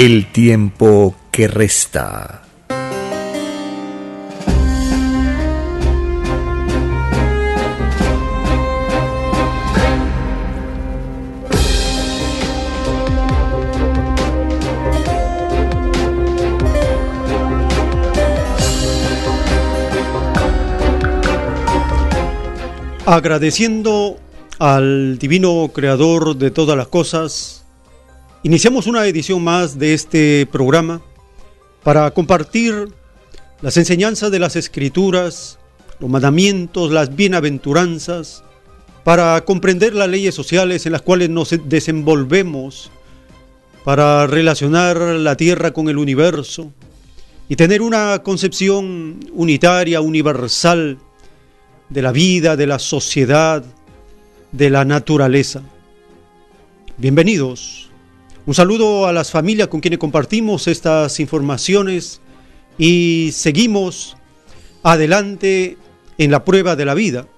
El tiempo que resta. Agradeciendo al divino creador de todas las cosas, iniciamos una edición más de este programa para compartir las enseñanzas de las escrituras, los mandamientos, las bienaventuranzas, para comprender las leyes sociales en las cuales nos desenvolvemos, para relacionar la tierra con el universo y tener una concepción unitaria, universal, de la vida, de la sociedad, de la naturaleza. Bienvenidos. Un saludo a las familias con quienes compartimos estas informaciones y seguimos adelante en la prueba de la vida,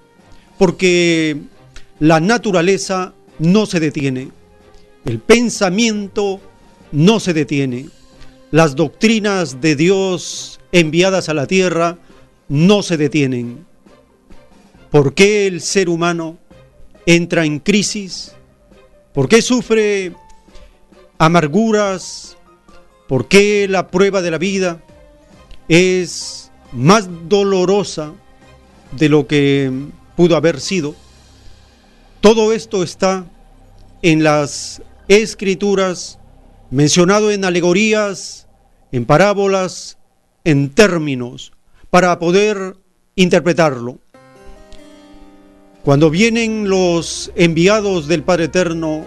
porque la naturaleza no se detiene, el pensamiento no se detiene, las doctrinas de Dios enviadas a la tierra no se detienen. ¿Por qué el ser humano entra en crisis? ¿Por qué sufre amarguras? ¿Por qué la prueba de la vida es más dolorosa de lo que pudo haber sido? Todo esto está en las escrituras, mencionado en alegorías, en parábolas, en términos, para poder interpretarlo. Cuando vienen los enviados del Padre Eterno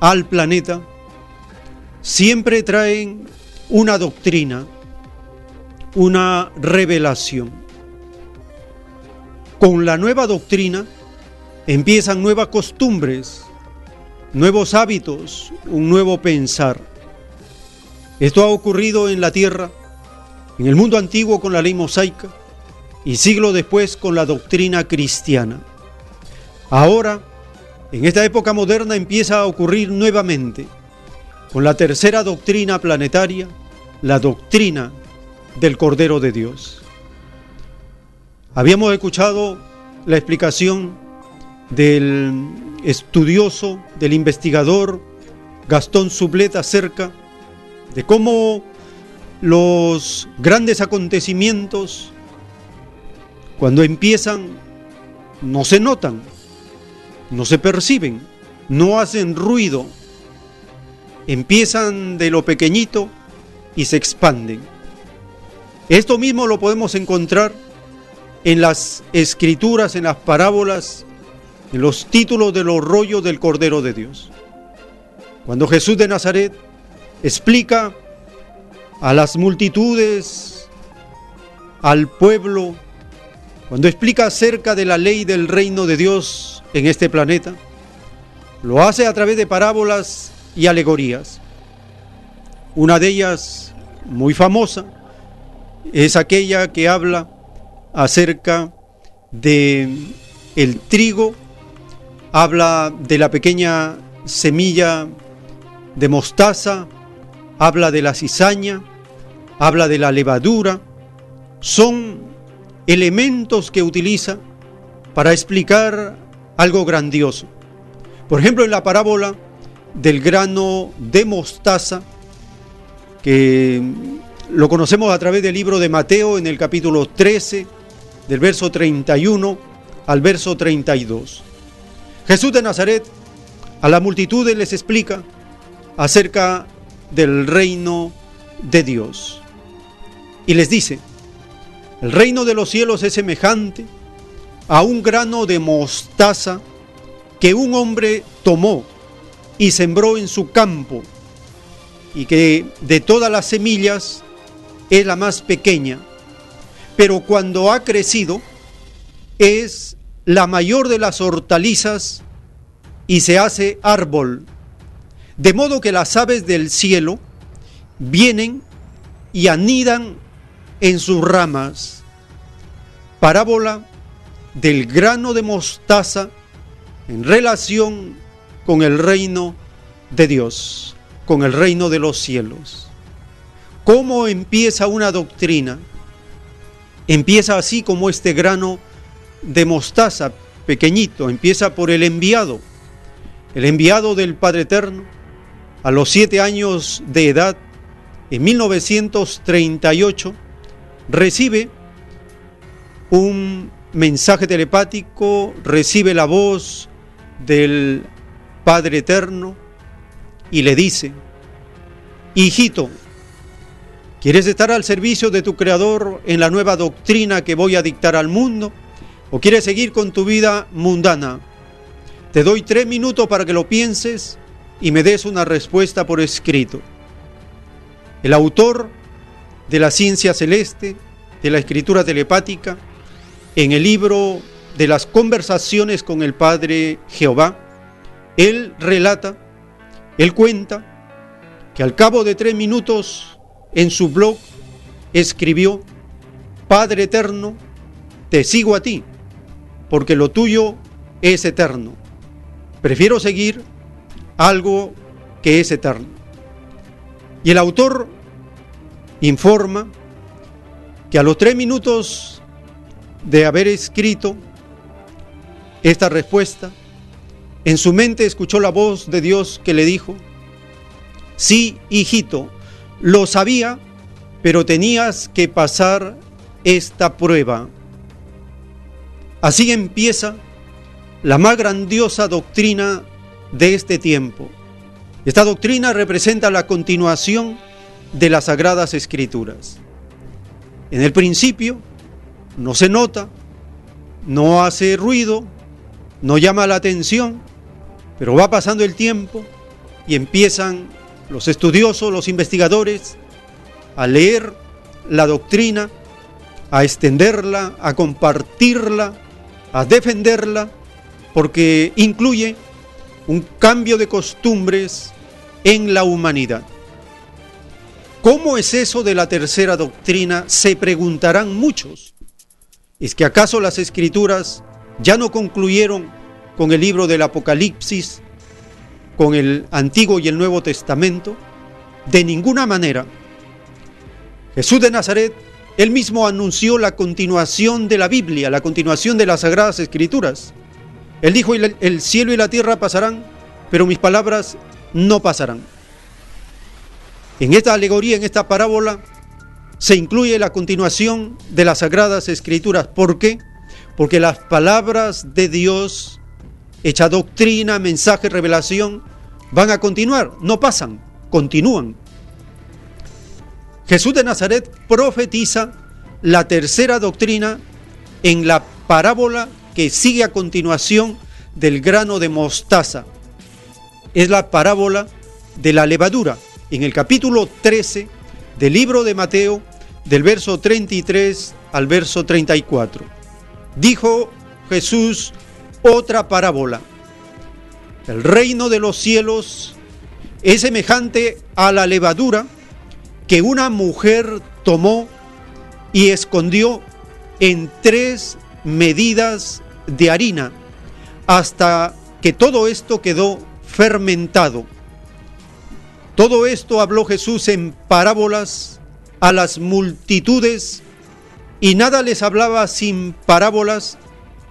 al planeta, siempre traen una doctrina, una revelación. Con la nueva doctrina empiezan nuevas costumbres, nuevos hábitos, un nuevo pensar. Esto ha ocurrido en la tierra, en el mundo antiguo con la ley mosaica y siglo después con la doctrina cristiana. Ahora, en esta época moderna empieza a ocurrir nuevamente con la tercera doctrina planetaria, la doctrina del Cordero de Dios. Habíamos escuchado la explicación del estudioso, del investigador Gastón Sublet acerca de cómo los grandes acontecimientos, cuando empiezan, no se notan, no se perciben, no hacen ruido, empiezan de lo pequeñito y se expanden. Esto mismo lo podemos encontrar en las escrituras, en las parábolas, en los títulos de los rollos del Cordero de Dios. Cuando Jesús de Nazaret explica a las multitudes, al pueblo, cuando explica acerca de la ley del reino de Dios en este planeta, lo hace a través de parábolas y alegorías. Una de ellas, muy famosa, es aquella que habla acerca de el trigo, habla de la pequeña semilla de mostaza, habla de la cizaña, habla de la levadura. Son elementos que utiliza para explicar algo grandioso. Por ejemplo, en la parábola del grano de mostaza, que lo conocemos a través del libro de Mateo en el capítulo 13, del verso 31 al verso 32. Jesús de Nazaret a la multitud les explica acerca del reino de Dios. Y les dice, el reino de los cielos es semejante a un grano de mostaza que un hombre tomó y sembró en su campo, y que de todas las semillas es la más pequeña, pero cuando ha crecido es la mayor de las hortalizas y se hace árbol, de modo que las aves del cielo vienen y anidan en sus ramas. Parábola del grano de mostaza en relación con el reino de Dios, con el reino de los cielos. ¿Cómo empieza una doctrina? Empieza así como este grano de mostaza pequeñito, empieza por el enviado, el enviado del Padre Eterno, a los siete años de edad, en 1938, recibe un mensaje telepático, recibe la voz del Padre Eterno y le dice, hijito, ¿quieres estar al servicio de tu Creador en la nueva doctrina que voy a dictar al mundo? ¿O quieres seguir con tu vida mundana? Te doy tres minutos para que lo pienses y me des una respuesta por escrito. El autor de la ciencia celeste, de la escritura telepática, en el libro de las conversaciones con el Padre Jehová, él relata, él cuenta que al cabo de tres minutos en su blog escribió, Padre eterno, te sigo a ti, porque lo tuyo es eterno. Prefiero seguir algo que es eterno. Y el autor informa que a los tres minutos de haber escrito esta respuesta, en su mente escuchó la voz de Dios que le dijo, sí, hijito, lo sabía, pero tenías que pasar esta prueba. Así empieza la más grandiosa doctrina de este tiempo. Esta doctrina representa la continuación de las sagradas escrituras. En el principio no se nota, no hace ruido, no llama la atención, pero va pasando el tiempo y empiezan los estudiosos, los investigadores, a leer la doctrina, a extenderla, a compartirla, a defenderla, porque incluye un cambio de costumbres en la humanidad. ¿Cómo es eso de la tercera doctrina? Se preguntarán muchos. ¿Es que acaso las escrituras ya no concluyeron con el libro del Apocalipsis, con el Antiguo y el Nuevo Testamento? De ninguna manera. Jesús de Nazaret, él mismo anunció la continuación de la Biblia, la continuación de las Sagradas Escrituras. Él dijo, el cielo y la tierra pasarán, pero mis palabras no pasarán. En esta alegoría, en esta parábola, se incluye la continuación de las Sagradas Escrituras. ¿Por qué? Porque las palabras de Dios, hecha doctrina, mensaje, revelación, van a continuar, no pasan, continúan. Jesús de Nazaret profetiza la tercera doctrina en la parábola que sigue a continuación del grano de mostaza. Es la parábola de la levadura. En el capítulo 13 del libro de Mateo, del verso 33 al verso 34. Dijo Jesús otra parábola. El reino de los cielos es semejante a la levadura que una mujer tomó y escondió en tres medidas de harina hasta que todo esto quedó fermentado. Todo esto habló Jesús en parábolas a las multitudes y nada les hablaba sin parábolas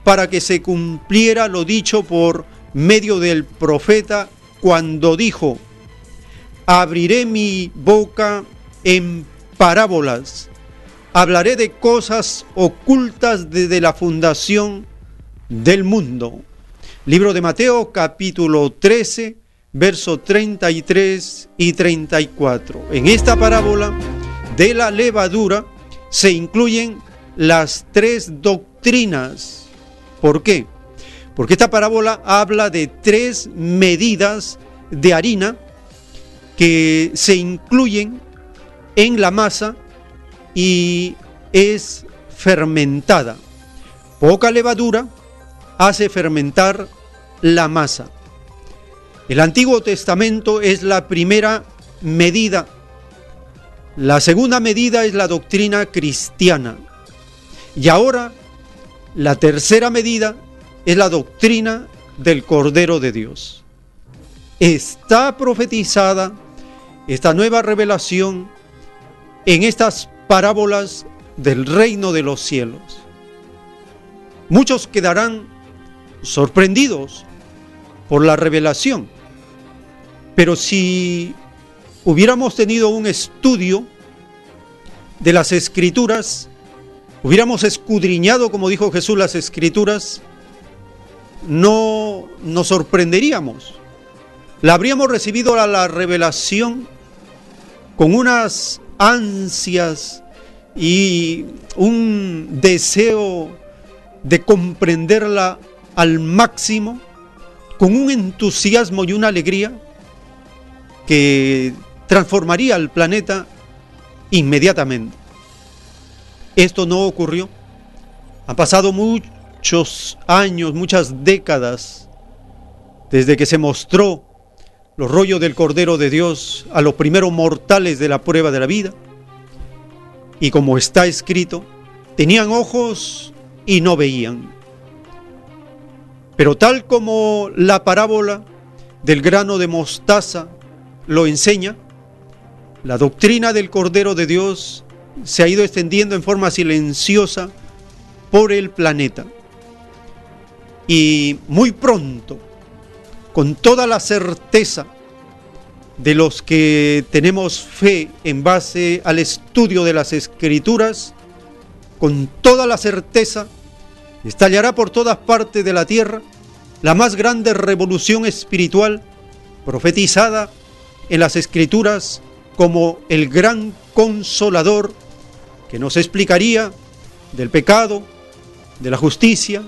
para que se cumpliera lo dicho por medio del profeta cuando dijo, abriré mi boca en parábolas, hablaré de cosas ocultas desde la fundación del mundo. Libro de Mateo capítulo 13, versos 33 y 34. En esta parábola de la levadura se incluyen las tres doctrinas. ¿Por qué? Porque esta parábola habla de tres medidas de harina que se incluyen en la masa y es fermentada. Poca levadura hace fermentar la masa. El Antiguo Testamento es la primera medida. La segunda medida es la doctrina cristiana. Y ahora la tercera medida es la doctrina del Cordero de Dios. Está profetizada esta nueva revelación en estas parábolas del reino de los cielos. Muchos quedarán sorprendidos por la revelación, pero si hubiéramos tenido un estudio de las escrituras, hubiéramos escudriñado, como dijo Jesús, las escrituras, no nos sorprenderíamos. La habríamos recibido a la revelación con unas ansias y un deseo de comprenderla al máximo, con un entusiasmo y una alegría que transformaría al planeta inmediatamente. Esto no ocurrió. Han pasado muchos años, muchas décadas, desde que se mostró los rollos del Cordero de Dios a los primeros mortales de la prueba de la vida. Y como está escrito, tenían ojos y no veían. Pero tal como la parábola del grano de mostaza lo enseña, la doctrina del Cordero de Dios se ha ido extendiendo en forma silenciosa por el planeta. Y muy pronto, con toda la certeza de los que tenemos fe en base al estudio de las escrituras, con toda la certeza, estallará por todas partes de la tierra la más grande revolución espiritual profetizada en las escrituras como el gran consolador que nos explicaría del pecado, de la justicia,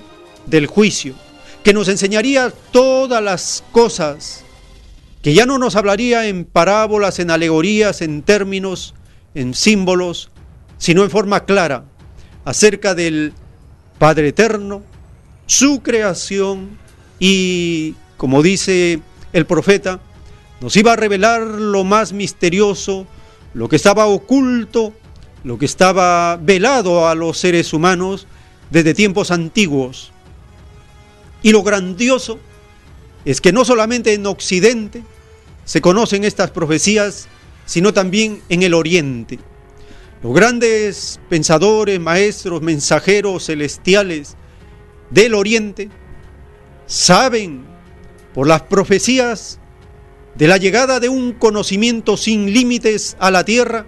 del juicio, que nos enseñaría todas las cosas, que ya no nos hablaría en parábolas, en alegorías, en términos, en símbolos, sino en forma clara acerca del Padre Eterno, su creación y, como dice el profeta, nos iba a revelar lo más misterioso, lo que estaba oculto, lo que estaba velado a los seres humanos desde tiempos antiguos. Y lo grandioso es que no solamente en Occidente se conocen estas profecías, sino también en el Oriente. Los grandes pensadores, maestros, mensajeros celestiales del Oriente saben por las profecías de la llegada de un conocimiento sin límites a la tierra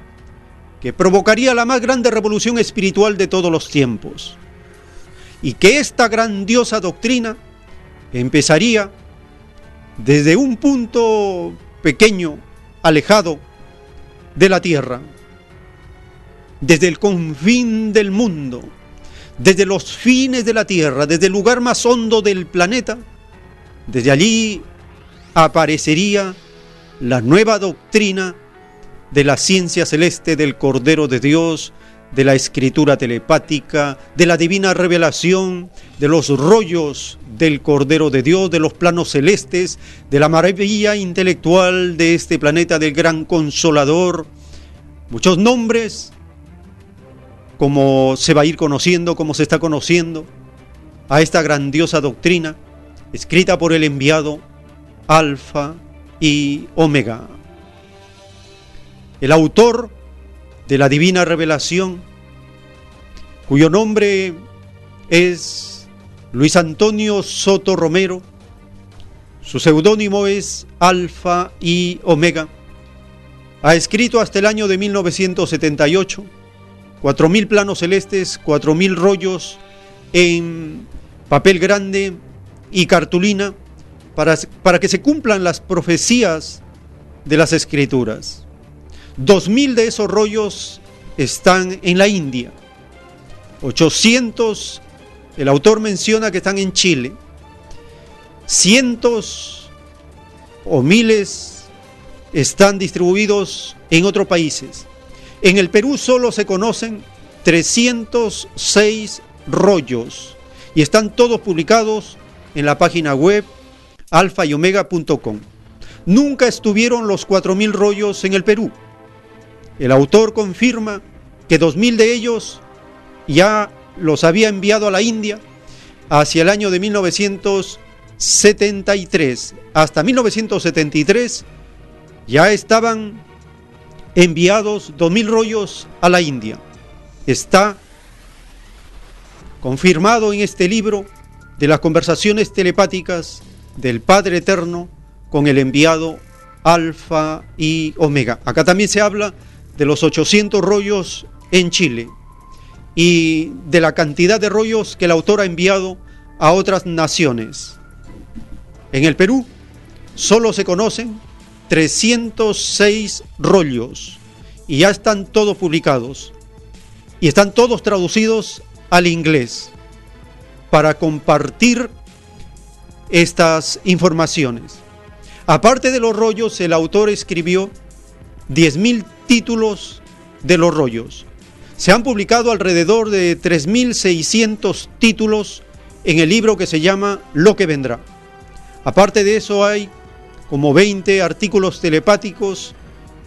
que provocaría la más grande revolución espiritual de todos los tiempos. Y que esta grandiosa doctrina empezaría desde un punto pequeño, alejado de la tierra, desde el confín del mundo, desde los fines de la tierra, desde el lugar más hondo del planeta, desde allí aparecería la nueva doctrina de la ciencia celeste del Cordero de Dios, de la escritura telepática, de la divina revelación, de los rollos del Cordero de Dios, de los planos celestes, de la maravilla intelectual de este planeta del gran consolador. Muchos nombres, como se va a ir conociendo, como se está conociendo, a esta grandiosa doctrina, escrita por el enviado Alfa y Omega. El autor de la divina revelación, cuyo nombre es Luis Antonio Soto Romero, su seudónimo es Alfa y Omega, ha escrito hasta el año de 1978 4.000 planos celestes, 4.000 rollos en papel grande y cartulina para, para que se cumplan las profecías de las escrituras. 2.000 de esos rollos están en la India. 800, el autor menciona que están en Chile. Cientos o miles están distribuidos en otros países. En el Perú solo se conocen 306 rollos y están todos publicados en la página web alfayomega.com. Nunca estuvieron los 4.000 rollos en el Perú. El autor confirma que 2.000 de ellos ya los había enviado a la India hacia el año de 1973. Hasta 1973 ya estaban enviados 2.000 rollos a la India. Está confirmado en este libro de las conversaciones telepáticas del Padre Eterno con el enviado Alfa y Omega. Acá también se habla de los 800 rollos en Chile y de la cantidad de rollos que el autor ha enviado a otras naciones. En el Perú solo se conocen 306 rollos y ya están todos publicados y están todos traducidos al inglés para compartir estas informaciones. Aparte de los rollos, el autor escribió 10.000 títulos de los rollos. Se han publicado alrededor de 3.600 títulos en el libro que se llama Lo que vendrá. Aparte de eso hay como 20 artículos telepáticos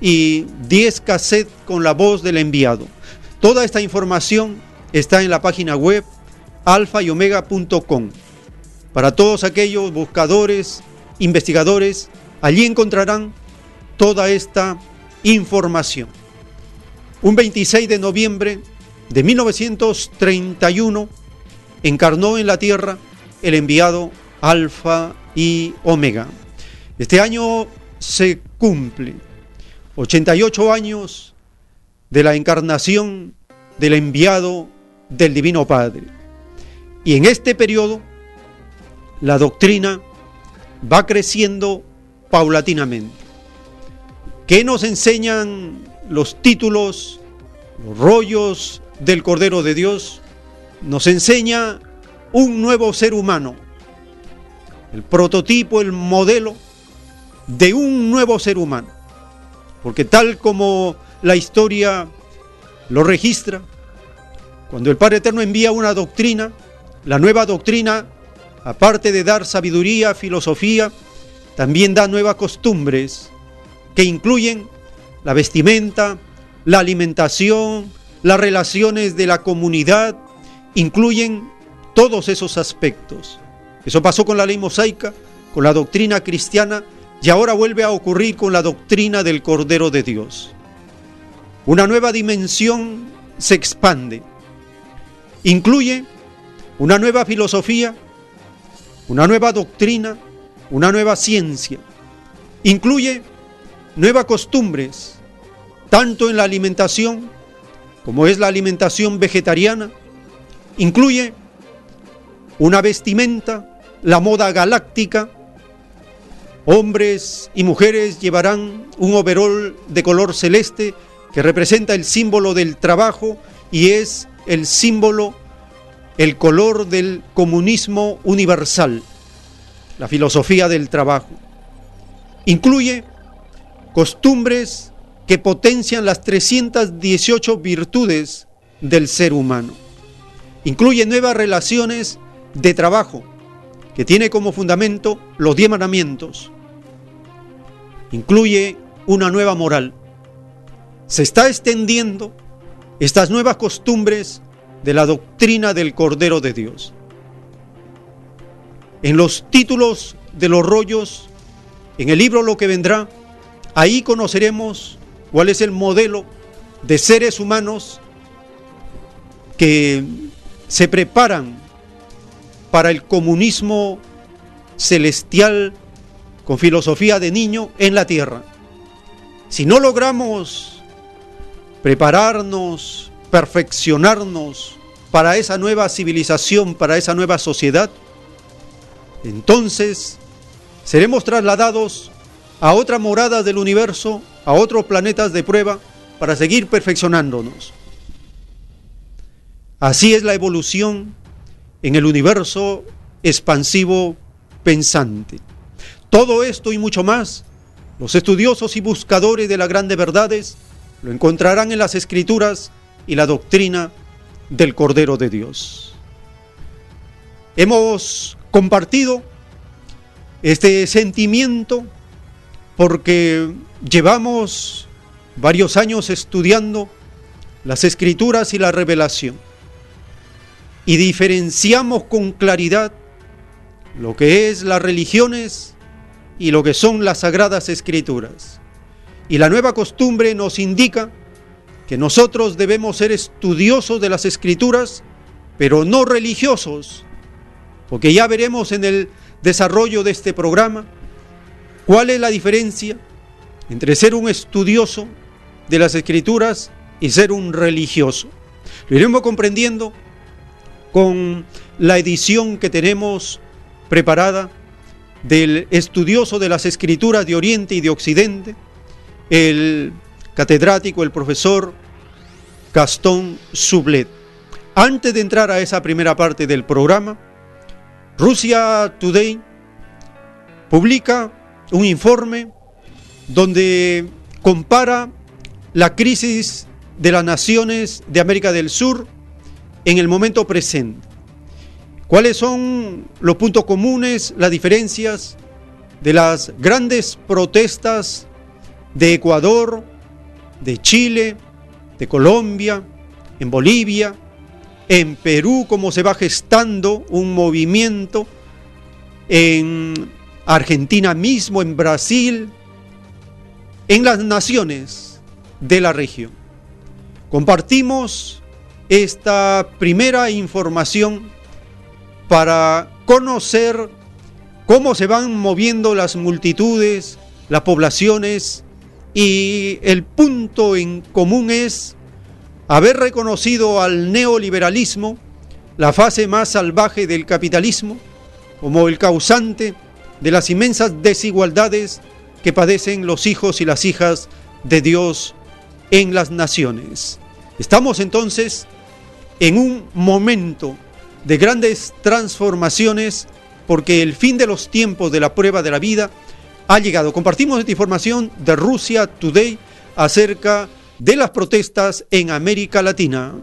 y 10 cassettes con la voz del enviado. Toda esta información está en la página web alfa y omega.com. Para todos aquellos buscadores, investigadores, allí encontrarán toda esta información. Un 26 de noviembre de 1931 encarnó en la Tierra el enviado Alfa y Omega. Este año se cumple 88 años de la encarnación del enviado del Divino Padre. Y en este periodo la doctrina va creciendo paulatinamente. ¿Qué nos enseñan los títulos, los rollos del Cordero de Dios? Nos enseña un nuevo ser humano, el prototipo, el modelo de un nuevo ser humano. Porque tal como la historia lo registra, cuando el Padre Eterno envía una doctrina, la nueva doctrina, aparte de dar sabiduría, filosofía, también da nuevas costumbres que incluyen la vestimenta, la alimentación, las relaciones de la comunidad, incluyen todos esos aspectos. Eso pasó con la ley mosaica, con la doctrina cristiana y ahora vuelve a ocurrir con la doctrina del Cordero de Dios. Una nueva dimensión se expande. Incluye una nueva filosofía, una nueva doctrina, una nueva ciencia. Incluye nuevas costumbres, tanto en la alimentación como es la alimentación vegetariana. Incluye una vestimenta, la moda galáctica, Hombres y mujeres llevarán un overol de color celeste que representa el símbolo del trabajo y es el símbolo, el color del comunismo universal, la filosofía del trabajo. Incluye costumbres que potencian las 318 virtudes del ser humano. Incluye nuevas relaciones de trabajo que tiene como fundamento los diez mandamientos incluye una nueva moral. Se está extendiendo estas nuevas costumbres de la doctrina del Cordero de Dios. En los títulos de los rollos, en el libro Lo que vendrá, ahí conoceremos cuál es el modelo de seres humanos que se preparan para el comunismo celestial con filosofía de niño en la tierra. Si no logramos prepararnos, perfeccionarnos para esa nueva civilización, para esa nueva sociedad, entonces seremos trasladados a otra morada del universo, a otros planetas de prueba, para seguir perfeccionándonos. Así es la evolución en el universo expansivo pensante. Todo esto y mucho más, los estudiosos y buscadores de las grandes verdades lo encontrarán en las escrituras y la doctrina del Cordero de Dios. Hemos compartido este sentimiento porque llevamos varios años estudiando las escrituras y la revelación y diferenciamos con claridad lo que es las religiones y lo que son las sagradas escrituras. Y la nueva costumbre nos indica que nosotros debemos ser estudiosos de las escrituras, pero no religiosos, porque ya veremos en el desarrollo de este programa cuál es la diferencia entre ser un estudioso de las escrituras y ser un religioso. Lo iremos comprendiendo con la edición que tenemos preparada del estudioso de las escrituras de Oriente y de Occidente, el catedrático, el profesor Gastón Sublet. Antes de entrar a esa primera parte del programa, Rusia Today publica un informe donde compara la crisis de las naciones de América del Sur en el momento presente. ¿Cuáles son los puntos comunes, las diferencias de las grandes protestas de Ecuador, de Chile, de Colombia, en Bolivia, en Perú, cómo se va gestando un movimiento, en Argentina mismo, en Brasil, en las naciones de la región. Compartimos esta primera información para conocer cómo se van moviendo las multitudes, las poblaciones y el punto en común es haber reconocido al neoliberalismo, la fase más salvaje del capitalismo, como el causante de las inmensas desigualdades que padecen los hijos y las hijas de Dios en las naciones. Estamos entonces en un momento de grandes transformaciones porque el fin de los tiempos de la prueba de la vida ha llegado. Compartimos esta información de Rusia Today acerca de las protestas en América Latina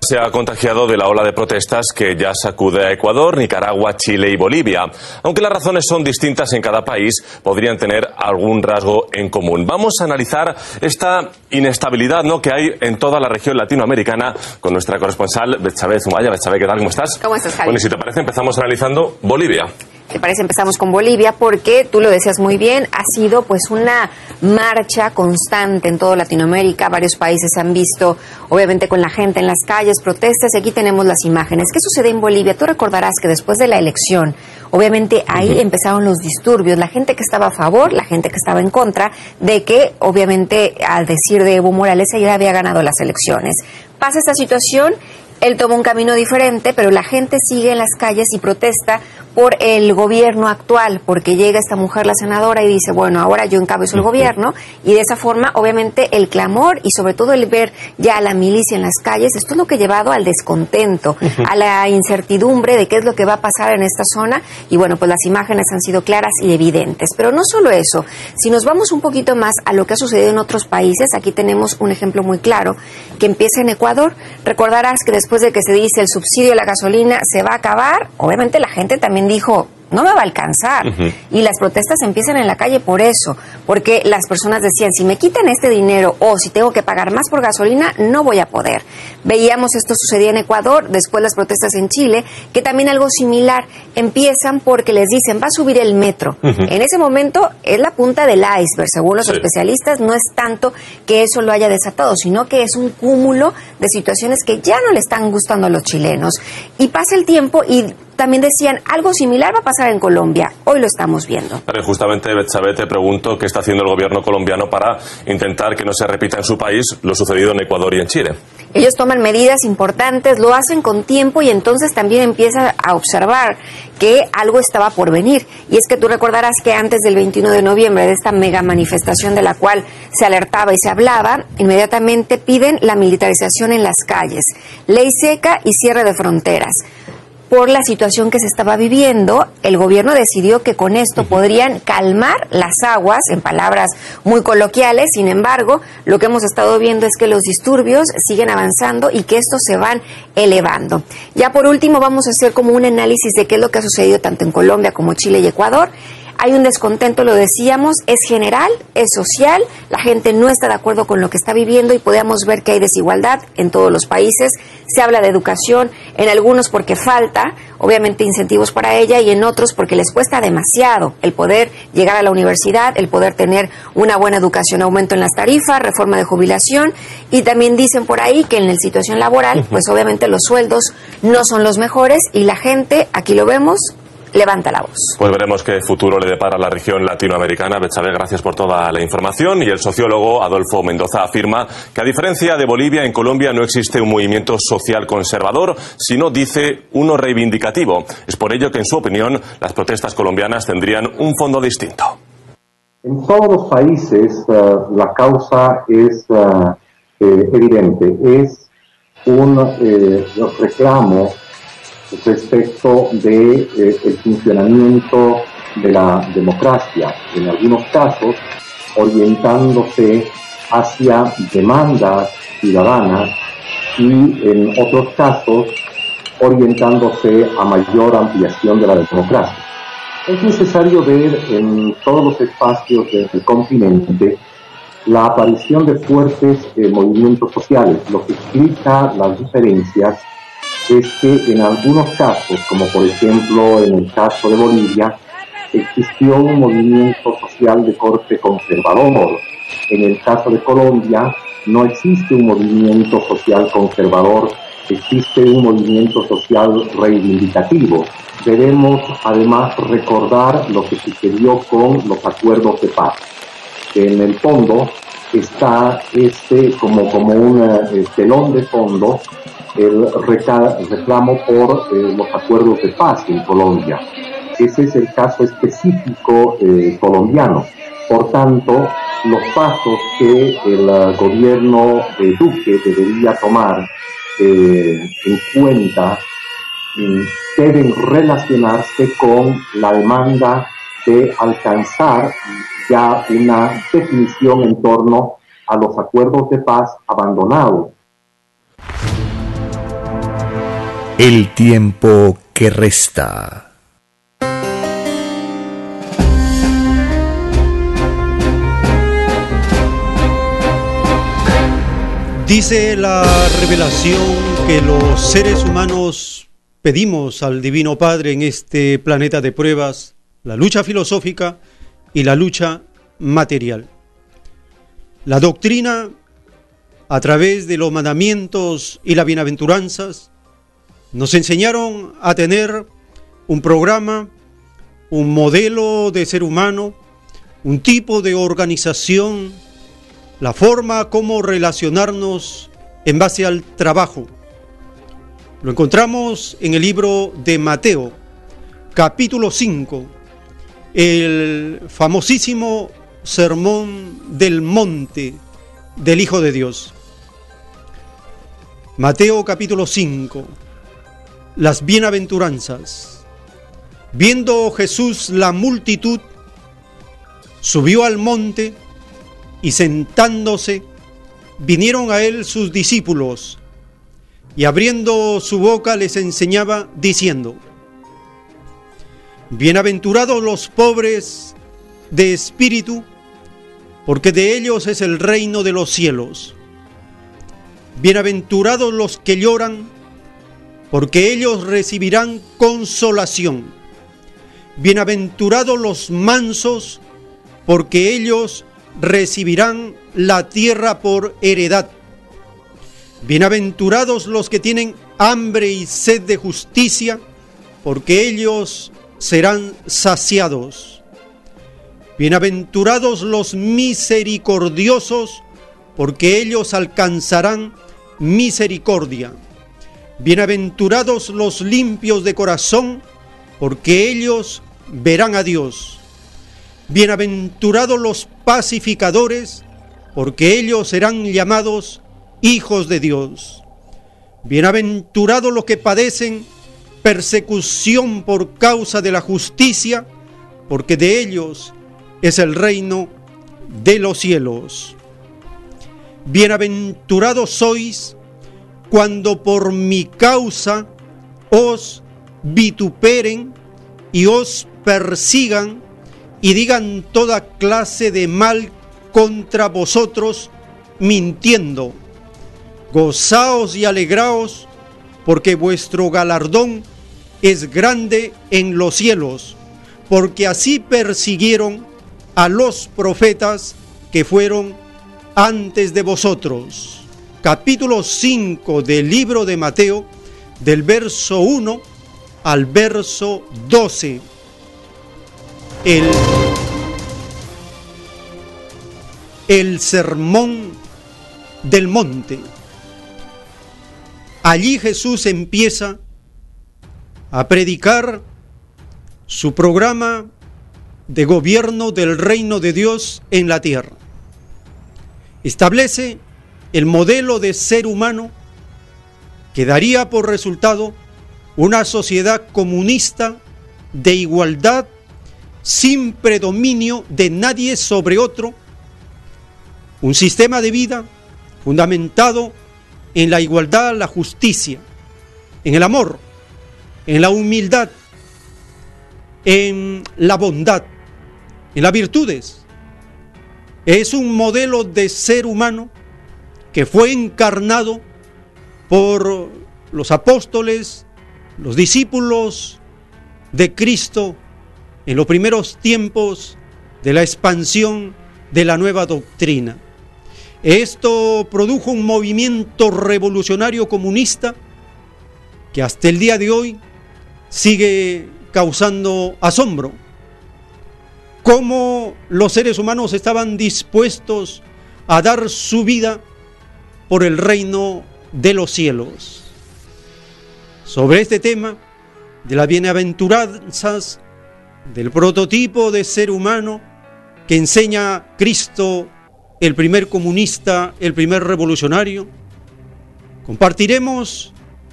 se ha contagiado de la ola de protestas que ya sacude a Ecuador, Nicaragua, Chile y Bolivia. Aunque las razones son distintas en cada país, podrían tener algún rasgo en común. Vamos a analizar esta inestabilidad ¿no? que hay en toda la región latinoamericana con nuestra corresponsal Betsabe Zumaya. Betsabe, ¿qué tal? ¿Cómo estás? ¿Cómo estás, Javi? Bueno, y si te parece, empezamos analizando Bolivia. ¿Te parece? Empezamos con Bolivia porque, tú lo decías muy bien, ha sido pues una marcha constante en toda Latinoamérica. Varios países han visto, obviamente, con la gente en las calles, protestas, y aquí tenemos las imágenes. ¿Qué sucede en Bolivia? Tú recordarás que después de la elección, obviamente ahí empezaron los disturbios, la gente que estaba a favor, la gente que estaba en contra, de que, obviamente, al decir de Evo Morales, ella había ganado las elecciones. Pasa esta situación él toma un camino diferente, pero la gente sigue en las calles y protesta por el gobierno actual, porque llega esta mujer, la senadora, y dice, bueno, ahora yo encabezo el gobierno, y de esa forma, obviamente, el clamor y sobre todo el ver ya a la milicia en las calles, esto es lo que ha llevado al descontento, a la incertidumbre de qué es lo que va a pasar en esta zona, y bueno, pues las imágenes han sido claras y evidentes. Pero no solo eso, si nos vamos un poquito más a lo que ha sucedido en otros países, aquí tenemos un ejemplo muy claro, que empieza en Ecuador, recordarás que después de que se dice el subsidio de la gasolina se va a acabar, obviamente la gente también dijo, no me va a alcanzar. Y las protestas empiezan en la calle por eso, porque las personas decían, si me quitan este dinero o si tengo que pagar más por gasolina, no voy a poder. Veíamos esto sucedía en Ecuador, después las protestas en Chile, que también algo similar, empiezan porque les dicen, va a subir el metro. En ese momento es la punta del iceberg, según los especialistas, no es tanto que eso lo haya desatado, sino que es un cúmulo de situaciones que ya no le están gustando a los chilenos. Y pasa el tiempo y también decían algo similar va a pasar en Colombia. Hoy lo estamos viendo. justamente, Betsabe, te pregunto qué está haciendo el gobierno colombiano para intentar que no se repita en su país lo sucedido en Ecuador y en Chile. Ellos toman medidas importantes, lo hacen con tiempo y entonces también empieza a observar que algo estaba por venir. Y es que tú recordarás que antes del 21 de noviembre, de esta mega manifestación de la cual se alertaba y se hablaba, inmediatamente piden la militarización en las calles, ley seca y cierre de fronteras por la situación que se estaba viviendo, el gobierno decidió que con esto podrían calmar las aguas, en palabras muy coloquiales. Sin embargo, lo que hemos estado viendo es que los disturbios siguen avanzando y que estos se van elevando. Ya por último, vamos a hacer como un análisis de qué es lo que ha sucedido tanto en Colombia como Chile y Ecuador. Hay un descontento, lo decíamos, es general, es social, la gente no está de acuerdo con lo que está viviendo y podemos ver que hay desigualdad en todos los países. Se habla de educación, en algunos porque falta, obviamente, incentivos para ella y en otros porque les cuesta demasiado el poder llegar a la universidad, el poder tener una buena educación, aumento en las tarifas, reforma de jubilación y también dicen por ahí que en la situación laboral, pues obviamente los sueldos no son los mejores y la gente, aquí lo vemos, levanta la voz. Pues veremos qué futuro le depara a la región latinoamericana. Betsabe, gracias por toda la información. Y el sociólogo Adolfo Mendoza afirma que, a diferencia de Bolivia, en Colombia no existe un movimiento social conservador, sino, dice, uno reivindicativo. Es por ello que, en su opinión, las protestas colombianas tendrían un fondo distinto. En todos los países eh, la causa es eh, eh, evidente, es un reclamo respecto de eh, funcionamiento de la democracia, en algunos casos orientándose hacia demandas ciudadanas y en otros casos orientándose a mayor ampliación de la democracia. Es necesario ver en todos los espacios del continente la aparición de fuertes eh, movimientos sociales, lo que explica las diferencias es que en algunos casos, como por ejemplo en el caso de Bolivia, existió un movimiento social de corte conservador. En el caso de Colombia, no existe un movimiento social conservador, existe un movimiento social reivindicativo. Debemos además recordar lo que sucedió con los acuerdos de paz. En el fondo está este como, como un telón de fondo el reclamo por eh, los acuerdos de paz en Colombia. Ese es el caso específico eh, colombiano. Por tanto, los pasos que el gobierno de Duque debería tomar eh, en cuenta mm, deben relacionarse con la demanda de alcanzar ya una definición en torno a los acuerdos de paz abandonados el tiempo que resta. Dice la revelación que los seres humanos pedimos al Divino Padre en este planeta de pruebas la lucha filosófica y la lucha material. La doctrina, a través de los mandamientos y las bienaventuranzas, nos enseñaron a tener un programa, un modelo de ser humano, un tipo de organización, la forma como relacionarnos en base al trabajo. Lo encontramos en el libro de Mateo, capítulo 5, el famosísimo sermón del monte del Hijo de Dios. Mateo capítulo 5 las bienaventuranzas. Viendo Jesús la multitud, subió al monte y sentándose, vinieron a él sus discípulos y abriendo su boca les enseñaba diciendo, Bienaventurados los pobres de espíritu, porque de ellos es el reino de los cielos. Bienaventurados los que lloran, porque ellos recibirán consolación. Bienaventurados los mansos, porque ellos recibirán la tierra por heredad. Bienaventurados los que tienen hambre y sed de justicia, porque ellos serán saciados. Bienaventurados los misericordiosos, porque ellos alcanzarán misericordia. Bienaventurados los limpios de corazón, porque ellos verán a Dios. Bienaventurados los pacificadores, porque ellos serán llamados hijos de Dios. Bienaventurados los que padecen persecución por causa de la justicia, porque de ellos es el reino de los cielos. Bienaventurados sois cuando por mi causa os vituperen y os persigan y digan toda clase de mal contra vosotros, mintiendo. Gozaos y alegraos, porque vuestro galardón es grande en los cielos, porque así persiguieron a los profetas que fueron antes de vosotros. Capítulo 5 del libro de Mateo, del verso 1 al verso 12. El, el sermón del monte. Allí Jesús empieza a predicar su programa de gobierno del reino de Dios en la tierra. Establece el modelo de ser humano que daría por resultado una sociedad comunista de igualdad sin predominio de nadie sobre otro, un sistema de vida fundamentado en la igualdad, la justicia, en el amor, en la humildad, en la bondad, en las virtudes. Es un modelo de ser humano que fue encarnado por los apóstoles, los discípulos de Cristo en los primeros tiempos de la expansión de la nueva doctrina. Esto produjo un movimiento revolucionario comunista que hasta el día de hoy sigue causando asombro. Cómo los seres humanos estaban dispuestos a dar su vida por el reino de los cielos. Sobre este tema de las bienaventuranzas, del prototipo de ser humano que enseña Cristo, el primer comunista, el primer revolucionario, compartiremos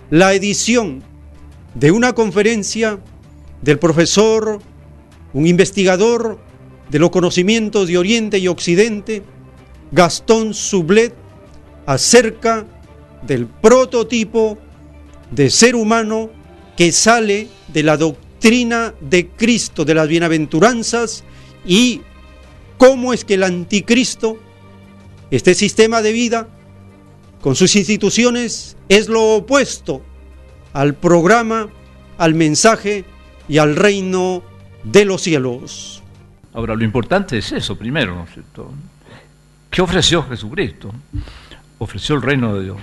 la edición de una conferencia del profesor, un investigador de los conocimientos de Oriente y Occidente, Gastón Sublet, acerca del prototipo de ser humano que sale de la doctrina de Cristo, de las bienaventuranzas, y cómo es que el anticristo, este sistema de vida, con sus instituciones, es lo opuesto al programa, al mensaje y al reino de los cielos. Ahora, lo importante es eso primero, ¿no es cierto? ¿Qué ofreció Jesucristo? Ofreció el reino de Dios.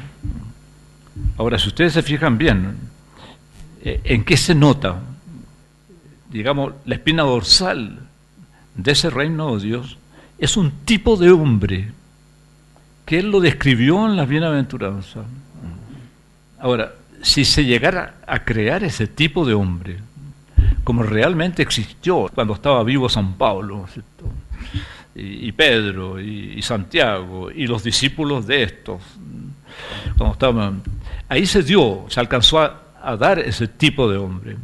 Ahora, si ustedes se fijan bien, eh, ¿en qué se nota, digamos, la espina dorsal de ese reino de Dios? Es un tipo de hombre que Él lo describió en las bienaventuranzas. Ahora, si se llegara a crear ese tipo de hombre, como realmente existió cuando estaba vivo San Pablo, y, Pedro, y, Santiago, y los discípulos de estos, cuando estaban, ahí se dio, se alcanzó a, a dar ese tipo de hombre.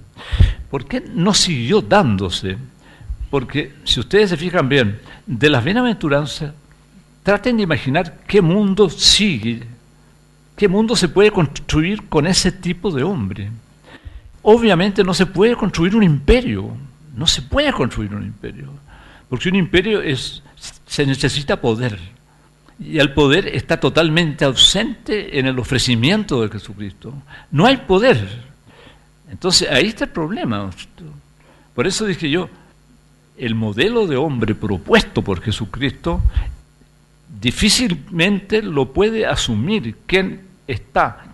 ¿Por qué no siguió dándose? Porque si ustedes se fijan bien, de las bienaventuranzas, traten de imaginar qué mundo sigue ¿Qué mundo se puede construir con ese tipo de hombre? Obviamente no se puede construir un imperio, no se puede construir un imperio, porque un imperio es, se necesita poder, y el poder está totalmente ausente en el ofrecimiento de Jesucristo. No hay poder. Entonces ahí está el problema. Por eso dije yo, el modelo de hombre propuesto por Jesucristo difícilmente lo puede asumir quien está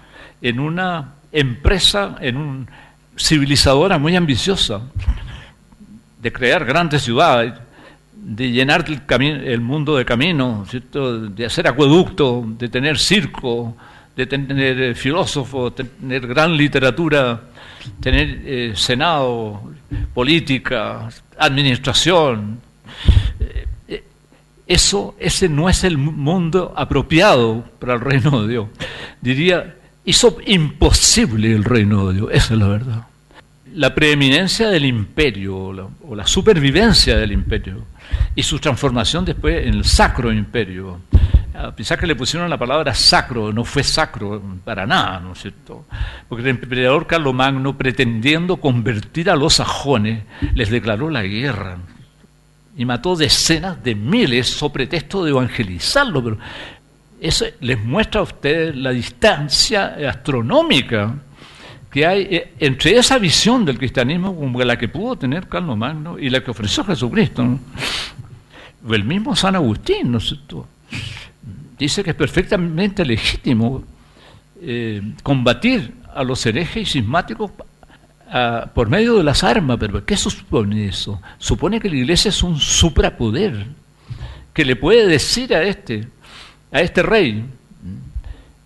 en una empresa, en un civilizadora muy ambiciosa, de crear grandes ciudades, de llenar el, mundo de caminos, de hacer acueducto, de tener circo, de tener eh, filósofos, tener gran literatura, tener eh, senado, política, administración. Eh, eso, ese no es el mundo apropiado para el reino de Dios. Diría, hizo imposible el reino de Dios, esa es la verdad. La preeminencia del imperio o la supervivencia del imperio y su transformación después en el sacro imperio a que le pusieron la palabra sacro, no fue sacro para nada, ¿no es cierto? Porque el emperador Carlomagno, pretendiendo convertir a los sajones, les declaró la guerra y mató decenas de miles sobre pretexto de evangelizarlo, pero eso les muestra a ustedes la distancia astronómica que hay eh, entre esa visión del cristianismo como la que pudo tener Carlomagno y la que ofreció Jesucristo. El mismo San Agustín, ¿no dice que es perfectamente legítimo eh, combatir a los herejes y sismáticos por medio de las armas, pero ¿qué supone eso? Supone que la iglesia es un suprapoder que le puede decir a este, a este rey,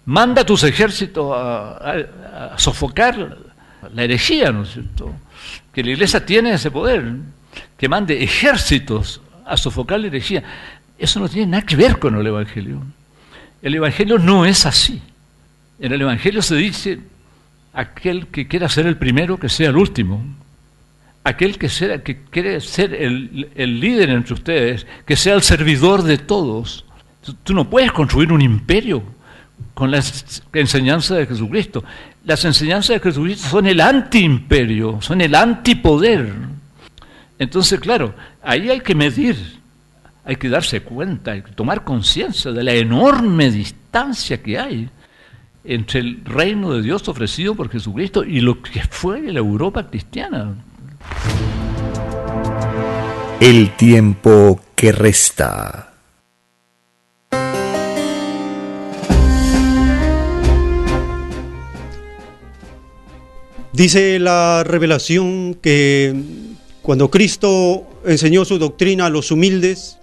manda tus ejércitos a, sofocar la herejía, ¿no es cierto? Que la iglesia tiene ese poder, que mande ejércitos a sofocar la herejía. Eso no tiene nada que ver con el Evangelio. El Evangelio no es así. En el Evangelio se dice, aquel que quiera ser el primero, que sea el último. Aquel que, sea, que quiere ser el, el líder entre ustedes, que sea el servidor de todos. Tú no puedes construir un imperio con las enseñanzas de Jesucristo. Las enseñanzas de Jesucristo son el antiimperio, son el antipoder. Entonces, claro, ahí hay que medir hay que darse cuenta, hay que tomar conciencia de la enorme distancia que hay entre el reino de Dios ofrecido por Jesucristo y lo que fue la Europa cristiana. El tiempo que resta. Dice la revelación que cuando Cristo enseñó su doctrina a los humildes,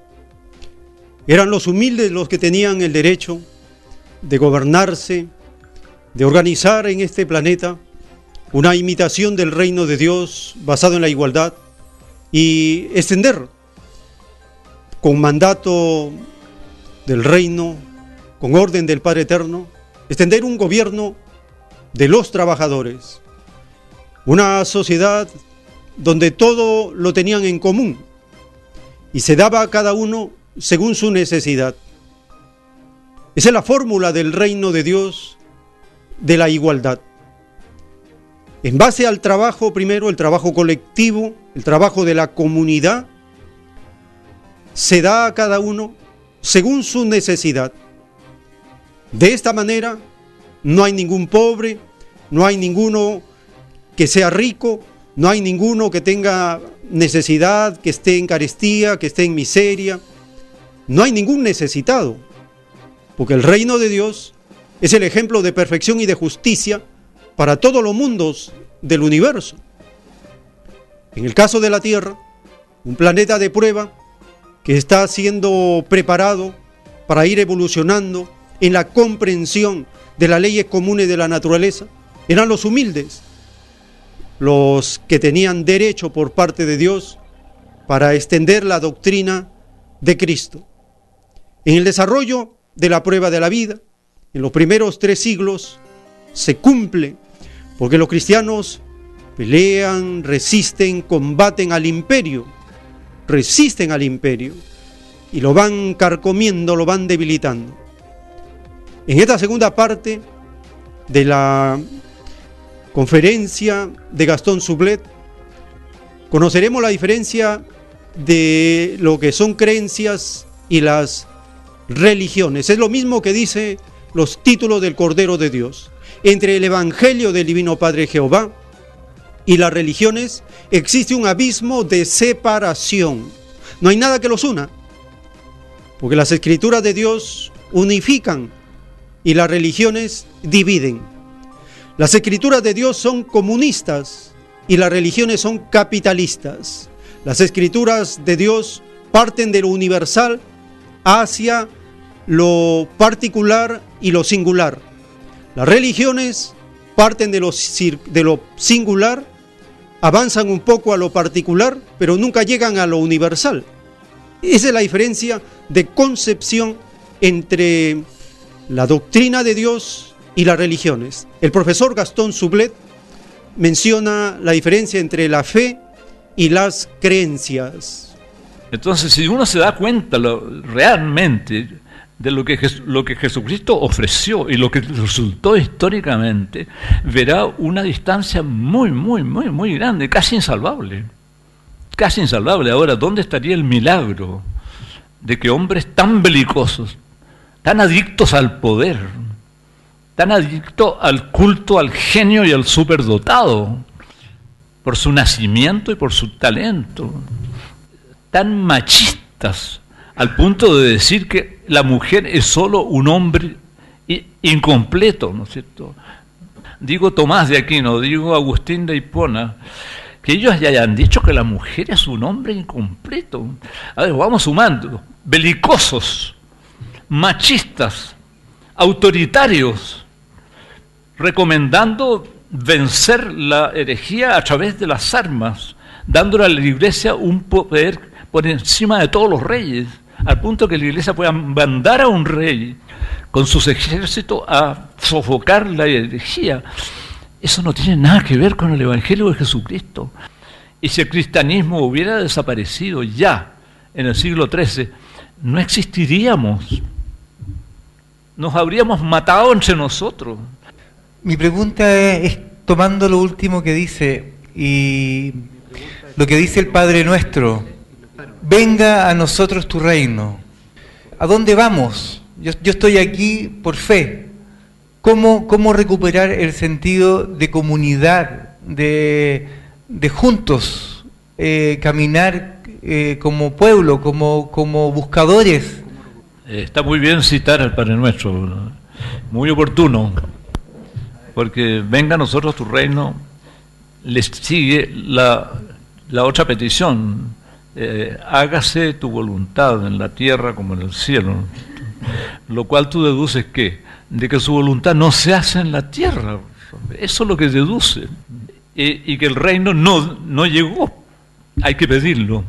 eran los humildes los que tenían el derecho de gobernarse, de organizar en este planeta una imitación del reino de Dios basado en la igualdad y extender con mandato del reino, con orden del Padre Eterno, extender un gobierno de los trabajadores, una sociedad donde todo lo tenían en común y se daba a cada uno según su necesidad. Esa es la fórmula del reino de Dios de la igualdad. En base al trabajo, primero el trabajo colectivo, el trabajo de la comunidad, se da a cada uno según su necesidad. De esta manera, no hay ningún pobre, no hay ninguno que sea rico, no hay ninguno que tenga necesidad, que esté en carestía, que esté en miseria, no hay ningún necesitado, porque el reino de Dios es el ejemplo de perfección y de justicia para todos los mundos del universo. En el caso de la Tierra, un planeta de prueba que está siendo preparado para ir evolucionando en la comprensión de las leyes comunes de la naturaleza, eran los humildes, los que tenían derecho por parte de Dios para extender la doctrina de Cristo. En el desarrollo de la prueba de la vida, en los primeros tres siglos, se cumple, porque los cristianos pelean, resisten, combaten al imperio, resisten al imperio y lo van carcomiendo, lo van debilitando. En esta segunda parte de la conferencia de Gastón Sublet, conoceremos la diferencia de lo que son creencias y las religiones. Es lo mismo que dice los títulos del Cordero de Dios. Entre el Evangelio del Divino Padre Jehová y las religiones existe un abismo de separación. No hay nada que los una, porque las escrituras de Dios unifican y las religiones dividen. Las escrituras de Dios son comunistas y las religiones son capitalistas. Las escrituras de Dios parten de lo universal hacia lo particular y lo singular. Las religiones parten de lo, de lo singular, avanzan un poco a lo particular, pero nunca llegan a lo universal. Esa es la diferencia de concepción entre la doctrina de Dios y las religiones. El profesor Gastón Sublet menciona la diferencia entre la fe y las creencias. Entonces, si uno se da cuenta lo, realmente de lo que, lo que Jesucristo ofreció y lo que resultó históricamente, verá una distancia muy, muy, muy, muy grande, casi insalvable. Casi insalvable. Ahora, ¿dónde estaría el milagro de que hombres tan belicosos, tan adictos al poder, tan adictos al culto, al genio y al superdotado, por su nacimiento y por su talento, tan machistas al punto de decir que la mujer es solo un hombre incompleto, ¿no es cierto? Digo Tomás de Aquino, digo Agustín de Hipona, que ellos ya hayan dicho que la mujer es un hombre incompleto. A ver, vamos sumando, belicosos, machistas, autoritarios, recomendando vencer la herejía a través de las armas, dándole a la iglesia un poder por encima de todos los reyes, al punto que la iglesia pueda mandar a un rey con sus ejércitos a sofocar la herejía. Eso no tiene nada que ver con el Evangelio de Jesucristo. Y si el cristianismo hubiera desaparecido ya en el siglo XIII, no existiríamos. Nos habríamos matado entre nosotros. Mi pregunta es, tomando lo último que dice y lo que dice el Padre nuestro, venga a nosotros tu reino. ¿A dónde vamos? Yo, estoy aquí por fe. ¿Cómo, ¿Cómo, recuperar el sentido de comunidad, de, juntos, eh, caminar eh, como pueblo, como, como buscadores? Está muy bien citar al Padre Nuestro, muy oportuno porque venga a nosotros tu reino, les sigue la, otra petición, eh, hágase tu voluntad en la tierra como en el cielo, lo cual tú deduces que, de que su voluntad no se hace en la tierra, eso es lo que deduce, y, que el reino no, no llegó, hay que pedirlo.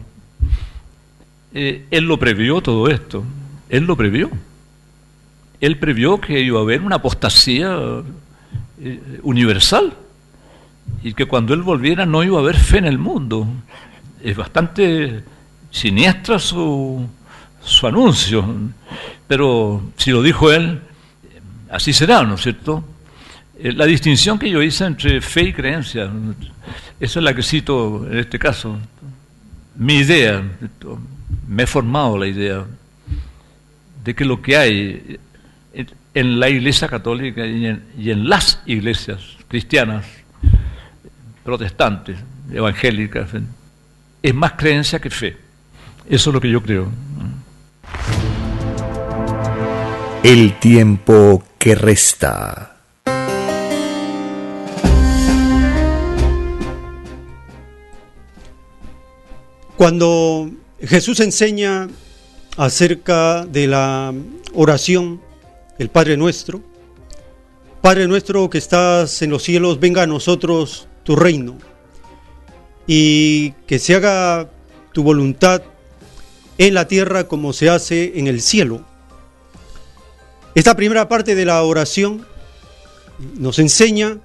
Eh, él lo previó todo esto, él lo previó. Él previó que iba a haber una apostasía eh, universal y que cuando él volviera no iba a haber fe en el mundo. Es bastante siniestra su, su anuncio, pero si lo dijo él, así será, ¿no es cierto? Eh, la distinción que yo hice entre fe y creencia, esa es la que cito en este caso. Mi idea, me he formado la idea de que lo que hay en la Iglesia Católica y en, las iglesias cristianas, protestantes, evangélicas, es más creencia que fe. Eso es lo que yo creo. El tiempo que resta. Cuando Jesús enseña acerca de la oración, el Padre nuestro. Padre nuestro que estás en los cielos, venga a nosotros tu reino y que se haga tu voluntad en la tierra como se hace en el cielo. Esta primera parte de la oración nos enseña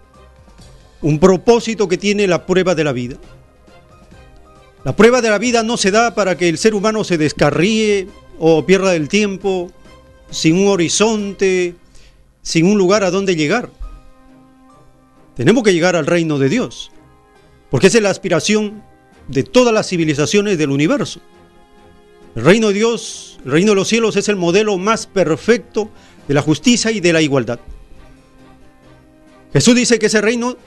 un propósito que tiene la prueba de la vida. La prueba de la vida no se da para que el ser humano se descarríe o pierda el tiempo sin un horizonte, sin un lugar a donde llegar. Tenemos que llegar al reino de Dios, porque esa es la aspiración de todas las civilizaciones del universo. El reino de Dios, el reino de los cielos es el modelo más perfecto de la justicia y de la igualdad. Jesús dice que ese reino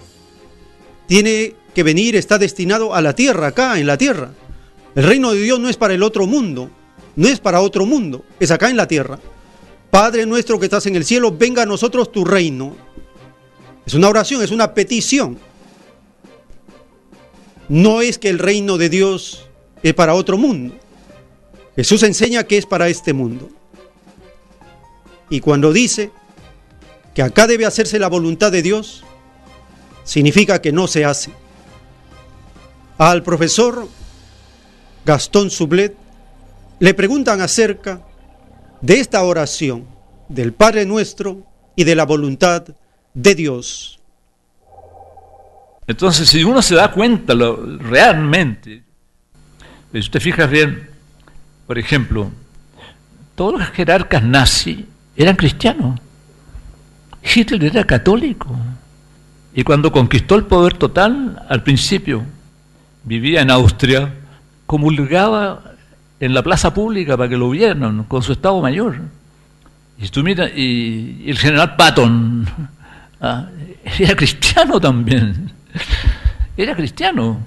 tiene que venir, está destinado a la tierra, acá en la tierra. El reino de Dios no es para el otro mundo, no es para otro mundo, es acá en la tierra. Padre nuestro que estás en el cielo, venga a nosotros tu reino. Es una oración, es una petición. no es que el reino de Dios es para otro mundo. Jesús enseña que es para este mundo. Y cuando dice que acá debe hacerse la voluntad de Dios, significa que no se hace. Al profesor Gastón Sublet le preguntan acerca de esta oración del Padre nuestro y de la voluntad de Dios. Entonces, si uno se da cuenta realmente, si usted fija bien, por ejemplo, todos los jerarcas nazis eran cristianos. Hitler era católico. Y cuando conquistó el poder total, al principio vivía en Austria, comulgaba en la plaza pública para que lo vieran con su Estado Mayor. Y, tú mira, y, el general Patton ah, era cristiano también. Era cristiano.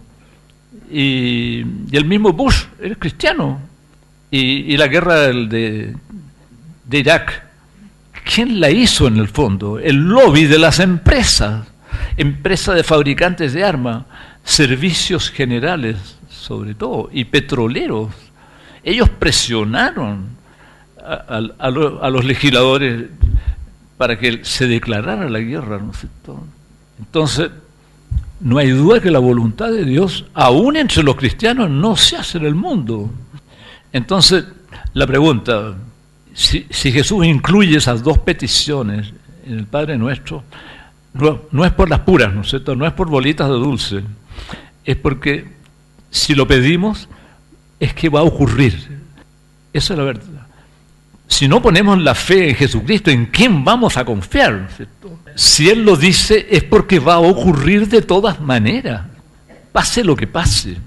Y, el mismo Bush era cristiano. Y, la guerra de, de Irak, ¿quién la hizo en el fondo? El lobby de las empresas, empresas de fabricantes de armas, servicios generales sobre todo, y petroleros. Ellos presionaron a, los legisladores para que se declarara la guerra, ¿no es cierto? Entonces, no hay duda que la voluntad de Dios, aún entre los cristianos, no se hace en el mundo. Entonces, la pregunta, si, Jesús incluye esas dos peticiones en el Padre Nuestro, no, no, es por las puras, ¿no es cierto? No es por bolitas de dulce, es porque si lo pedimos, es que va a ocurrir. Esa es la verdad. Si no ponemos la fe en Jesucristo, ¿en quién vamos a confiar? Si Él lo dice, es porque va a ocurrir de todas maneras, pase lo que pase.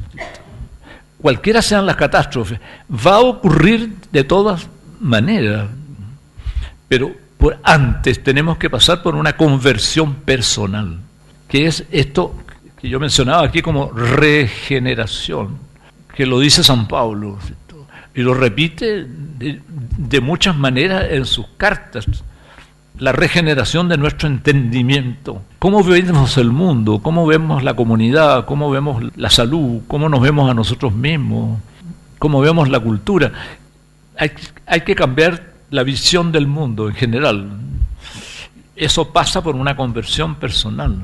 Cualquiera sean las catástrofes, va a ocurrir de todas maneras. Pero por antes tenemos que pasar por una conversión personal, que es esto que yo mencionaba aquí como regeneración, que lo dice San Pablo y lo repite de, muchas maneras en sus cartas. La regeneración de nuestro entendimiento, cómo vemos el mundo, cómo vemos la comunidad, cómo vemos la salud, cómo nos vemos a nosotros mismos, cómo vemos la cultura. Hay, hay que cambiar la visión del mundo en general. Eso pasa por una conversión personal,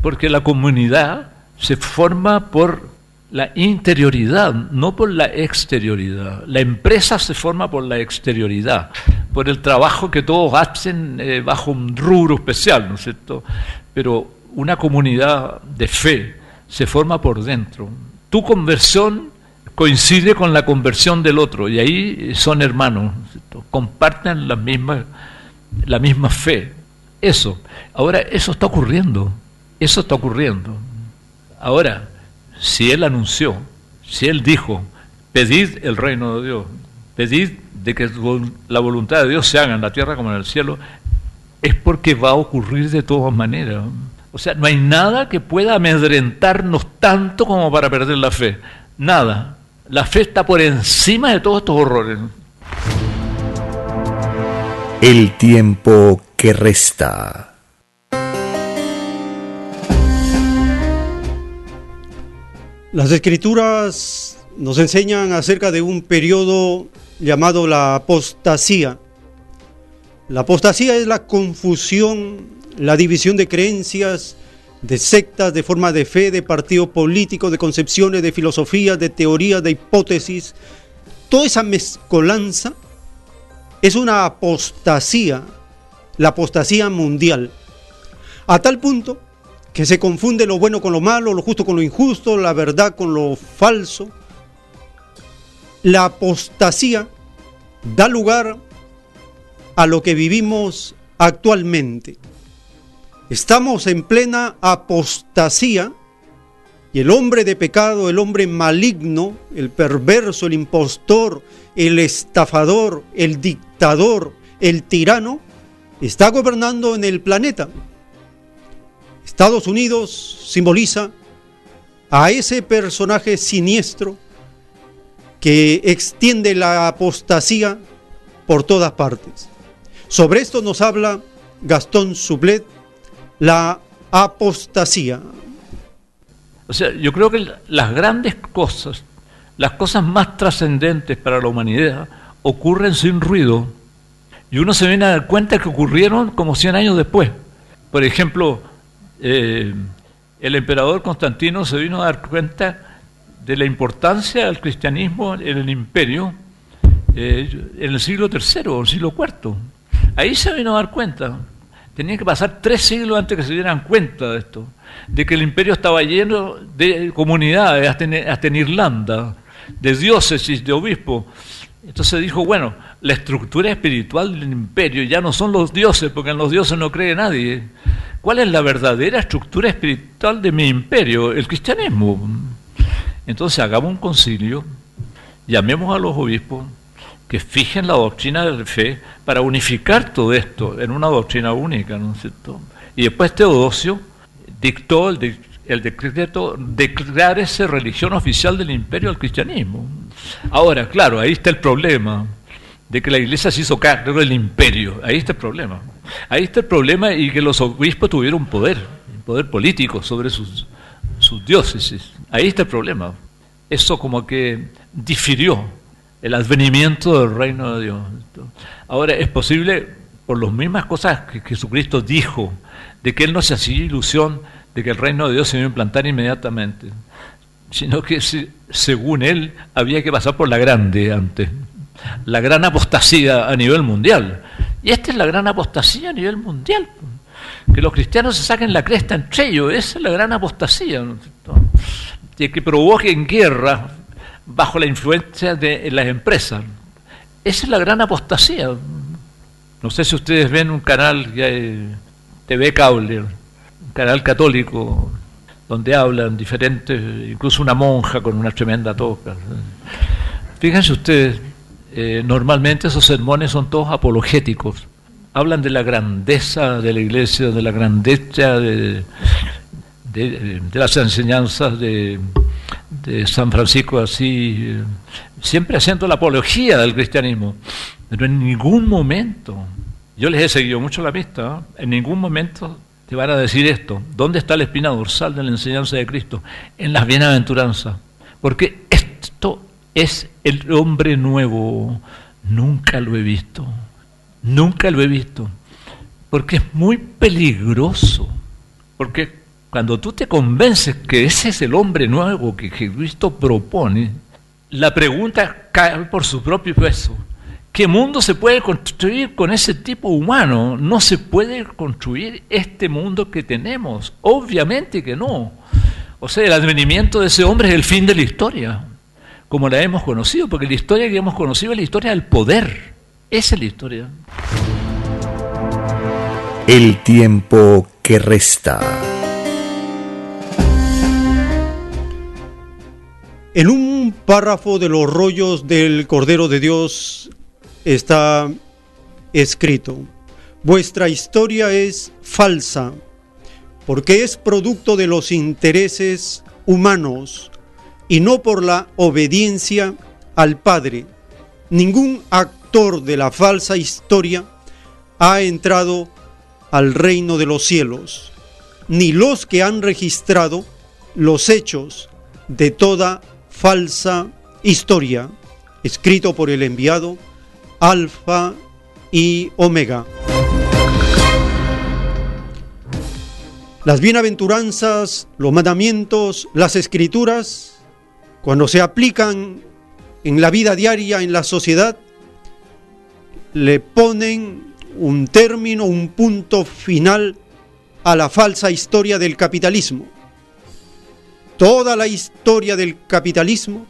porque la comunidad se forma por la interioridad, no por la exterioridad. La empresa se forma por la exterioridad, por el trabajo que todos hacen eh, bajo un rubro especial, ¿no es cierto? Pero una comunidad de fe se forma por dentro. Tu conversión coincide con la conversión del otro y ahí son hermanos, comparten la misma, la misma fe. Eso. Ahora, eso está ocurriendo. Eso está ocurriendo. Ahora, si Él anunció, si Él dijo, pedid el reino de Dios, pedid de que la voluntad de Dios se haga en la tierra como en el cielo, es porque va a ocurrir de todas maneras. O sea, no hay nada que pueda amedrentarnos tanto como para perder la fe. Nada. La fe está por encima de todos estos horrores. El tiempo que resta. Las escrituras nos enseñan acerca de un periodo llamado la apostasía. La apostasía es la confusión, la división de creencias, de sectas, de forma de fe, de partido político, de concepciones, de filosofía, de teoría, de hipótesis. Toda esa mezcolanza es una apostasía, la apostasía mundial. A tal punto que se confunde lo bueno con lo malo, lo justo con lo injusto, la verdad con lo falso. La apostasía da lugar a lo que vivimos actualmente. Estamos en plena apostasía y el hombre de pecado, el hombre maligno, el perverso, el impostor, el estafador, el dictador, el tirano, está gobernando en el planeta. Estados Unidos simboliza a ese personaje siniestro que extiende la apostasía por todas partes. Sobre esto nos habla Gastón Sublet, la apostasía. O sea, yo creo que las grandes cosas, las cosas más trascendentes para la humanidad, ocurren sin ruido. Y uno se viene a dar cuenta que ocurrieron como 100 años después. Por ejemplo, eh, el emperador Constantino se vino a dar cuenta de la importancia del cristianismo en el imperio eh, en el siglo III o el siglo IV. Ahí se vino a dar cuenta. Tenía que pasar tres siglos antes que se dieran cuenta de esto, de que el imperio estaba lleno de comunidades, hasta en, Irlanda, de diócesis, de obispos. Entonces dijo, bueno, la estructura espiritual del imperio ya no son los dioses, porque en los dioses no cree nadie. ¿Cuál es la verdadera estructura espiritual de mi imperio? El cristianismo. Entonces hagamos un concilio, llamemos a los obispos, que fijen la doctrina de la fe para unificar todo esto en una doctrina única, ¿no es cierto? Y después Teodosio dictó el, el decreto religión oficial del imperio del cristianismo. Ahora, claro, ahí está el problema de que la iglesia se hizo cargo del imperio. Ahí está el problema. Ahí está el problema y que los obispos tuvieron poder, poder político sobre sus, sus diócesis. Ahí está el problema. Eso como que difirió el advenimiento del reino de Dios. Ahora, es posible, por las mismas cosas que Jesucristo dijo, de que Él no se hacía ilusión de que el reino de Dios se iba a implantar inmediatamente, sino que según Él había que pasar por la grande antes, la gran apostasía a nivel mundial. Y esta es la gran apostasía a nivel mundial, que los cristianos se saquen la cresta entre ellos, esa es la gran apostasía, y que provoquen guerra bajo la influencia de las empresas. Esa es la gran apostasía. No sé si ustedes ven un canal que TV Cable, un canal católico, donde hablan diferentes, incluso una monja con una tremenda toca. Fíjense ustedes, eh, normalmente esos sermones son todos apologéticos. Hablan de la grandeza de la iglesia, de la grandeza de, las enseñanzas de, San Francisco así, eh, siempre haciendo la apología del cristianismo, pero en ningún momento, yo les he seguido mucho la pista, en ningún momento te van a decir esto, ¿dónde está la espina dorsal de la enseñanza de Cristo? En las bienaventuranzas, porque esto es el hombre nuevo, nunca lo he visto, nunca lo he visto, porque es muy peligroso, porque cuando tú te convences que ese es el hombre nuevo que Jesucristo propone, la pregunta cae por su propio peso. ¿Qué mundo se puede construir con ese tipo humano? No se puede construir este mundo que tenemos. Obviamente que no. O sea, el advenimiento de ese hombre es el fin de la historia, como la hemos conocido, porque la historia que hemos conocido es la historia del poder. Esa es la historia. El tiempo que resta. En un párrafo de los rollos del Cordero de Dios está escrito, vuestra historia es falsa porque es producto de los intereses humanos y no por la obediencia al Padre. Ningún actor de la falsa historia ha entrado al reino de los cielos, ni los que han registrado los hechos de toda falsa historia, escrito por el enviado Alfa y Omega. Las bienaventuranzas, los mandamientos, las escrituras, cuando se aplican en la vida diaria, en la sociedad, le ponen un término, un punto final a la falsa historia del capitalismo toda la historia del capitalismo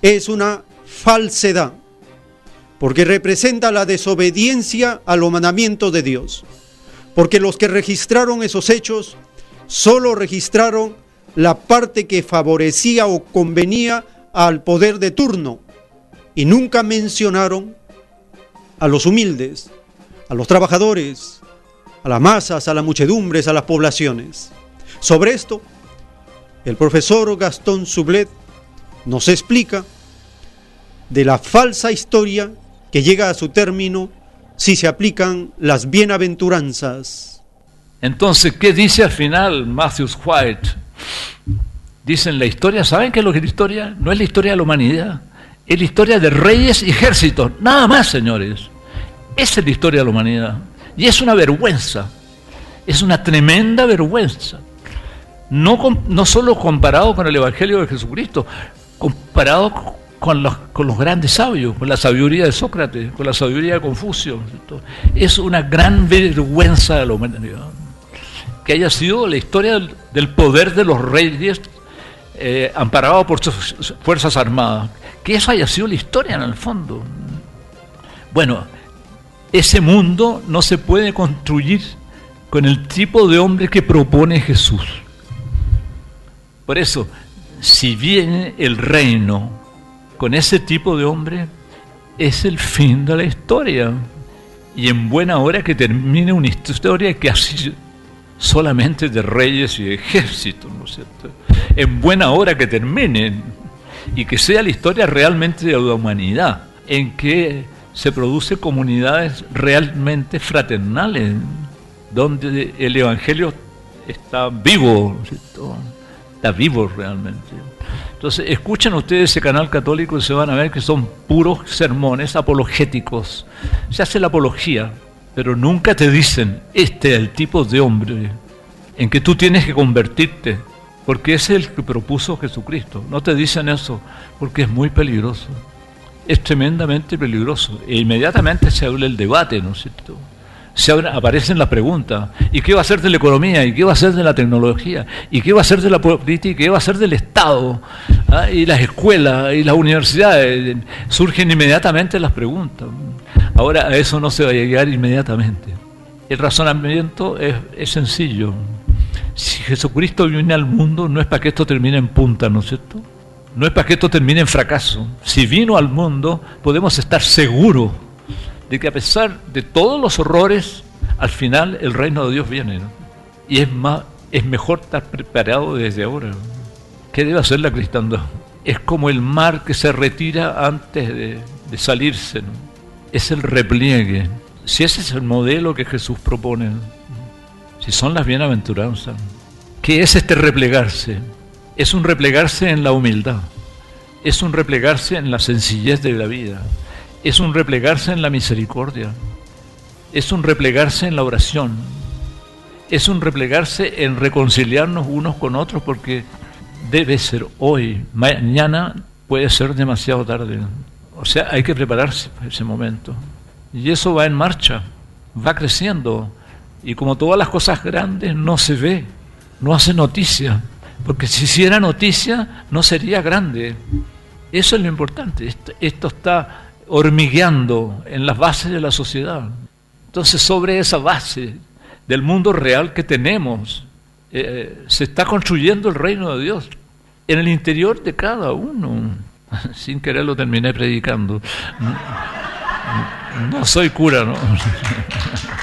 es una falsedad, porque representa la desobediencia a los mandamientos de Dios. Porque los que registraron esos hechos solo registraron la parte que favorecía o convenía al poder de turno y nunca mencionaron a los humildes, a los trabajadores, a las masas, a las muchedumbres, a las poblaciones. Sobre esto el profesor Gastón Sublet nos explica de la falsa historia que llega a su término si se aplican las bienaventuranzas. Entonces, ¿qué dice al final Matthew White? Dicen la historia, ¿saben qué es lo que es la historia? No es la historia de la humanidad, es la historia de reyes y ejércitos, nada más, señores. Esa es la historia de la humanidad. Y es una vergüenza, es una tremenda vergüenza. No, no solo comparado con el Evangelio de Jesucristo, comparado con los, con los grandes sabios, con la sabiduría de Sócrates, con la sabiduría de Confucio. Es una gran vergüenza de la humanidad que haya sido la historia del, poder de los reyes eh, amparado por sus fuerzas armadas. Que eso haya sido la historia en el fondo. Bueno, ese mundo no se puede construir con el tipo de hombre que propone Jesús. Por eso, si viene el reino con ese tipo de hombre, es el fin de la historia. Y en buena hora que termine una historia que así solamente de reyes y ejércitos, ¿no es cierto? En buena hora que terminen y que sea la historia realmente de la humanidad, en que se produce comunidades realmente fraternales, donde el Evangelio está vivo, ¿no es cierto? está vivo realmente. Entonces, escuchen ustedes ese canal católico y se van a ver que son puros sermones apologéticos. Se hace la apología, pero nunca te dicen, este es el tipo de hombre en que tú tienes que convertirte, porque es el que propuso Jesucristo. No te dicen eso, porque es muy peligroso. Es tremendamente peligroso. E inmediatamente se habla el debate, ¿no es cierto? Se aparecen las preguntas. ¿Y qué va a hacer de la economía? ¿Y qué va a hacer de la tecnología? ¿Y qué va a hacer de la política? ¿Y qué va a hacer del Estado? ¿Ah? Y las escuelas y las universidades. Surgen inmediatamente las preguntas. Ahora a eso no se va a llegar inmediatamente. El razonamiento es, sencillo. Si Jesucristo viene al mundo, no es para que esto termine en punta, ¿no es cierto? No es para que esto termine en fracaso. Si vino al mundo, podemos estar seguros de que a pesar de todos los horrores, al final el reino de Dios viene. Y es, más, es mejor estar preparado desde ahora. ¿Qué debe hacer la cristiandad? Es como el mar que se retira antes de, de salirse. ¿no? Es el repliegue. Si ese es el modelo que Jesús propone, si son las bienaventuranzas, ¿qué es este replegarse? Es un replegarse en la humildad, es un replegarse en la sencillez de la vida, es un replegarse en la misericordia, es un replegarse en la oración, es un replegarse en reconciliarnos unos con otros porque debe ser hoy, mañana puede ser demasiado tarde. O sea, hay que prepararse para ese momento. Y eso va en marcha, va creciendo. Y como todas las cosas grandes, no se ve, no hace noticia. Porque si hiciera noticia, no sería grande. Eso es lo importante. Esto, está hormigueando en las bases de la sociedad. Entonces, sobre esa base del mundo real que tenemos, eh, se está construyendo el reino de Dios en el interior de cada uno. Sin querer lo terminé predicando. No, soy cura, ¿no?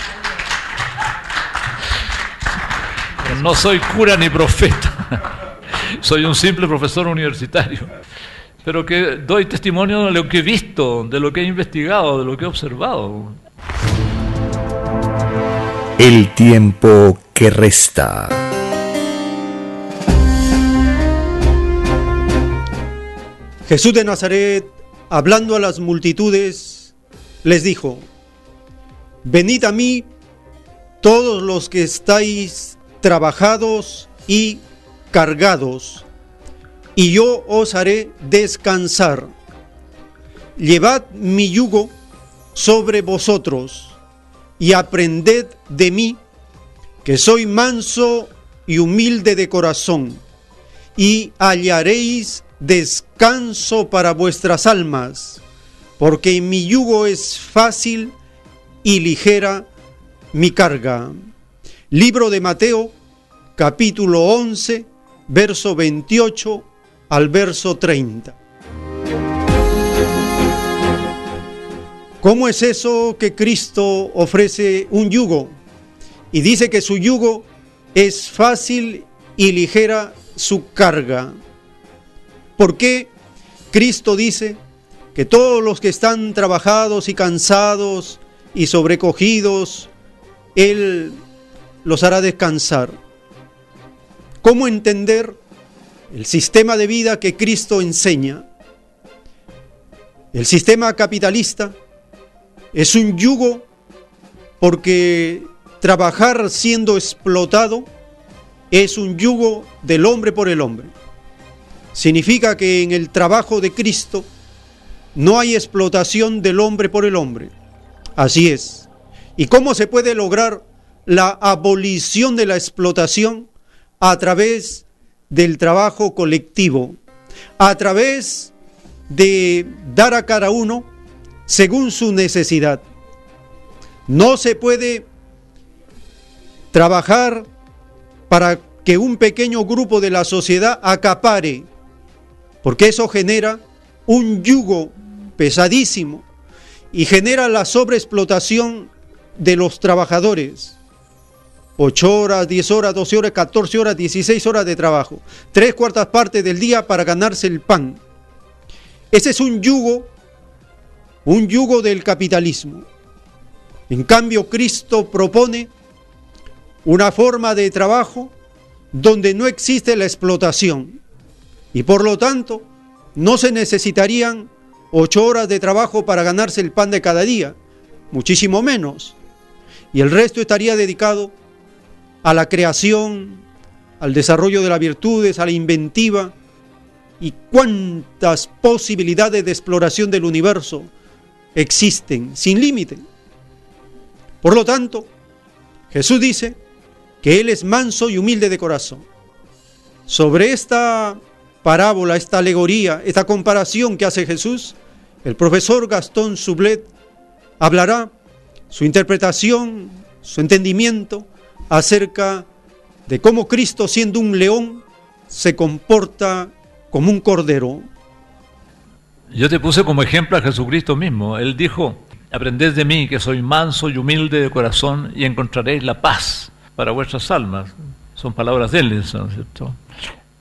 No soy cura ni profeta. Soy un simple profesor universitario. Pero que doy testimonio de lo que he visto, de lo que he investigado, de lo que he observado. El tiempo que resta. Jesús de Nazaret, hablando a las multitudes, les dijo, venid a mí todos los que estáis trabajados y cargados, y yo os haré descansar. Llevad mi yugo sobre vosotros y aprended de mí, que soy manso y humilde de corazón, y hallaréis descanso para vuestras almas, porque mi yugo es fácil y ligera mi carga. Libro de Mateo, capítulo 11, verso 28 al verso 30. ¿Cómo es eso que Cristo ofrece un yugo? Y dice que su yugo es fácil y ligera su carga. ¿Por qué Cristo dice que todos los que están trabajados y cansados y sobrecogidos, Él los hará descansar? ¿Cómo entender el sistema de vida que Cristo enseña, el sistema capitalista, es un yugo porque trabajar siendo explotado es un yugo del hombre por el hombre. Significa que en el trabajo de Cristo no hay explotación del hombre por el hombre. Así es. ¿Y cómo se puede lograr la abolición de la explotación? A través del trabajo colectivo, a través de dar a cada uno según su necesidad. No se puede trabajar para que un pequeño grupo de la sociedad acapare, porque eso genera un yugo pesadísimo y genera la sobreexplotación de los trabajadores. 8 horas, 10 horas, 12 horas, 14 horas, 16 horas de trabajo. Tres cuartas partes del día para ganarse el pan. Ese es un yugo, un yugo del capitalismo. En cambio, Cristo propone una forma de trabajo donde no existe la explotación y por lo tanto no se necesitarían ocho horas de trabajo para ganarse el pan de cada día, muchísimo menos. Y el resto estaría dedicado a la creación, al desarrollo de las virtudes, a la inventiva y cuántas posibilidades de exploración del universo existen sin límite. Por lo tanto, Jesús dice, que Él es manso y humilde de corazón. Sobre esta parábola, esta alegoría, esta comparación que hace Jesús, el profesor Gastón Sublet hablará su interpretación, su entendimiento acerca de cómo Cristo, siendo un león, se comporta como un cordero. Yo te puse como ejemplo a Jesucristo mismo. Él dijo, aprended de mí que soy manso y humilde de corazón y encontraréis la paz para vuestras almas. Son palabras de él, ¿no es cierto?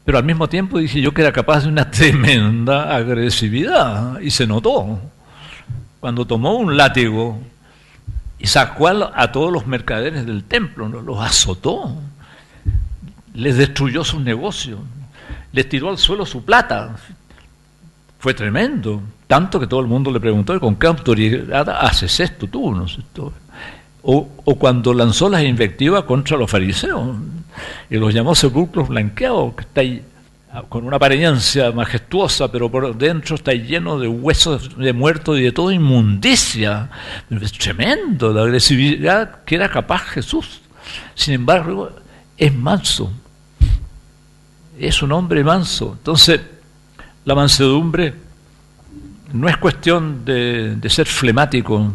Pero al mismo tiempo dije yo que era capaz de una tremenda agresividad y se notó cuando tomó un látigo y sacó a todos los mercaderes del templo, los azotó, les destruyó sus negocios, les tiró al suelo su plata. Fue tremendo, tanto que todo el mundo le preguntó, ¿con qué autoridad haces esto tú? ¿no cierto? o, cuando lanzó las invectivas contra los fariseos y los llamó sepulcros blanqueados, que está ahí, ah, con una apariencia majestuosa, pero por dentro está lleno de huesos de muertos y de toda inmundicia. Es tremendo la agresividad que era capaz Jesús. Sin embargo, es manso. Es un hombre manso. Entonces, la mansedumbre no es cuestión de, de ser flemático,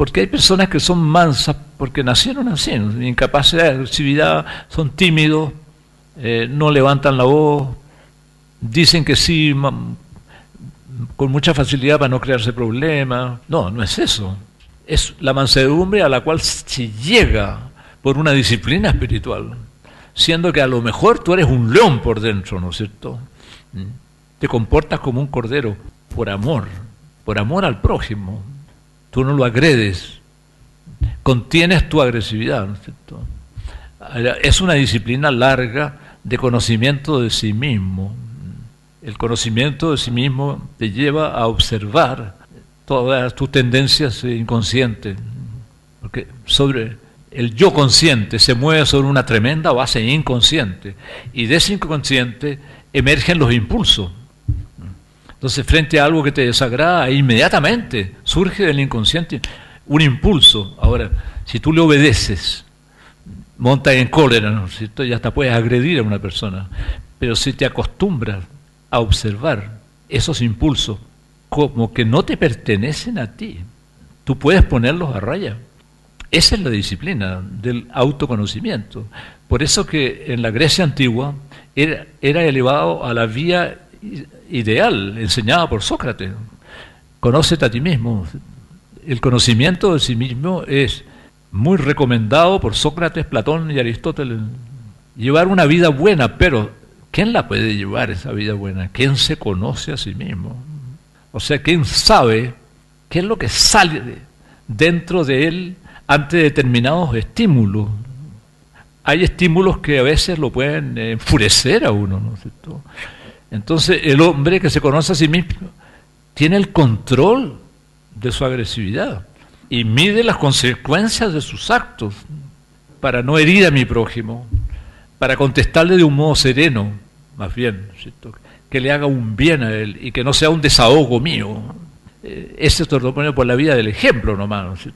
porque hay personas que son mansas porque nacieron así, incapaces de agresividad, son tímidos, eh, no levantan la voz, dicen que sí con mucha facilidad para no crearse problemas. No, no es eso. Es la mansedumbre a la cual se llega por una disciplina espiritual, siendo que a lo mejor tú eres un león por dentro, ¿no es cierto? ¿Mm? Te comportas como un cordero por amor, por amor al prójimo tú no lo agredes, contienes tu agresividad. ¿no es, cierto? es una disciplina larga de conocimiento de sí mismo. El conocimiento de sí mismo te lleva a observar todas tus tendencias inconscientes, porque sobre el yo consciente se mueve sobre una tremenda base inconsciente y de ese inconsciente emergen los impulsos entonces, frente a algo que te desagrada, inmediatamente surge del inconsciente un impulso. Ahora, si tú le obedeces, monta en cólera, ¿no es cierto? Y hasta puedes agredir a una persona. Pero si te acostumbras a observar esos impulsos como que no te pertenecen a ti, tú puedes ponerlos a raya. Esa es la disciplina del autoconocimiento. Por eso que en la Grecia antigua era, era elevado a la vía ideal enseñada por Sócrates. Conócete a ti mismo. El conocimiento de sí mismo es muy recomendado por Sócrates, Platón y Aristóteles. Llevar una vida buena, pero ¿quién la puede llevar esa vida buena? ¿Quién se conoce a sí mismo? O sea, ¿quién sabe qué es lo que sale dentro de él ante determinados estímulos? hay estímulos que a veces lo pueden enfurecer a uno, ¿no es cierto? Entonces el hombre que se conoce a sí mismo tiene el control de su agresividad y mide las consecuencias de sus actos para no herir a mi prójimo, para contestarle de un modo sereno, más bien, que le haga un bien a él y que no sea un desahogo mío. Eh, ese es lo por la vida del ejemplo nomás.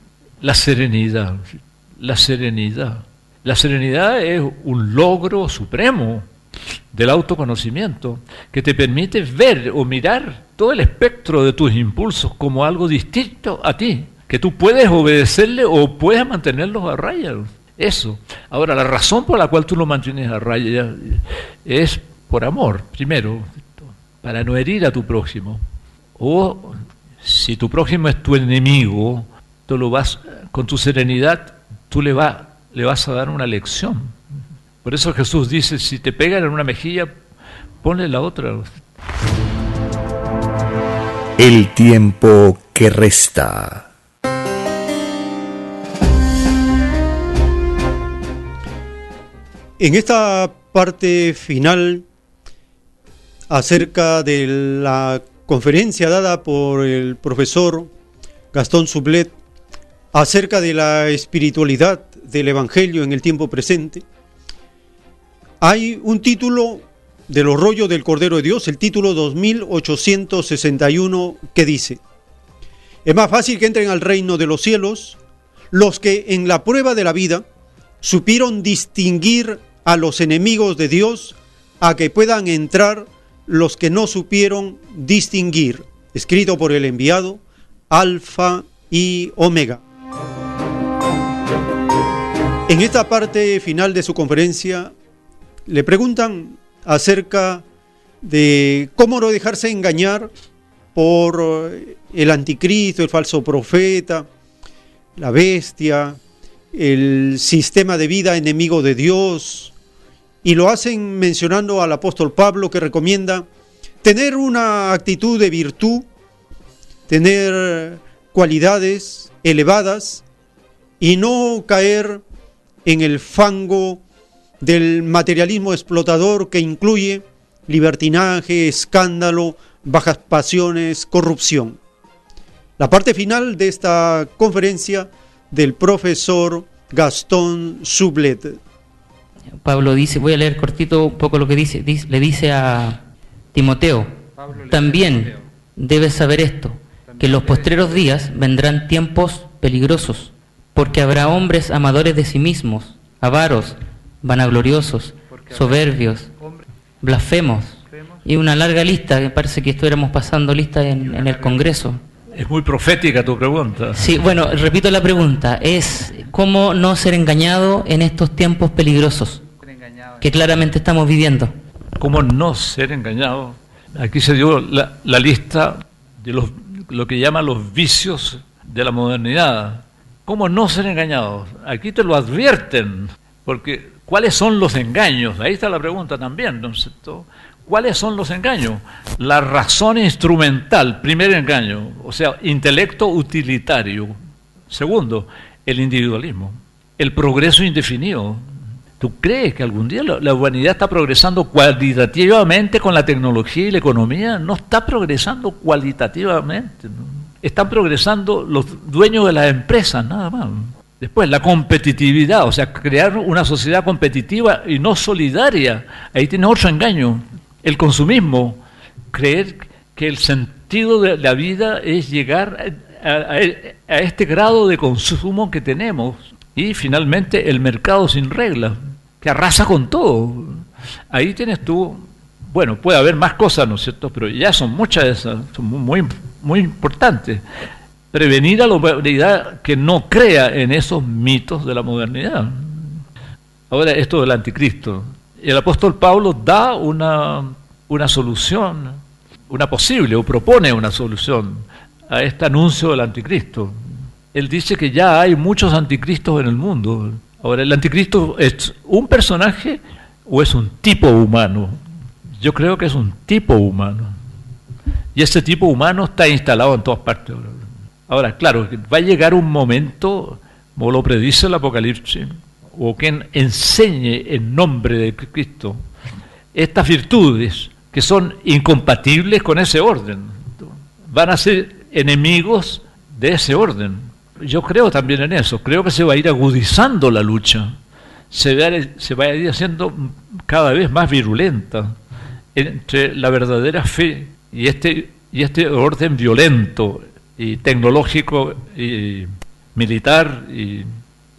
La serenidad, la serenidad. La serenidad es un logro supremo del autoconocimiento que te permite ver o mirar todo el espectro de tus impulsos como algo distinto a ti, que tú puedes obedecerle o puedes mantenerlos a raya. Eso. Ahora, la razón por la cual tú lo mantienes a raya es por amor, primero, para no herir a tu prójimo. O si tu prójimo es tu enemigo, tú lo vas con tu serenidad, tú le, va, le vas a dar una lección. Por eso Jesús dice, si te pegan en una mejilla, ponle la otra. El tiempo que resta. En esta parte final acerca de la conferencia dada por el profesor Gastón Sublet acerca de la espiritualidad del Evangelio en el tiempo presente, hay un título de los rollos del Cordero de Dios, el título 2861, que dice, es más fácil que entren al reino de los cielos los que en la prueba de la vida supieron distinguir a los enemigos de Dios a que puedan entrar los que no supieron distinguir, escrito por el enviado, Alfa y Omega. En esta parte final de su conferencia, le preguntan acerca de cómo no dejarse engañar por eh, el anticristo, el falso profeta, la bestia, el sistema de vida enemigo de Dios, y lo hacen mencionando al apóstol Pablo que recomienda tener una actitud de virtud, tener cualidades elevadas y no caer en el fango del materialismo explotador que incluye libertinaje, escándalo, bajas pasiones, corrupción. La parte final de esta conferencia del profesor Gastón Sublet. Pablo dice, voy a leer cortito un poco lo que dice, le dice a Timoteo, también debes saber esto, que en los postreros días vendrán tiempos peligrosos, porque habrá hombres amadores de sí mismos, avaros, vanagloriosos, soberbios, blasfemos, y una larga lista, que parece que estuviéramos pasando lista en, en el Congreso. Es muy profética tu pregunta. Sí, bueno, repito la pregunta, es cómo no ser engañado en estos tiempos peligrosos que claramente estamos viviendo. ¿Cómo no ser engañado? Aquí se dio la, la lista de los, lo que llaman los vicios de la modernidad. ¿Cómo no ser engañados? Aquí te lo advierten, porque ¿Cuáles son los engaños? Ahí está la pregunta también, ¿no es ¿Cuáles son los engaños? La razón instrumental, primer engaño, o sea, intelecto utilitario. Segundo, el individualismo, el progreso indefinido. ¿Tú crees que algún día la, humanidad está progresando cualitativamente con la tecnología y la economía? No está progresando cualitativamente. Están progresando los dueños de las empresas, nada más. Después, la competitividad, o sea, crear una sociedad competitiva y no solidaria. Ahí tiene otro engaño. El consumismo, creer que el sentido de la vida es llegar a, este grado de consumo que tenemos. Y finalmente, el mercado sin reglas, que arrasa con todo. Ahí tienes tú, bueno, puede haber más cosas, ¿no es cierto? Pero ya son muchas de esas, son muy, muy importantes prevenir a la humanidad que no crea en esos mitos de la modernidad. Ahora, esto del anticristo. El apóstol Pablo da una, una solución, una posible, o propone una solución a este anuncio del anticristo. Él dice que ya hay muchos anticristos en el mundo. Ahora, ¿el anticristo es un personaje o es un tipo humano? Yo creo que es un tipo humano. Y ese tipo humano está instalado en todas partes. Ahora, claro, va a llegar un momento, como lo predice el Apocalipsis, o quien enseñe en nombre de Cristo estas virtudes que son incompatibles con ese orden. Van a ser enemigos de ese orden. Yo creo también en eso, creo que se va a ir agudizando la lucha, se va, a, ir haciendo cada vez más virulenta entre la verdadera fe y este, y este orden violento y tecnológico y militar y,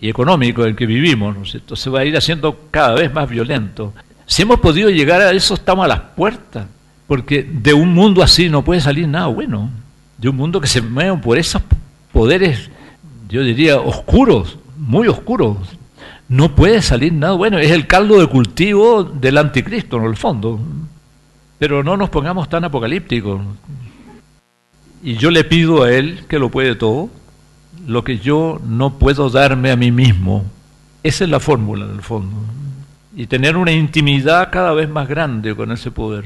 económico en el que vivimos, ¿no Se va a ir haciendo cada vez más violento. Si hemos podido llegar a eso, estamos a las puertas, porque de un mundo así no puede salir nada bueno, de un mundo que se mueve por esos poderes, yo diría, oscuros, muy oscuros. No puede salir nada bueno, es el caldo de cultivo del anticristo, en el fondo. Pero no nos pongamos tan apocalípticos. Y yo le pido a Él, que lo puede todo, lo que yo no puedo darme a mí mismo. Esa es la fórmula, en el fondo. Y tener una intimidad cada vez más grande con ese poder.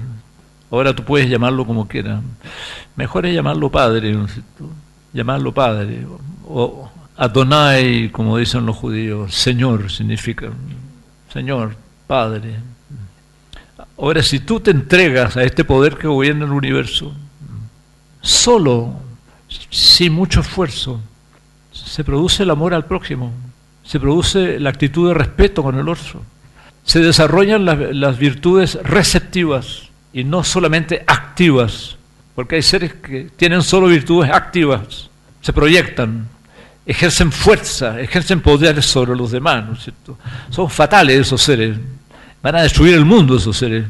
Ahora tú puedes llamarlo como quieras. Mejor es llamarlo Padre, ¿no es cierto? Llamarlo Padre. O Adonai, como dicen los judíos. Señor significa. Señor, Padre. Ahora, si tú te entregas a este poder que gobierna el universo, solo, sin mucho esfuerzo, se produce el amor al prójimo, se produce la actitud de respeto con el otro, se desarrollan las, virtudes receptivas y no solamente activas, porque hay seres que tienen solo virtudes activas, se proyectan, ejercen fuerza, ejercen poder sobre los demás, ¿no es cierto? Son fatales esos seres, van a destruir el mundo esos seres.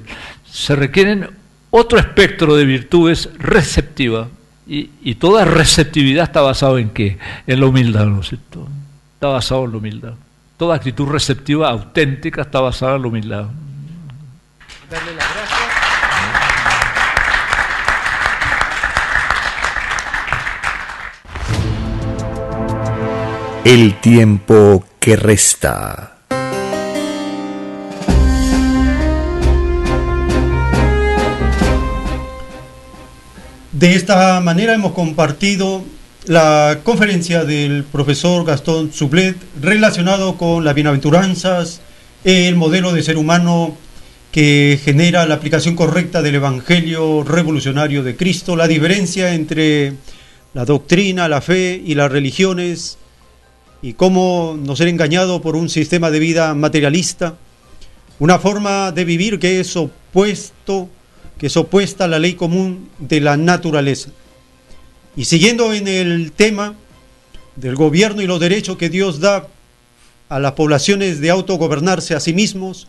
Se requieren otro espectro de virtudes receptivas y, toda receptividad está basada en qué? En la humildad, ¿no es cierto? Está basado en la humildad. Toda actitud receptiva auténtica está basada en la humildad. Darle las gracias. El tiempo que resta. De esta manera hemos compartido la conferencia del profesor Gastón Sublet relacionado con las bienaventuranzas, el modelo de ser humano que genera la aplicación correcta del Evangelio revolucionario de Cristo, la diferencia entre la doctrina, la fe y las religiones, y cómo no ser engañado por un sistema de vida materialista, una forma de vivir que es opuesto que es opuesta a la ley común de la naturaleza. Y siguiendo en el tema del gobierno y los derechos que Dios da a las poblaciones de autogobernarse a sí mismos,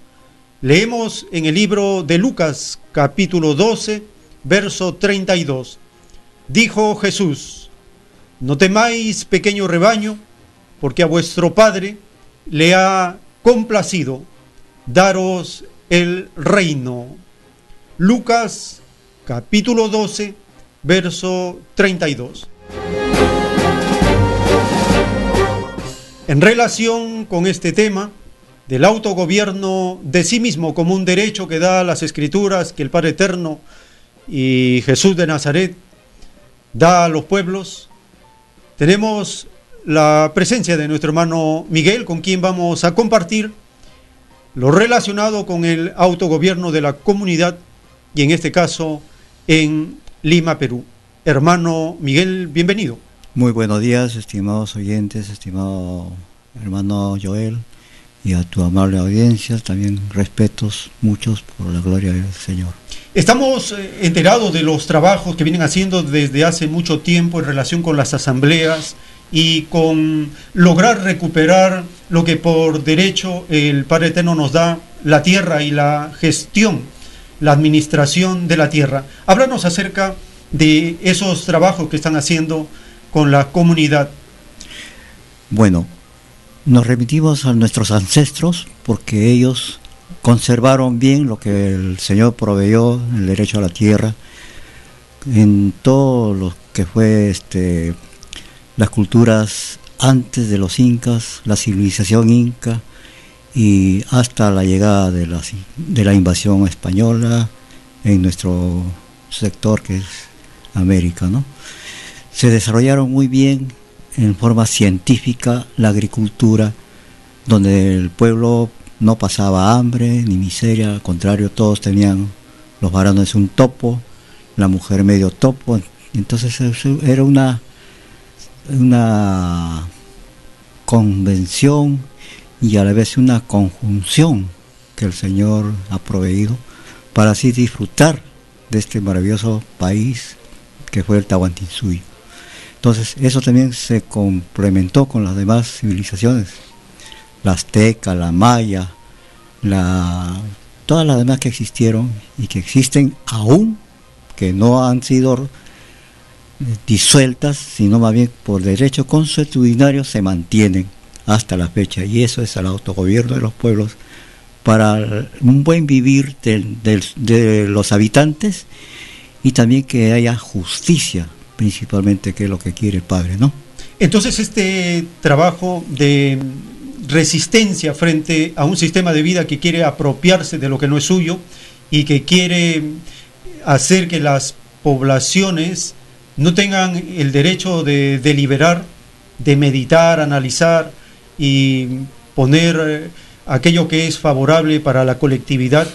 leemos en el libro de Lucas capítulo 12, verso 32. Dijo Jesús, no temáis pequeño rebaño, porque a vuestro Padre le ha complacido daros el reino. Lucas capítulo 12, verso 32. En relación con este tema del autogobierno de sí mismo como un derecho que da las escrituras que el Padre Eterno y Jesús de Nazaret da a los pueblos, tenemos la presencia de nuestro hermano Miguel, con quien vamos a compartir lo relacionado con el autogobierno de la comunidad y en este caso en Lima, Perú. Hermano Miguel, bienvenido. Muy buenos días, estimados oyentes, estimado hermano Joel y a tu amable audiencia, también respetos muchos por la gloria del Señor. Estamos eh, enterados de los trabajos que vienen haciendo desde hace mucho tiempo en relación con las asambleas y con lograr recuperar lo que por derecho el Padre Eterno nos da, la tierra y la gestión la administración de la tierra. Háblanos acerca de esos trabajos que están haciendo con la comunidad. Bueno, nos remitimos a nuestros ancestros porque ellos conservaron bien lo que el Señor proveyó, el derecho a la tierra, en todo lo que fue este, las culturas antes de los incas, la civilización inca, y hasta la llegada de la, de la invasión española en nuestro sector que es América. ¿no? Se desarrollaron muy bien en forma científica la agricultura donde el pueblo no pasaba hambre ni miseria, al contrario, todos tenían los varones un topo, la mujer medio topo, entonces era una, una convención y a la vez una conjunción que el Señor ha proveído para así disfrutar de este maravilloso país que fue el Tahuantinsuyo. Entonces, eso también se complementó con las demás civilizaciones, la azteca, la maya, todas las demás que existieron y que existen aún, que no han sido disueltas, sino más bien por derecho consuetudinario se mantienen hasta la fecha. Y eso es el autogobierno de los pueblos para un buen vivir de, los habitantes y también que haya justicia, principalmente, que es lo que quiere el Padre, ¿no? Entonces este trabajo de resistencia frente a un sistema de vida que quiere apropiarse de lo que no es suyo y que quiere hacer que las poblaciones no tengan el derecho de deliberar, de meditar, analizar y poner eh, aquello que es favorable para la colectividad,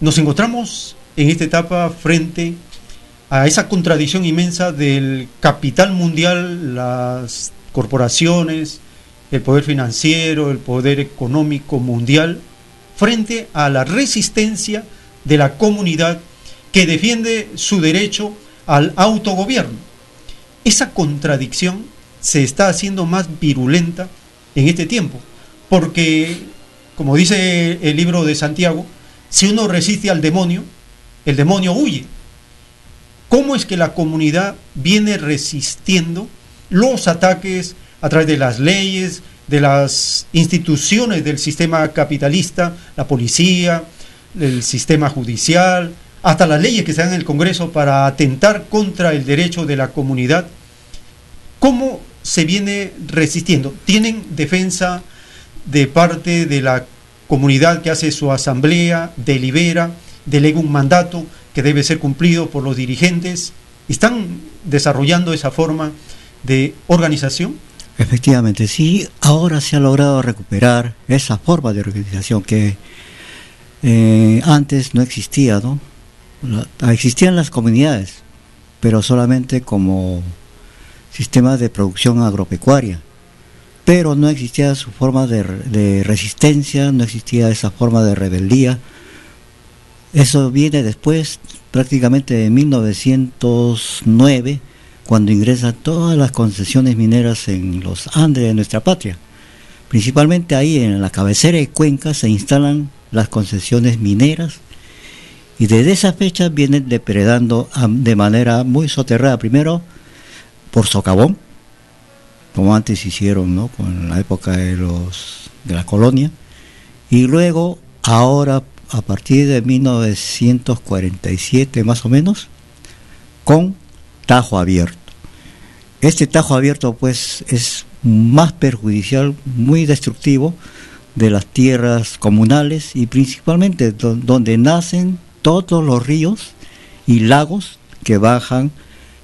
nos encontramos en esta etapa frente a esa contradicción inmensa del capital mundial, las corporaciones, el poder financiero, el poder económico mundial, frente a la resistencia de la comunidad que defiende su derecho al autogobierno. Esa contradicción se está haciendo más virulenta en este tiempo, porque, como dice el libro de Santiago, si uno resiste al demonio, el demonio huye. ¿Cómo es que la comunidad viene resistiendo los ataques a través de las leyes, de las instituciones del sistema capitalista, la policía, el sistema judicial, hasta las leyes que se dan en el Congreso para atentar contra el derecho de la comunidad, ¿cómo se viene resistiendo? ¿Tienen defensa de parte de la comunidad que hace su asamblea, delibera, delega un mandato que debe ser cumplido por los dirigentes? ¿Están desarrollando esa forma de organización? Efectivamente, sí, ahora se ha logrado recuperar esa forma de organización que eh, antes no existía, ¿no? existían las comunidades, pero solamente como sistema de producción agropecuaria. Pero no existía su forma de, resistencia, no existía esa forma de rebeldía. Eso viene después, prácticamente de 1909, cuando ingresan todas las concesiones mineras en los Andes de nuestra patria. Principalmente ahí en la cabecera de Cuenca se instalan las concesiones mineras y desde esa fecha vienen depredando de manera muy soterrada, primero por socavón, como antes hicieron ¿no? con la época de, los, de la colonia, y luego ahora a partir de 1947 más o menos, con tajo abierto. Este tajo abierto pues es más perjudicial, muy destructivo de las tierras comunales y principalmente donde nacen todos los ríos y lagos que bajan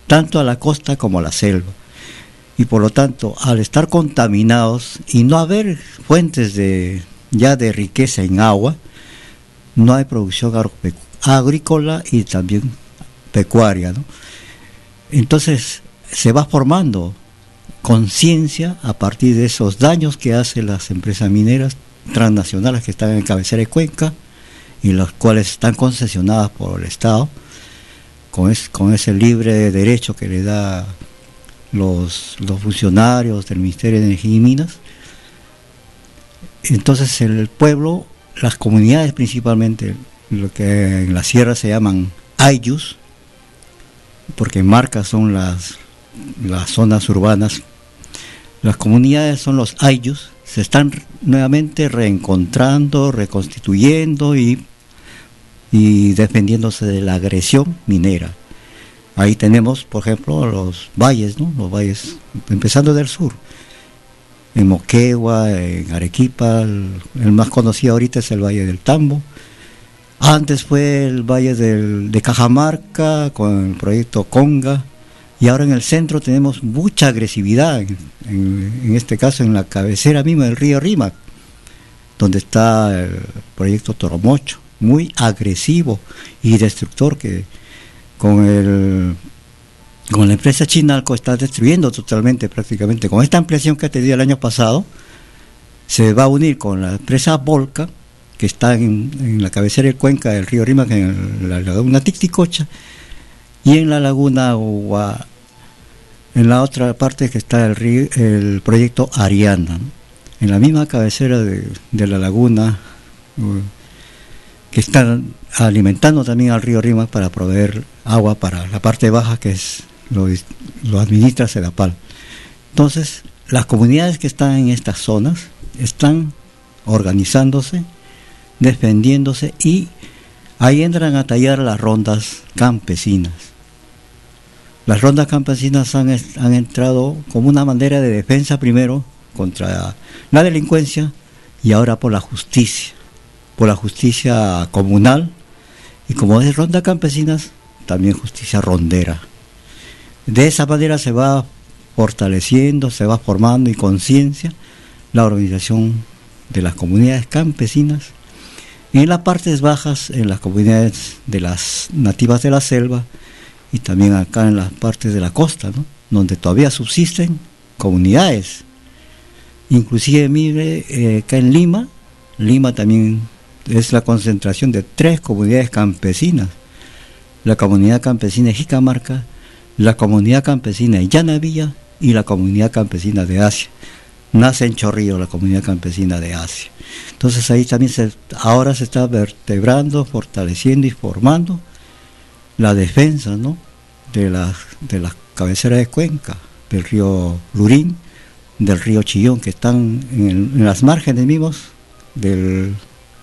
tanto a la costa como a la selva. Y por lo tanto, al estar contaminados y no haber fuentes de, ya de riqueza en agua, no hay producción agrícola y también pecuaria. Entonces se va formando conciencia a partir de esos daños que hacen las empresas mineras transnacionales que están en cabecera de cuenca y las cuales están concesionadas por el Estado, con, ese libre derecho que le da los, los funcionarios del Ministerio de Energía y Minas. Entonces el pueblo, las comunidades principalmente, lo que en la sierra se llaman ayus, porque marcas son las, las zonas urbanas, las comunidades son los ayus, se están nuevamente reencontrando, reconstituyendo y, y defendiéndose de la agresión minera. Ahí tenemos, por ejemplo, los valles, ¿no? Los valles, empezando del sur. En Moquegua, en Arequipa, el, más conocido ahorita es el Valle del Tambo. Antes fue el Valle de Cajamarca con el proyecto Conga y ahora en el centro tenemos mucha agresividad, en, este caso en la cabecera misma del río Rímac, donde está el proyecto Toromocho, muy agresivo y destructor que con el con la empresa Chinalco está destruyendo totalmente prácticamente. Con esta ampliación que ha tenido el año pasado, se va a unir con la empresa Volca, que está en, la cabecera de Cuenca del río Rima, en la laguna Ticticocha, y en la laguna en la otra parte que está el, el proyecto Ariana, en la misma cabecera de, la laguna, que están alimentando también al río Rima para proveer agua para la parte baja que es lo, lo administra Sedapal. Entonces, las comunidades que están en estas zonas están organizándose, defendiéndose y ahí entran a tallar las rondas campesinas. Las rondas campesinas han, han entrado como una manera de defensa primero contra la delincuencia y ahora por la justicia, por la justicia comunal y como es ronda campesinas, también justicia rondera. De esa manera se va fortaleciendo, se va formando y conciencia la organización de las comunidades campesinas. Y en las partes bajas, en las comunidades de las nativas de la selva y también acá en las partes de la costa, donde todavía subsisten comunidades. Inclusive, mire, eh, acá en Lima, Lima también es la concentración de tres comunidades campesinas. La comunidad campesina de Jicamarca, la comunidad campesina de Llanavilla y la comunidad campesina de Asia nace en Chorrillo, la comunidad campesina de Asia. Entonces ahí también se, ahora se está vertebrando, fortaleciendo y formando la defensa ¿no? de, las, de las cabeceras de cuenca, del río Lurín, del río Chillón, que están en, las márgenes mismos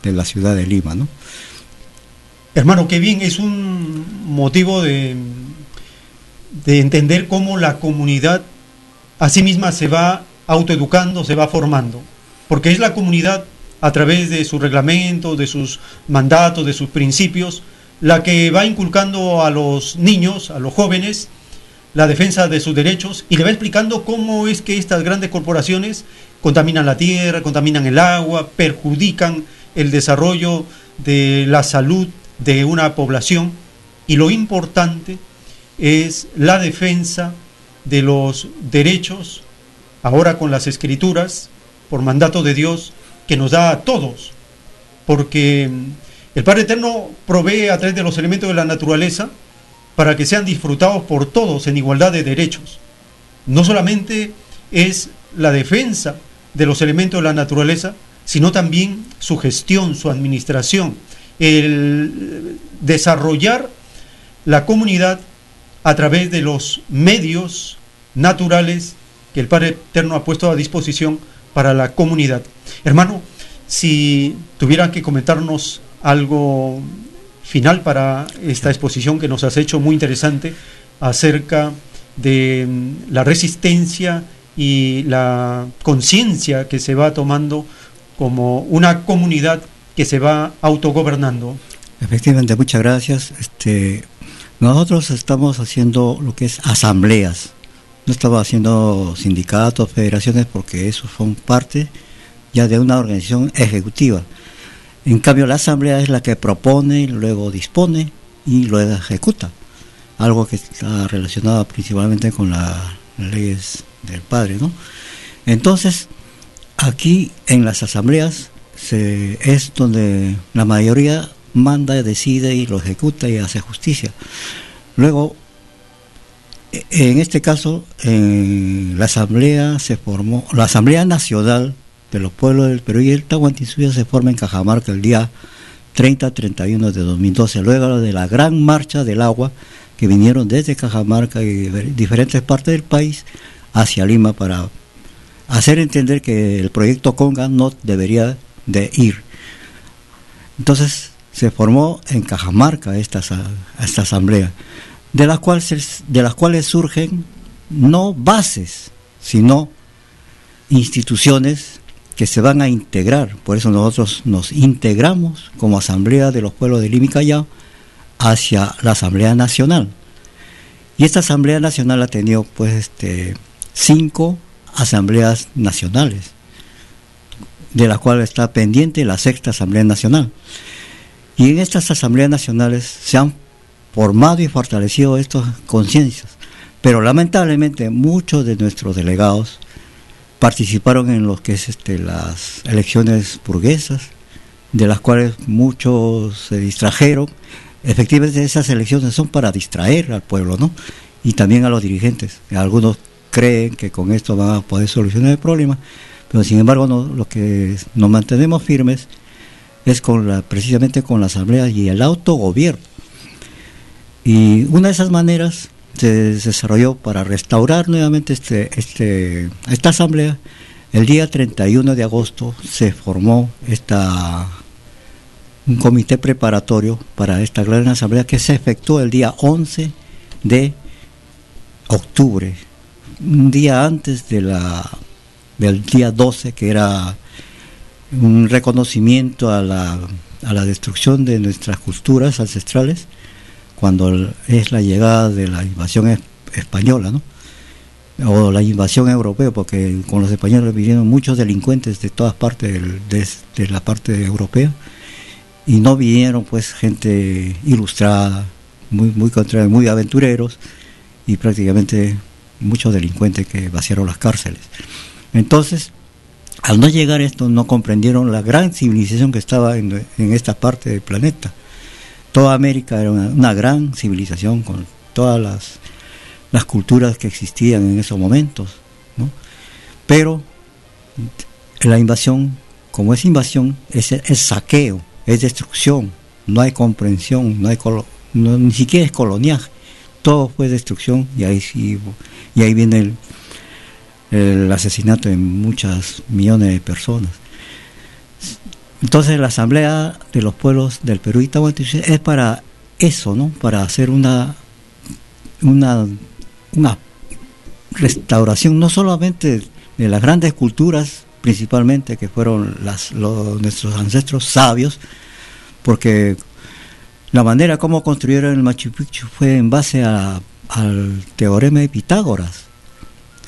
de la ciudad de Lima. ¿no? Hermano, qué bien, es un motivo de, de entender cómo la comunidad a sí misma se va autoeducando, se va formando, porque es la comunidad a través de su reglamento, de sus mandatos, de sus principios, la que va inculcando a los niños, a los jóvenes, la defensa de sus derechos y le va explicando cómo es que estas grandes corporaciones contaminan la tierra, contaminan el agua, perjudican el desarrollo de la salud de una población y lo importante es la defensa de los derechos ahora con las escrituras, por mandato de Dios, que nos da a todos, porque el Padre Eterno provee a través de los elementos de la naturaleza para que sean disfrutados por todos en igualdad de derechos. No solamente es la defensa de los elementos de la naturaleza, sino también su gestión, su administración, el desarrollar la comunidad a través de los medios naturales que el Padre Eterno ha puesto a disposición para la comunidad. Hermano, si tuvieran que comentarnos algo final para esta exposición que nos has hecho muy interesante acerca de mm, la resistencia y la conciencia que se va tomando como una comunidad que se va autogobernando. Efectivamente, muchas gracias. Este, nosotros estamos haciendo lo que es asambleas no estaba haciendo sindicatos, federaciones, porque esos son parte ya de una organización ejecutiva. En cambio, la asamblea es la que propone, luego dispone y luego ejecuta. Algo que está relacionado principalmente con las leyes del padre, ¿no? Entonces, aquí en las asambleas es donde la mayoría manda, decide y lo ejecuta y hace justicia. Luego, en este caso, en la asamblea se formó, la asamblea nacional de los pueblos del Perú y el Tahuantinsuyo se forma en Cajamarca el día 30-31 de 2012, luego de la gran marcha del agua que vinieron desde Cajamarca y diferentes partes del país hacia Lima para hacer entender que el proyecto Conga no debería de ir. Entonces se formó en Cajamarca esta, esta asamblea de las cuales, de las cuales surgen no bases, sino instituciones que se van a integrar. Por eso nosotros nos integramos como Asamblea de los Pueblos de Lima y hacia la Asamblea Nacional. Y esta Asamblea Nacional ha tenido pues este, cinco asambleas nacionales. de la cual está pendiente la sexta Asamblea Nacional. Y en estas asambleas nacionales se han formado y fortalecido estas conciencias. Pero lamentablemente muchos de nuestros delegados participaron en lo que es este, las elecciones burguesas, de las cuales muchos se distrajeron. Efectivamente esas elecciones son para distraer al pueblo, ¿no? Y también a los dirigentes. Algunos creen que con esto van a poder solucionar el problema, pero sin embargo no, lo que nos mantenemos firmes es con la, precisamente con la asamblea y el autogobierno. Y una de esas maneras se desarrolló para restaurar nuevamente este, este, esta asamblea. El día 31 de agosto se formó esta, un comité preparatorio para esta gran asamblea que se efectuó el día 11 de octubre, un día antes del día 12, que era un reconocimiento a la, a la destrucción de nuestras culturas ancestrales cuando es la llegada de la invasión española, ¿no? o la invasión europea, porque con los españoles vinieron muchos delincuentes de todas partes de, la parte europea y no vinieron pues gente ilustrada, muy muy muy aventureros y prácticamente muchos delincuentes que vaciaron las cárceles. Entonces, al no llegar esto, no comprendieron la gran civilización que estaba en, esta parte del planeta toda América era una, gran civilización con todas las, las, culturas que existían en esos momentos. Pero la invasión, como es invasión, es, es saqueo, es destrucción, no hay comprensión, no hay ni siquiera es coloniaje, todo fue destrucción y ahí, y ahí viene el, el asesinato de muchas millones de personas. Entonces la Asamblea de los Pueblos del Perú y es para eso, ¿no? Para hacer una, una, una restauración no solamente de las grandes culturas, principalmente que fueron las, nuestros ancestros sabios, porque la manera como construyeron el Machu Picchu fue en base al teorema de Pitágoras,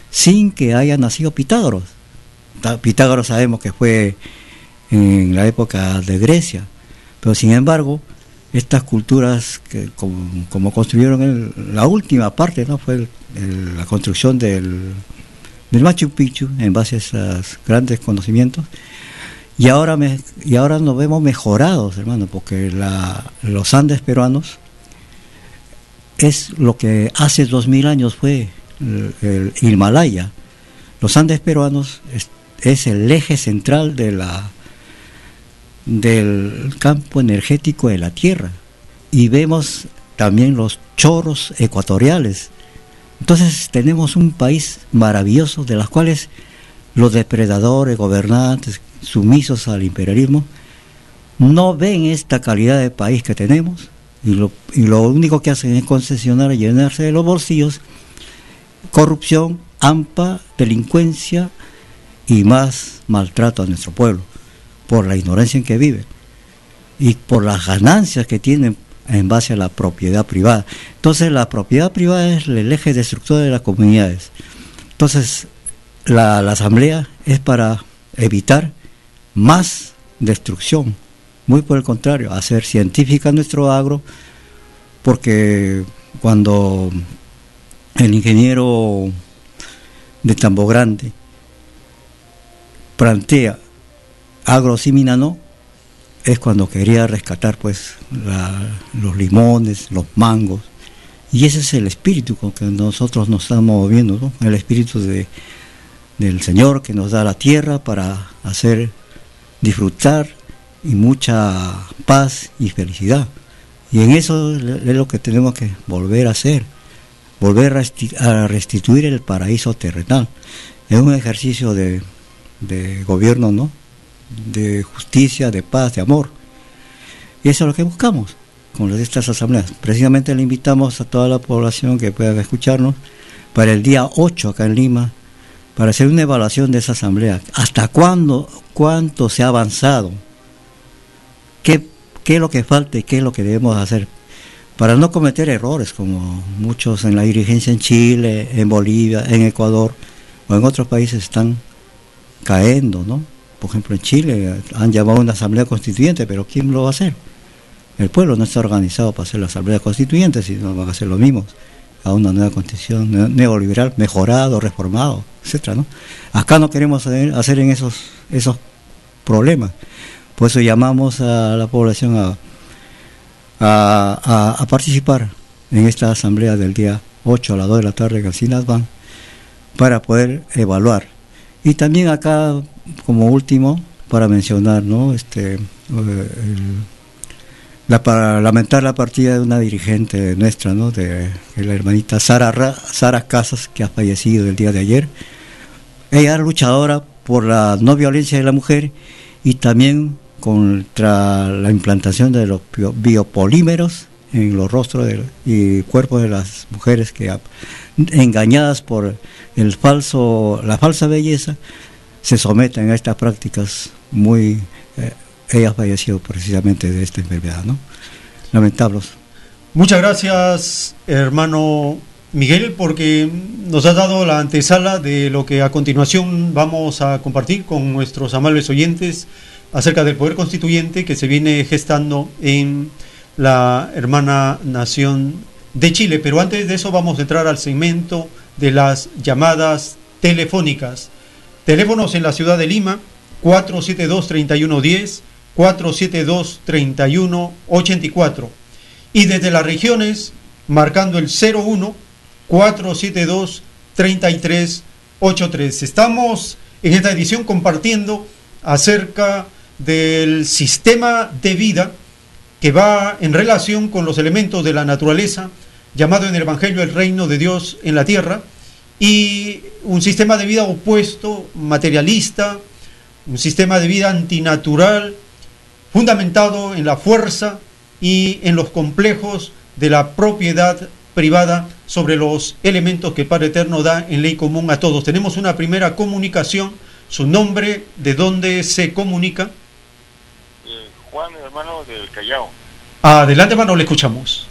sin que haya nacido Pitágoras. Pitágoras sabemos que fue en la época de Grecia. Pero sin embargo, estas culturas que como, construyeron la última parte, ¿no? fue la construcción del, del, Machu Picchu en base a esos grandes conocimientos. Y ahora, me, y ahora nos vemos mejorados, hermano, porque los Andes peruanos es lo que hace dos mil años fue el, Himalaya. Los Andes peruanos es el eje central de la del campo energético de la Tierra y vemos también los chorros ecuatoriales. Entonces tenemos un país maravilloso de los cuales los depredadores, gobernantes, sumisos al imperialismo, no ven esta calidad de país que tenemos y lo, único que hacen es concesionar y llenarse de los bolsillos, corrupción, AMPA, delincuencia y más maltrato a nuestro pueblo por la ignorancia en que vive y por las ganancias que tienen en base a la propiedad privada. Entonces la propiedad privada es el eje destructor de las comunidades. Entonces la, asamblea es para evitar más destrucción, muy por el contrario, hacer científica nuestro agro, porque cuando el ingeniero de Tambo Grande plantea agrosimina es cuando quería rescatar pues los limones, los mangos, y ese es el espíritu con que nosotros nos estamos moviendo, el espíritu de, del Señor que nos da la tierra para hacer disfrutar y mucha paz y felicidad. Y en eso es lo que tenemos que volver a hacer, volver a restituir el paraíso terrenal. Es un ejercicio de, gobierno, ¿no? de justicia, de paz, de amor. Y eso es lo que buscamos con estas asambleas. Precisamente le invitamos a toda la población que pueda escucharnos para el día 8 acá en Lima, para hacer una evaluación de esa asamblea. ¿Hasta cuándo, cuánto se ha avanzado? ¿Qué, qué es lo que falta y qué es lo que debemos hacer? Para no cometer errores como muchos en la dirigencia en Chile, en Bolivia, en Ecuador o en otros países están cayendo, ¿no? Por ejemplo, en Chile han llamado a una asamblea constituyente, pero ¿quién lo va a hacer? El pueblo no está organizado para hacer la asamblea constituyente, sino van a hacer lo mismo, a una nueva constitución neoliberal, mejorado, reformado, etcétera, ¿no? Acá no queremos hacer en esos, esos problemas. Por eso llamamos a la población a, a, participar en esta asamblea del día 8 a las 2 de la tarde en el van para poder evaluar. Y también acá, como último, para mencionar, ¿no? Este, la, para lamentar la partida de una dirigente nuestra, ¿no? De, la hermanita Sara, Sara Casas, que ha fallecido el día de ayer. Ella era luchadora por la no violencia de la mujer y también contra la implantación de los biopolímeros en los rostros y cuerpos de las mujeres que engañadas por el falso la falsa belleza se someten a estas prácticas muy ella ha fallecido precisamente de esta enfermedad no lamentables muchas gracias hermano Miguel porque nos ha dado la antesala de lo que a continuación vamos a compartir con nuestros amables oyentes acerca del poder constituyente que se viene gestando en la hermana nación de Chile. Pero antes de eso vamos a entrar al segmento de las llamadas telefónicas. Teléfonos en la ciudad de Lima, 472-3110, 472-3184. Y desde las regiones, marcando el 01 472-3383. Estamos en esta edición compartiendo acerca del sistema de vida que va en relación con los elementos de la naturaleza, llamado en el Evangelio el reino de Dios en la tierra, y un sistema de vida opuesto, materialista, un sistema de vida antinatural, fundamentado en la fuerza y en los complejos de la propiedad privada sobre los elementos que Padre Eterno da en ley común a todos. Tenemos una primera comunicación, su nombre, de dónde se comunica. Juan, hermano del Callao. Adelante, hermano, le escuchamos.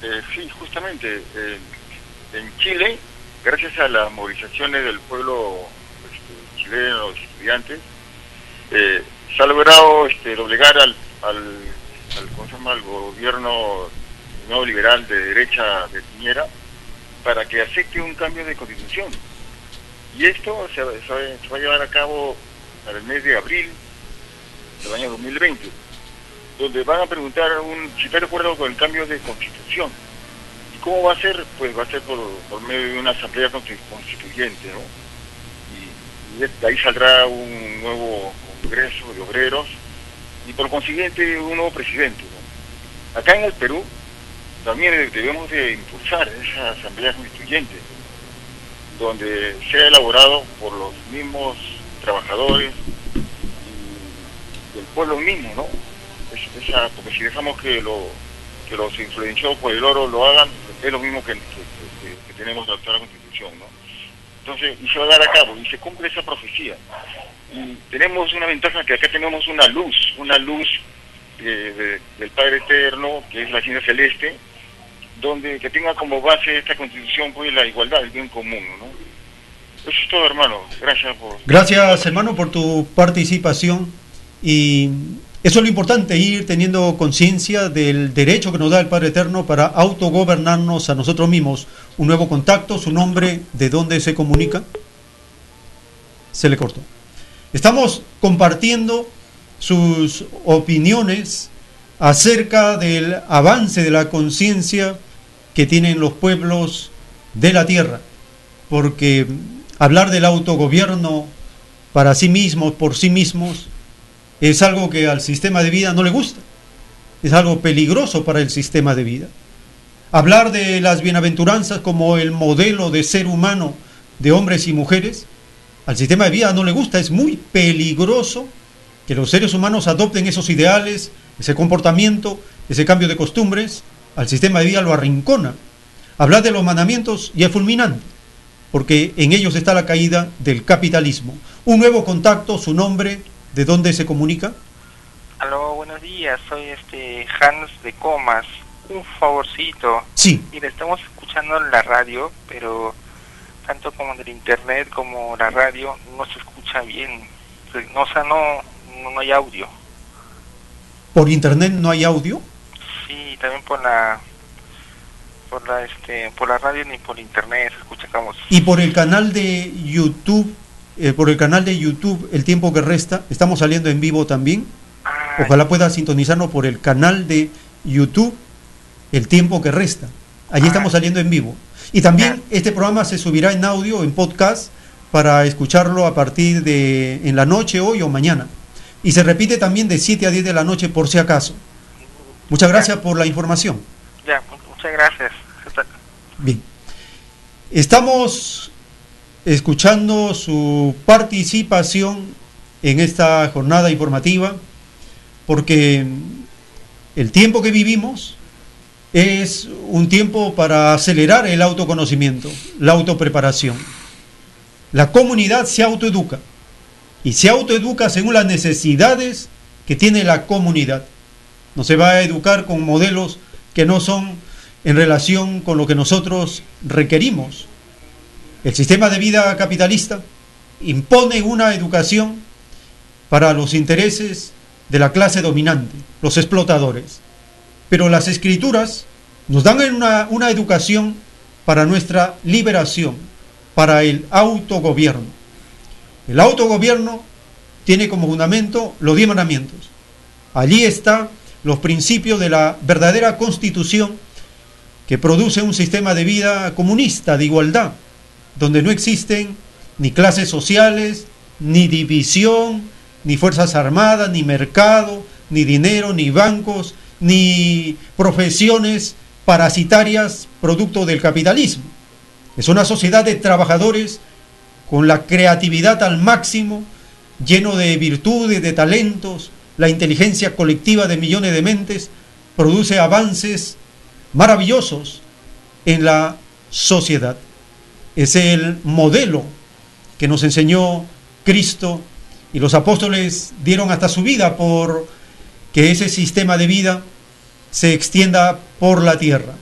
Eh, sí, justamente eh, en Chile, gracias a las movilizaciones del pueblo este, chileno, los estudiantes, eh, se ha logrado este, doblegar al, al, al, al gobierno neoliberal de derecha de Piñera para que acepte un cambio de constitución. Y esto se, se va a llevar a cabo para el mes de abril del año 2020, donde van a preguntar un, si está de acuerdo con el cambio de constitución. ¿Y cómo va a ser? Pues va a ser por, medio de una asamblea constituyente, ¿no? Y, de ahí saldrá un nuevo congreso de obreros y por consiguiente un nuevo presidente. Acá en el Perú también debemos de impulsar esa asamblea constituyente, donde sea elaborado por los mismos trabajadores, del pueblo mismo, ¿no? porque si dejamos que, lo, que los influenciados por el oro lo hagan, es lo mismo que, tenemos la actual constitución, ¿no? Entonces, y se va a dar a cabo, y se cumple esa profecía. Tenemos una ventaja que acá tenemos una luz, una luz del Padre Eterno, que es la ciencia celeste, donde que tenga como base esta constitución pues la igualdad, el bien común, ¿no? Eso es todo, hermano. Gracias por... Gracias, hermano, por tu participación. Y eso es lo importante, ir teniendo conciencia del derecho que nos da el Padre Eterno para autogobernarnos a nosotros mismos. Un nuevo contacto, su nombre, de dónde se comunica. Se le cortó. Estamos compartiendo sus opiniones acerca del avance de la conciencia que tienen los pueblos de la tierra, porque hablar del autogobierno para sí mismos, por sí mismos, es algo que al sistema de vida no le gusta. Es algo peligroso para el sistema de vida. Hablar de las bienaventuranzas como el modelo de ser humano de hombres y mujeres, al sistema de vida no le gusta. Es muy peligroso que los seres humanos adopten esos ideales, ese comportamiento, ese cambio de costumbres. Al sistema de vida lo arrincona. Hablar de los mandamientos ya es fulminante, porque en ellos está la caída del capitalismo. Un nuevo contacto, su nombre, ¿De dónde se comunica? Aló, buenos días, soy este Hans de Comas. Un favorcito. Sí. Mira, estamos escuchando en la radio, pero tanto como en el internet como la radio no se escucha bien. no, o sea, no, no, hay audio. ¿Por internet no hay audio? Sí, también por la por la este por la radio ni por internet escuchamos. Y por el canal de YouTube, eh, por el canal de YouTube El tiempo que resta, estamos saliendo en vivo también. Ah, Ojalá pueda sintonizarnos por el canal de YouTube El tiempo que resta. Allí ah. estamos saliendo en vivo. Y también este programa se subirá en audio, en podcast, para escucharlo a partir de en la noche, hoy o mañana. Y se repite también de 7 a 10 de la noche por si acaso. Muchas gracias por la información. Ya, muchas gracias. Bien. Estamos escuchando su participación en esta jornada informativa porque el tiempo que vivimos es un tiempo para acelerar el autoconocimiento, la autopreparación. La comunidad se autoeduca y se autoeduca según las necesidades que tiene la comunidad. No se va a educar con modelos que no son en relación con lo que nosotros requerimos. El sistema de vida capitalista impone una educación para los intereses de la clase dominante, los explotadores. Pero las escrituras nos dan una, una educación para nuestra liberación, para el autogobierno. El autogobierno tiene como fundamento los diez mandamientos. Allí están los principios de la verdadera constitución que produce un sistema de vida comunista, de igualdad, donde no existen ni clases sociales, ni división, ni fuerzas armadas, ni mercado, ni dinero, ni bancos, ni profesiones parasitarias producto del capitalismo. Es una sociedad de trabajadores con la creatividad al máximo, lleno de virtudes, de talentos, la inteligencia colectiva de millones de mentes produce avances maravillosos en la sociedad. Es el modelo que nos enseñó Cristo y los apóstoles dieron hasta su vida por que ese sistema de vida se extienda por la tierra.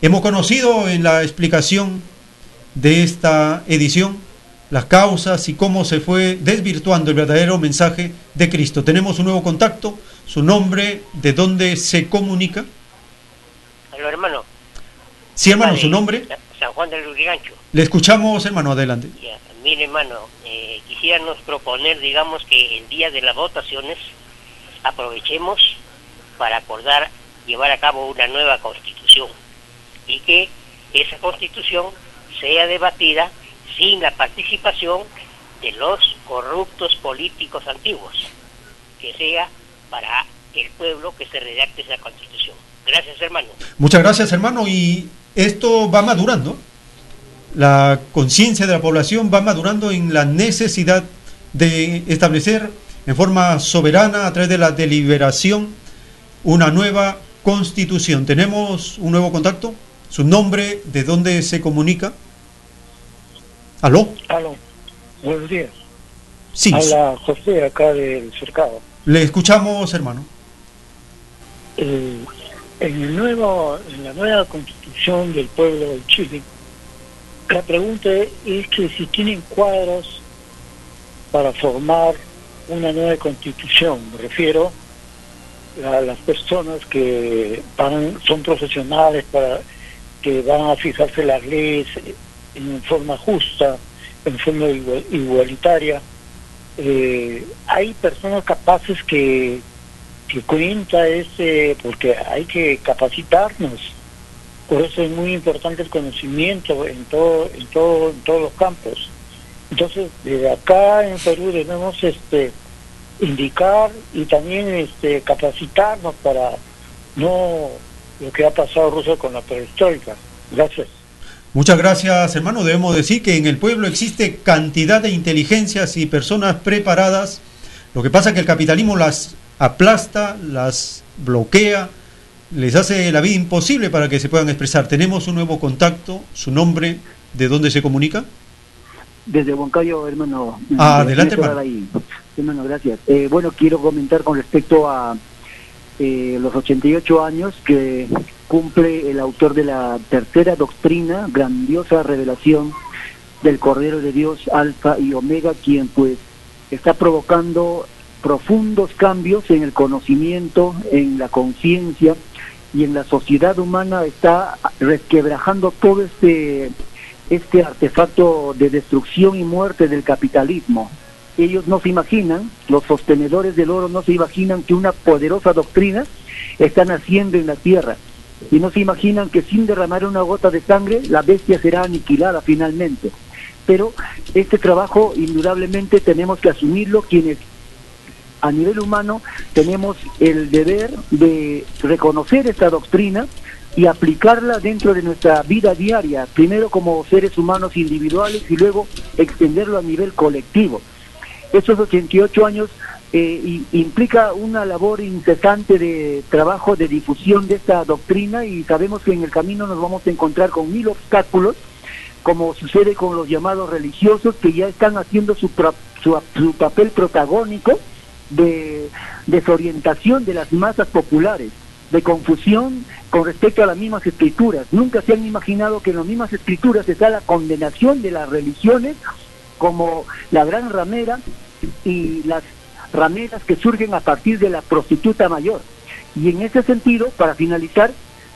Hemos conocido en la explicación de esta edición las causas y cómo se fue desvirtuando el verdadero mensaje de Cristo. Tenemos un nuevo contacto, su nombre, de dónde se comunica. Aló, hermano. Sí, hermano, su nombre. San Juan del Lurigancho. Le escuchamos, hermano, adelante. mire, hermano, eh, quisiéramos proponer, digamos, que el día de las votaciones aprovechemos para acordar llevar a cabo una nueva constitución y que esa constitución sea debatida sin la participación de los corruptos políticos antiguos, que sea para el pueblo que se redacte esa constitución. Gracias, hermano. Muchas gracias, hermano. Y esto va madurando. La conciencia de la población va madurando en la necesidad de establecer en forma soberana, a través de la deliberación, una nueva constitución. ¿Tenemos un nuevo contacto? ¿Su nombre? ¿De dónde se comunica? ¿Aló? Aló. Buenos días. Sí. Habla José acá del cercado. Le escuchamos, hermano. en, el nuevo, en la nueva constitución del pueblo de Chile, la pregunta es que si tienen cuadros para formar una nueva constitución, me refiero a las personas que son profesionales para que van a fijarse las leyes en forma justa, en forma igualitaria. Eh, hay personas capaces que, que cuenta ese, porque hay que capacitarnos. Por eso es muy importante el conocimiento en todo, en todo, en todos los campos. Entonces, desde acá en Perú debemos este indicar y también este capacitarnos para no lo que ha pasado Rusia con la perestroika. Gracias. Muchas gracias, hermano. Debemos decir que en el pueblo existe cantidad de inteligencias y personas preparadas. Lo que pasa es que el capitalismo las aplasta, las bloquea, les hace la vida imposible para que se puedan expresar. Tenemos un nuevo contacto, su nombre, ¿de dónde se comunica? Desde Huancayo, hermano. Ah, adelante, hermano. Hermano, gracias. Eh, bueno, quiero comentar con respecto a eh, los 88 años que cumple el autor de la tercera doctrina, grandiosa revelación del Cordero de Dios, Alfa y Omega, quien pues está provocando profundos cambios en el conocimiento, en la conciencia y en la sociedad humana está resquebrajando todo este este artefacto de destrucción y muerte del capitalismo. Ellos no se imaginan, los sostenedores del oro no se imaginan que una poderosa doctrina está naciendo en la tierra y no se imaginan que sin derramar una gota de sangre la bestia será aniquilada finalmente. Pero este trabajo indudablemente tenemos que asumirlo quienes a nivel humano tenemos el deber de reconocer esta doctrina y aplicarla dentro de nuestra vida diaria, primero como seres humanos individuales y luego extenderlo a nivel colectivo. Estos 88 años eh, implica una labor incesante de trabajo de difusión de esta doctrina y sabemos que en el camino nos vamos a encontrar con mil obstáculos, como sucede con los llamados religiosos que ya están haciendo su, su, su papel protagónico de desorientación de las masas populares, de confusión con respecto a las mismas escrituras. Nunca se han imaginado que en las mismas escrituras está la condenación de las religiones como la gran ramera y las rameras que surgen a partir de la prostituta mayor. Y en ese sentido, para finalizar,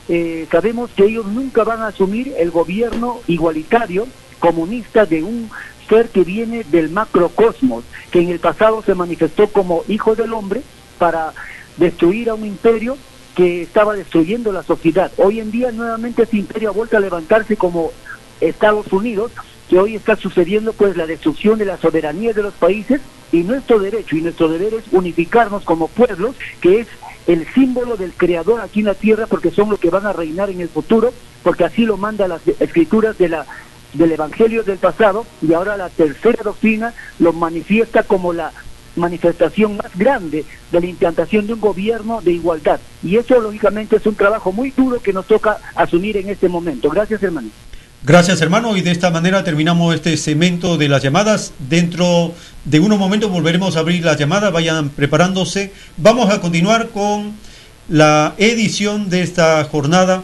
eh, sabemos que ellos nunca van a asumir el gobierno igualitario comunista de un ser que viene del macrocosmos, que en el pasado se manifestó como hijo del hombre para destruir a un imperio que estaba destruyendo la sociedad. Hoy en día nuevamente ese imperio ha vuelto a levantarse como Estados Unidos, que hoy está sucediendo pues la destrucción de la soberanía de los países y nuestro derecho y nuestro deber es unificarnos como pueblos, que es el símbolo del creador aquí en la tierra porque son los que van a reinar en el futuro, porque así lo manda las escrituras de la del evangelio del pasado y ahora la tercera doctrina lo manifiesta como la manifestación más grande de la implantación de un gobierno de igualdad. Y eso, lógicamente, es un trabajo muy duro que nos toca asumir en este momento. Gracias, hermano. Gracias, hermano. Y de esta manera terminamos este segmento de las llamadas. Dentro de unos momentos volveremos a abrir las llamadas. Vayan preparándose. Vamos a continuar con la edición de esta jornada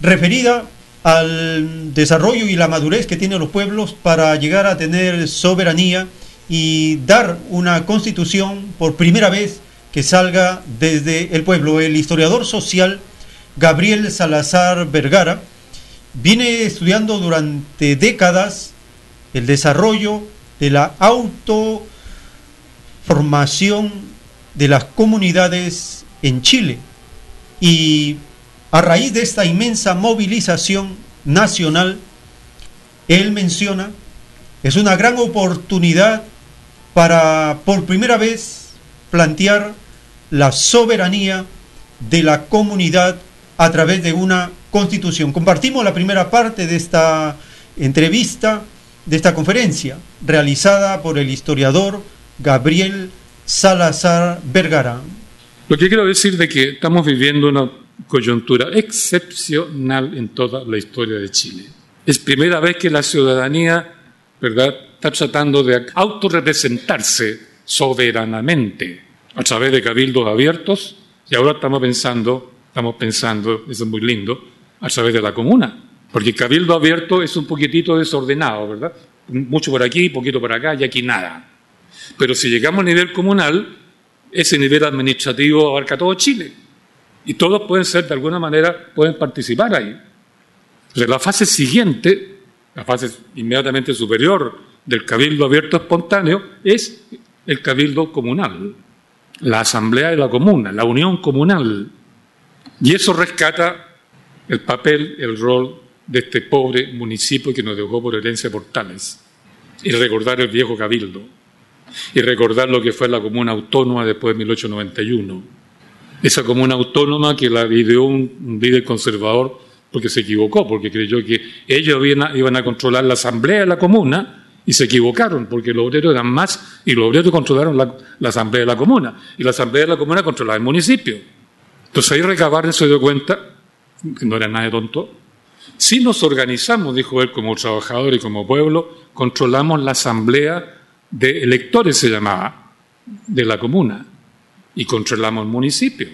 referida al desarrollo y la madurez que tienen los pueblos para llegar a tener soberanía y dar una constitución por primera vez que salga desde el pueblo. El historiador social Gabriel Salazar Vergara viene estudiando durante décadas el desarrollo de la autoformación de las comunidades en Chile. Y a raíz de esta inmensa movilización nacional, él menciona, es una gran oportunidad para por primera vez plantear la soberanía de la comunidad a través de una constitución. Compartimos la primera parte de esta entrevista, de esta conferencia, realizada por el historiador Gabriel Salazar Vergara. Lo que quiero decir de que estamos viviendo una coyuntura excepcional en toda la historia de Chile. Es primera vez que la ciudadanía, ¿verdad?, está tratando de autorrepresentarse soberanamente a través de cabildos abiertos y ahora estamos pensando, estamos pensando, eso es muy lindo, a través de la comuna. Porque el cabildo abierto es un poquitito desordenado, ¿verdad? Mucho por aquí, poquito por acá y aquí nada. Pero si llegamos a nivel comunal, ese nivel administrativo abarca todo Chile. Y todos pueden ser, de alguna manera, pueden participar ahí. la fase siguiente, la fase inmediatamente superior del cabildo abierto espontáneo es el cabildo comunal, la asamblea de la comuna, la unión comunal. Y eso rescata el papel, el rol de este pobre municipio que nos dejó por herencia Portales. Y recordar el viejo cabildo. Y recordar lo que fue la comuna autónoma después de 1891. Esa comuna autónoma que la ideó un líder conservador porque se equivocó, porque creyó que ellos iban a controlar la asamblea de la comuna y se equivocaron, porque los obreros eran más y los obreros controlaron la, asamblea de la comuna. Y la asamblea de la comuna controlaba el municipio. Entonces ahí Recabarren se dio cuenta, que no era nada de tonto, si nos organizamos, dijo él, como trabajador y como pueblo, controlamos la asamblea de electores, se llamaba, de la comuna, y controlamos el municipio.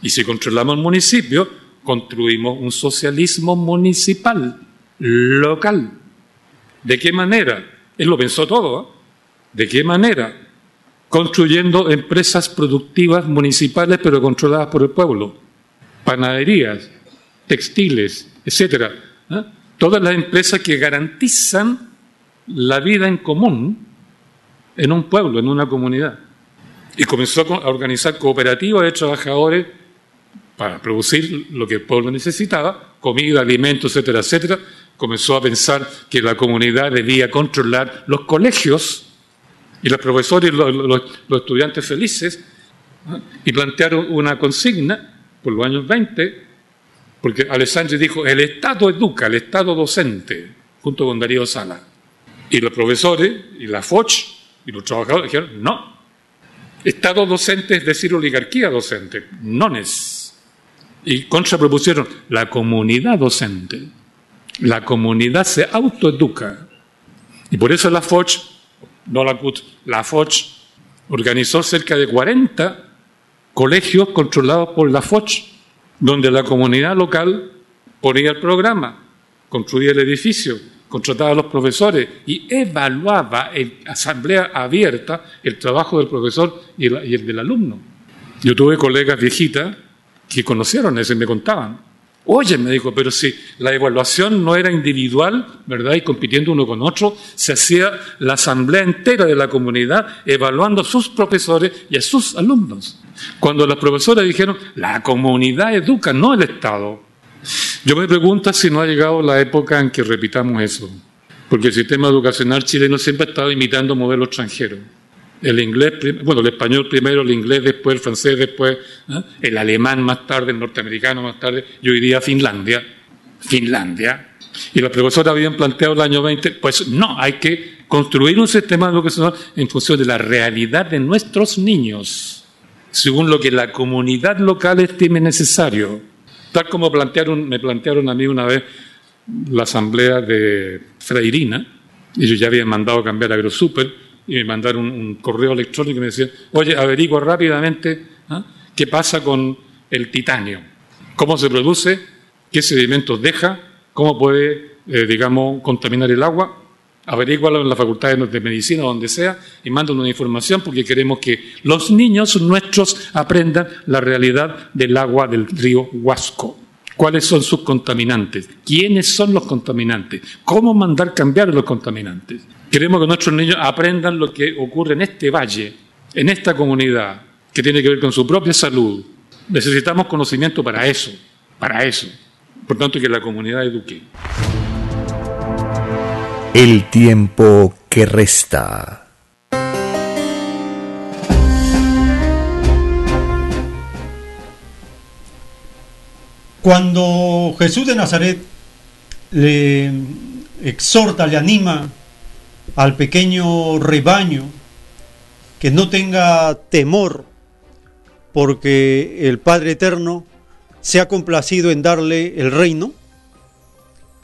Y si controlamos el municipio, construimos un socialismo municipal, local. ¿De qué manera? Él lo pensó todo. ¿eh? ¿De qué manera? Construyendo empresas productivas municipales pero controladas por el pueblo, panaderías, textiles, etcétera. ¿eh? Todas las empresas que garantizan la vida en común en un pueblo, en una comunidad. Y comenzó a organizar cooperativas de trabajadores para producir lo que el pueblo necesitaba, comida, alimentos, etcétera, etcétera. Comenzó a pensar que la comunidad debía controlar los colegios y los profesores y los, estudiantes felices y plantearon una consigna por los años 20, porque Alessandri dijo, el Estado educa, el Estado docente, junto con Darío Sala. Y los profesores y la FOCH y los trabajadores dijeron, no, Estado docente es decir oligarquía docente, nones. Y contrapropusieron la comunidad docente. La comunidad se autoeduca. Y por eso la FOCH, no la CUT, la FOCH organizó cerca de 40 colegios controlados por la FOCH, donde la comunidad local ponía el programa, construía el edificio, contrataba a los profesores y evaluaba en asamblea abierta el trabajo del profesor y el, del alumno. Yo tuve colegas viejitas que conocieron eso y me contaban. Oye, me dijo, pero si la evaluación no era individual, ¿verdad? Y compitiendo uno con otro, se hacía la asamblea entera de la comunidad evaluando a sus profesores y a sus alumnos. Cuando las profesoras dijeron, la comunidad educa, no el Estado. Yo me pregunto si no ha llegado la época en que repitamos eso, porque el sistema educacional chileno siempre ha estado imitando modelos extranjeros. El inglés, bueno, el español primero, el inglés después, el francés después, ¿eh? el alemán más tarde, el norteamericano más tarde, yo diría Finlandia. Finlandia. Y los profesores habían planteado el año 20, pues no, hay que construir un sistema educacional en función de la realidad de nuestros niños, según lo que la comunidad local estime necesario Tal como me plantearon a mí una vez la asamblea de Freirina, ellos ya habían mandado cambiar a AgroSuper, y me mandaron un, correo electrónico y me decían, oye, averigua rápidamente ¿ah? qué pasa con el titanio, cómo se produce, qué sedimentos deja, cómo puede, eh, digamos, contaminar el agua, averígualo en la facultad de medicina o donde sea y mándanos una información porque queremos que los niños nuestros aprendan la realidad del agua del río Huasco. ¿Cuáles son sus contaminantes? ¿Quiénes son los contaminantes? ¿Cómo mandar cambiar los contaminantes? Queremos que nuestros niños aprendan lo que ocurre en este valle, en esta comunidad, que tiene que ver con su propia salud. Necesitamos conocimiento para eso, para eso. Por tanto, que la comunidad eduque. El tiempo que resta. Cuando Jesús de Nazaret le exhorta, le anima al pequeño rebaño que no tenga temor porque el Padre Eterno se ha complacido en darle el reino,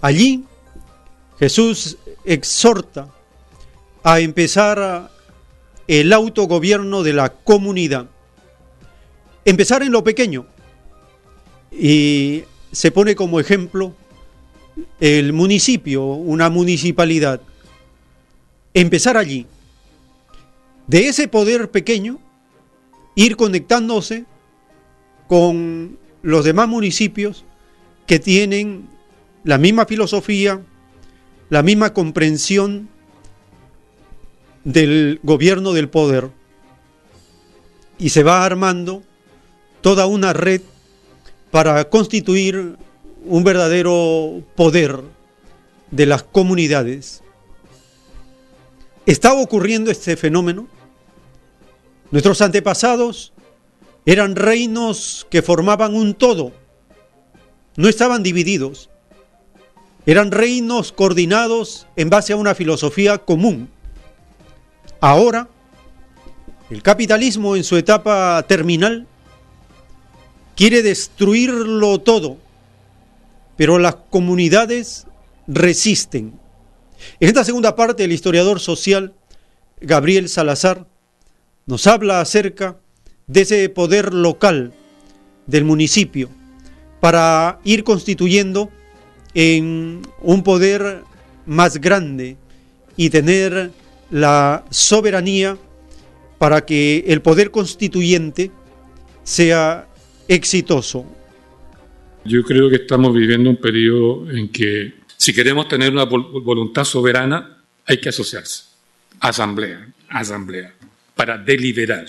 allí Jesús exhorta a empezar el autogobierno de la comunidad. Empezar en lo pequeño. Y se pone como ejemplo el municipio, una municipalidad. Empezar allí. De ese poder pequeño, ir conectándose con los demás municipios que tienen la misma filosofía, la misma comprensión del gobierno del poder y se va armando toda una red para constituir un verdadero poder de las comunidades. ¿Está ocurriendo este fenómeno? Nuestros antepasados eran reinos que formaban un todo, no estaban divididos. Eran reinos coordinados en base a una filosofía común. Ahora, el capitalismo en su etapa terminal quiere destruirlo todo, pero las comunidades resisten. En esta segunda parte, el historiador social Gabriel Salazar nos habla acerca de ese poder local del municipio para ir constituyendo en un poder más grande y tener la soberanía para que el poder constituyente sea exitoso. Yo creo que estamos viviendo un periodo en que si queremos tener una voluntad soberana, hay que asociarse. Asamblea, asamblea, para deliberar.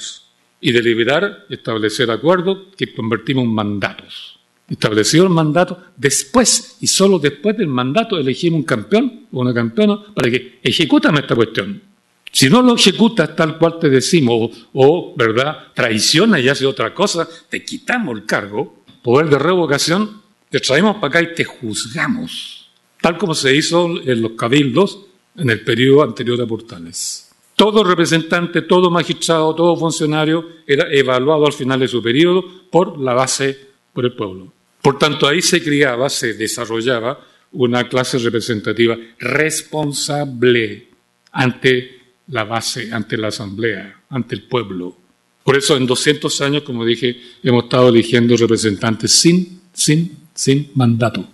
Y deliberar, establecer acuerdos que convertimos en mandatos. Establecido el mandato, después y solo después del mandato elegimos un campeón o una campeona para que ejecuten esta cuestión. Si no lo ejecutas tal cual te decimos, o, ¿verdad?, traiciona y hace otra cosa, te quitamos el cargo, poder de revocación, te traemos para acá y te juzgamos, tal como se hizo en los cabildos en el periodo anterior a Portales. Todo representante, todo magistrado, todo funcionario era evaluado al final de su periodo por la base, por el pueblo. Por tanto, ahí se criaba, se desarrollaba una clase representativa responsable ante la base, ante la asamblea, ante el pueblo. Por eso en 200 años, como dije, hemos estado eligiendo representantes sin, sin, sin mandato.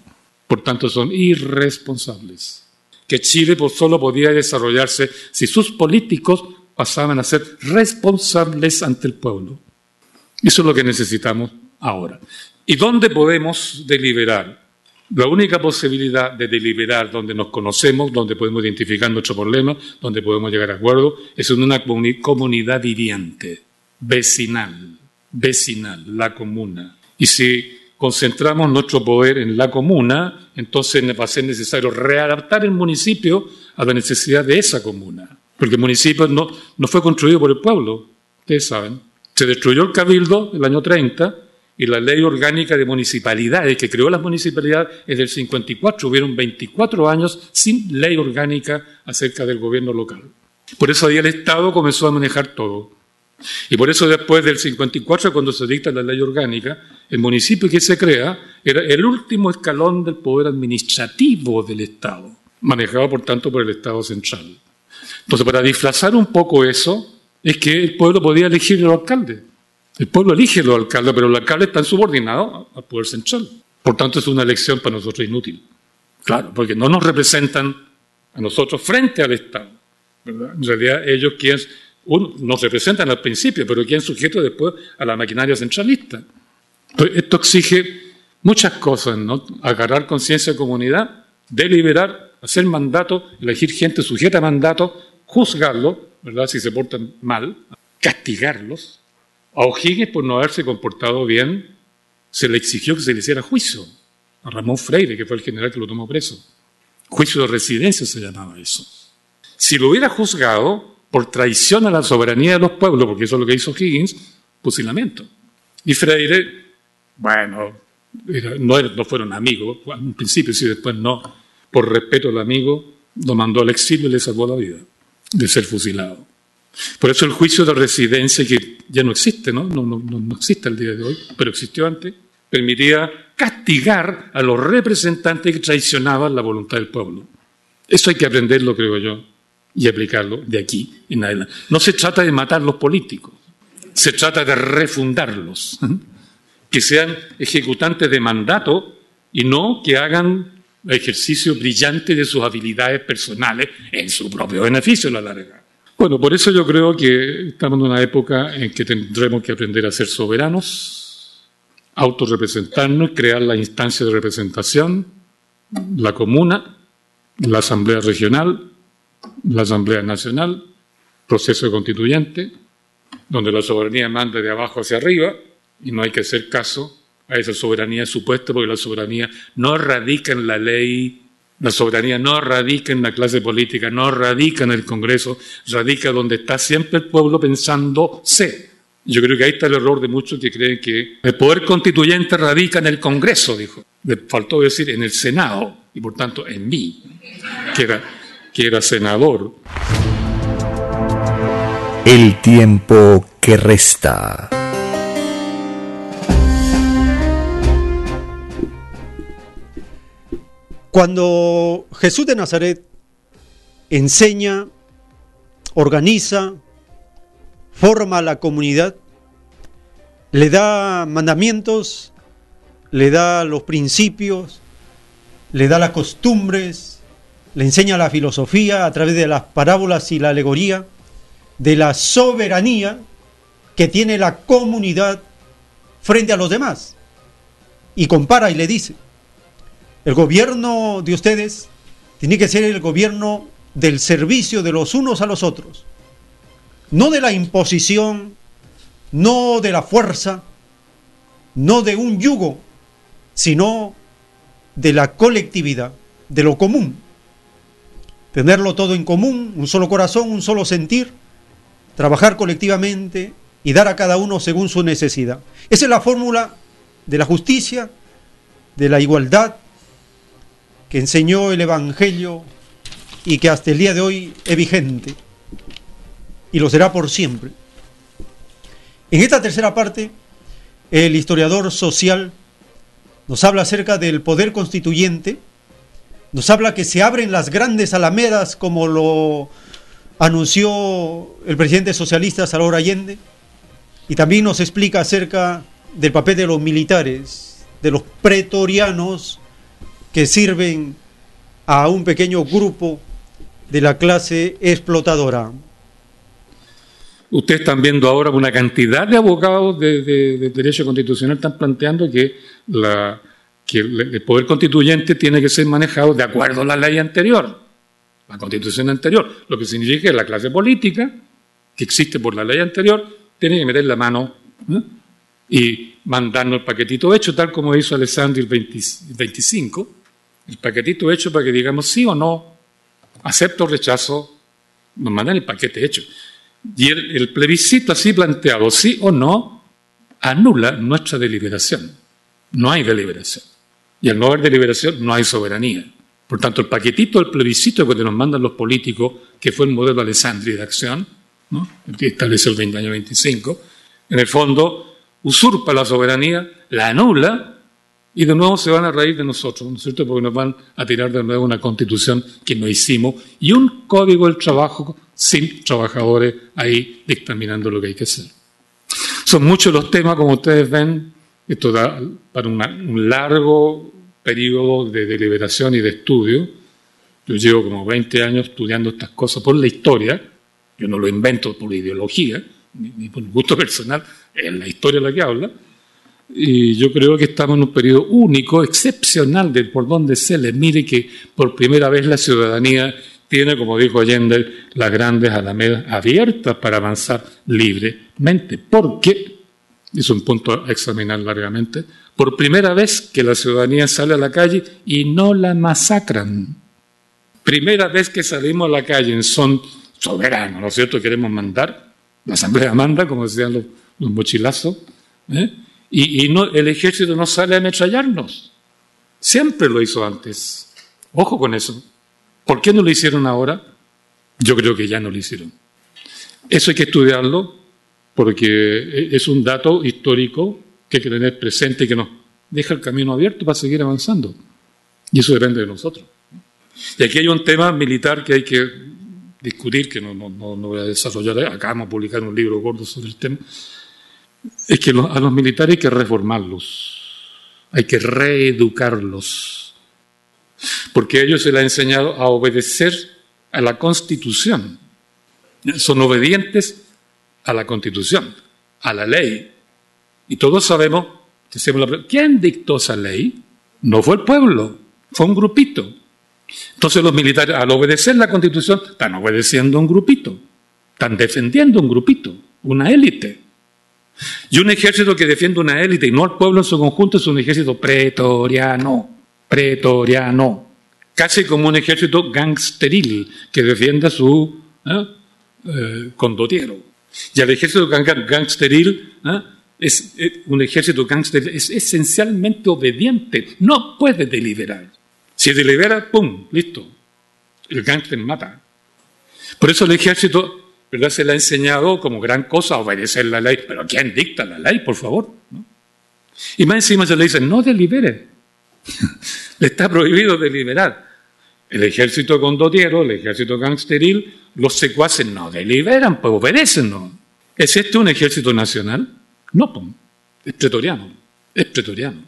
Por tanto, son irresponsables. Que Chile solo podía desarrollarse si sus políticos pasaban a ser responsables ante el pueblo. Eso es lo que necesitamos ahora. ¿Y dónde podemos deliberar? La única posibilidad de deliberar donde nos conocemos, donde podemos identificar nuestro problema, donde podemos llegar a acuerdo, es en una comunidad viviente vecinal, vecinal, la comuna. Y si concentramos nuestro poder en la comuna, entonces va a ser necesario readaptar el municipio a la necesidad de esa comuna. Porque el municipio no, no fue construido por el pueblo, ustedes saben. Se destruyó el cabildo el año 30 y la ley orgánica de municipalidades que creó las municipalidades es del 54. Hubieron 24 años sin ley orgánica acerca del gobierno local. Por eso ahí el Estado comenzó a manejar todo. Y por eso después del 54, cuando se dicta la ley orgánica, el municipio que se crea era el último escalón del poder administrativo del Estado, manejado por tanto por el Estado central. Entonces, para disfrazar un poco eso, es que el pueblo podía elegir los alcaldes. El pueblo elige los alcaldes, pero los alcaldes están subordinados al poder central. Por tanto, es una elección para nosotros inútil. Claro, porque no nos representan a nosotros frente al Estado. En realidad, ellos quienes nos representan al principio, pero quien sujeto después a la maquinaria centralista. esto exige muchas cosas, ¿no? Agarrar conciencia de comunidad, deliberar, hacer mandato, elegir gente sujeta a mandato, juzgarlo, ¿verdad? Si se portan mal, castigarlos. A O'Higgins, por no haberse comportado bien, se le exigió que se le hiciera juicio. A Ramón Freire, que fue el general que lo tomó preso. Juicio de residencia se llamaba eso. Si lo hubiera juzgado, por traición a la soberanía de los pueblos, porque eso es lo que hizo Higgins, fusilamiento. Y Freire, bueno, no, no, fueron amigos, en principio sí, después no, por respeto al amigo, lo mandó al exilio y le salvó la vida de ser fusilado. Por eso el juicio de residencia, que ya no existe, ¿no? No, no, no existe el día de hoy, pero existió antes, permitía castigar a los representantes que traicionaban la voluntad del pueblo. Eso hay que aprenderlo, creo yo y aplicarlo de aquí en adelante. No se trata de matar los políticos, se trata de refundarlos, que sean ejecutantes de mandato y no que hagan ejercicio brillante de sus habilidades personales en su propio beneficio a la larga. Bueno, por eso yo creo que estamos en una época en que tendremos que aprender a ser soberanos, autorrepresentarnos, crear la instancia de representación, la comuna, la asamblea regional, la Asamblea Nacional, proceso constituyente, donde la soberanía manda de abajo hacia arriba y no hay que hacer caso a esa soberanía supuesta porque la soberanía no radica en la ley, la soberanía no radica en la clase política, no radica en el Congreso, radica donde está siempre el pueblo pensándose. Yo creo que ahí está el error de muchos que creen que el poder constituyente radica en el Congreso, dijo. Le faltó decir en el Senado y por tanto en mí, que era que era senador. El tiempo que resta. Cuando Jesús de Nazaret enseña, organiza, forma la comunidad, le da mandamientos, le da los principios, le da las costumbres, le enseña la filosofía a través de las parábolas y la alegoría, de la soberanía que tiene la comunidad frente a los demás. Y compara y le dice, el gobierno de ustedes tiene que ser el gobierno del servicio de los unos a los otros, no de la imposición, no de la fuerza, no de un yugo, sino de la colectividad, de lo común. Tenerlo todo en común, un solo corazón, un solo sentir, trabajar colectivamente y dar a cada uno según su necesidad. Esa es la fórmula de la justicia, de la igualdad que enseñó el Evangelio y que hasta el día de hoy es vigente y lo será por siempre. En esta tercera parte, el historiador social nos habla acerca del poder constituyente, nos habla que se abren las grandes alamedas como lo anunció el presidente socialista Salvador Allende, y también nos explica acerca del papel de los militares, de los pretorianos que sirven a un pequeño grupo de la clase explotadora. Ustedes están viendo ahora una cantidad de abogados de, derecho constitucional están planteando que, la, que el poder constituyente tiene que ser manejado de acuerdo a la ley anterior, la constitución anterior, lo que significa que la clase política que existe por la ley anterior tiene que meter la mano y mandarnos el paquetito hecho, tal como hizo Alessandro el 25, el paquetito hecho para que digamos sí o no, acepto o rechazo, nos mandan el paquete hecho. Y el, plebiscito así planteado, sí o no, anula nuestra deliberación. No hay deliberación. Y al no haber deliberación, no hay soberanía. Por tanto, el paquetito del plebiscito que nos mandan los políticos, que fue el modelo Alessandri de acción, ¿no? que estableció el año 25, en el fondo usurpa la soberanía, la anula y de nuevo se van a reír de nosotros, ¿no es cierto? Porque nos van a tirar de nuevo una constitución que no hicimos y un código del trabajo sin trabajadores ahí dictaminando lo que hay que hacer. Son muchos los temas, como ustedes ven, esto da para un largo periodo de deliberación y de estudio. Yo llevo como 20 años estudiando estas cosas por la historia, yo no lo invento por ideología, ni, por gusto personal, es la historia la que habla, y yo creo que estamos en un periodo único, excepcional, de por donde se le mire que por primera vez la ciudadanía tiene, como dijo Allende, las grandes alamedas abiertas para avanzar libremente. Porque, es un punto a examinar largamente, por primera vez que la ciudadanía sale a la calle y no la masacran. Primera vez que salimos a la calle en son soberanos, ¿no es cierto? Queremos mandar, la Asamblea manda, como decían los, mochilazos, ¿eh? Y, el ejército no sale a ametrallarnos. Siempre lo hizo antes. Ojo con eso. ¿Por qué no lo hicieron ahora? Yo creo que ya no lo hicieron. Eso hay que estudiarlo porque es un dato histórico que hay que tener presente y que nos deja el camino abierto para seguir avanzando. Y eso depende de nosotros. Y aquí hay un tema militar que hay que discutir, que no voy a desarrollar. Acabamos de publicar un libro gordo sobre el tema. Es que a los militares hay que reformarlos, hay que reeducarlos porque a ellos se les ha enseñado a obedecer a la Constitución. Son obedientes a la Constitución, a la ley. Y todos sabemos, ¿quién dictó esa ley? No fue el pueblo, fue un grupito. Entonces los militares, al obedecer la Constitución, están obedeciendo a un grupito, están defendiendo un grupito, una élite. Y un ejército que defiende una élite y no al pueblo en su conjunto es un ejército pretoriano pretoriano, casi como un ejército gangsteril que defiende su ¿eh? Eh, condotiero. Y el ejército gangsteril ¿eh? es, un ejército gangsteril, es esencialmente obediente, no puede deliberar. Si delibera, ¡pum!, listo. El gángster mata. Por eso el ejército ¿verdad? se le ha enseñado como gran cosa obedecer la ley. Pero ¿quién dicta la ley, por favor? Y más encima se le dice, no delibere. Le está prohibido deliberar. El ejército condotiero, el ejército gangsteril, los secuaces no deliberan, pues obedecen. ¿no? ¿Es este un ejército nacional? No, pues, es pretoriano. Es pretoriano.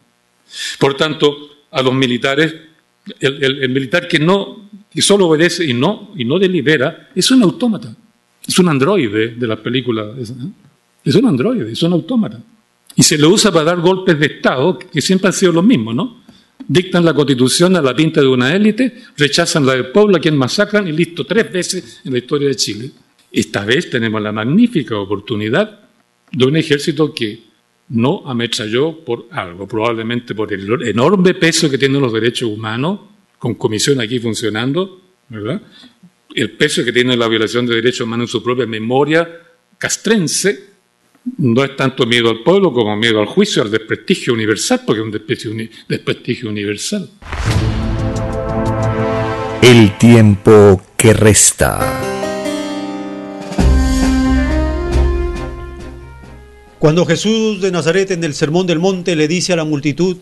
Por tanto, a los militares, el, militar que, no, que solo obedece y no, y no delibera, es un autómata. Es un androide de la película. ¿eh? Es un androide, es un autómata. Y se lo usa para dar golpes de Estado, que siempre han sido los mismos, ¿no? Dictan la constitución a la pinta de una élite, rechazan la del pueblo, a quien masacran y listo, tres veces en la historia de Chile. Esta vez tenemos la magnífica oportunidad de un ejército que no ametralló por algo, probablemente por el enorme peso que tienen los derechos humanos, con comisión aquí funcionando, ¿verdad? El peso que tiene la violación de derechos humanos en su propia memoria castrense, no es tanto miedo al pueblo como miedo al juicio, al desprestigio universal, porque es un desprestigio, uni- desprestigio universal. El tiempo que resta. Cuando Jesús de Nazaret en el Sermón del Monte le dice a la multitud,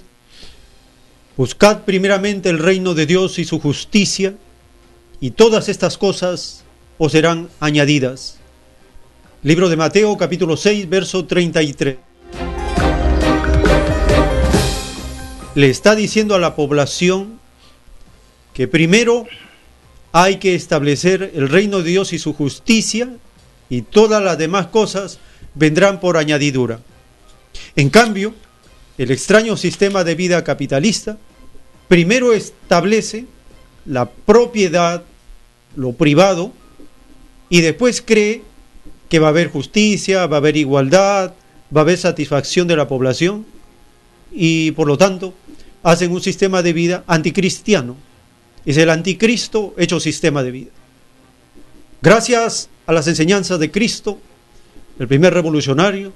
Buscad primeramente el reino de Dios y su justicia, y todas estas cosas os serán añadidas. Libro de Mateo capítulo 6, verso 33. Le está diciendo a la población que primero hay que establecer el reino de Dios y su justicia, y todas las demás cosas vendrán por añadidura. En cambio, el extraño sistema de vida capitalista primero establece la propiedad, lo privado, y después cree que va a haber justicia, va a haber igualdad, va a haber satisfacción de la población, y por lo tanto hacen un sistema de vida anticristiano. Es el anticristo hecho sistema de vida. Gracias a las enseñanzas de Cristo, el primer revolucionario,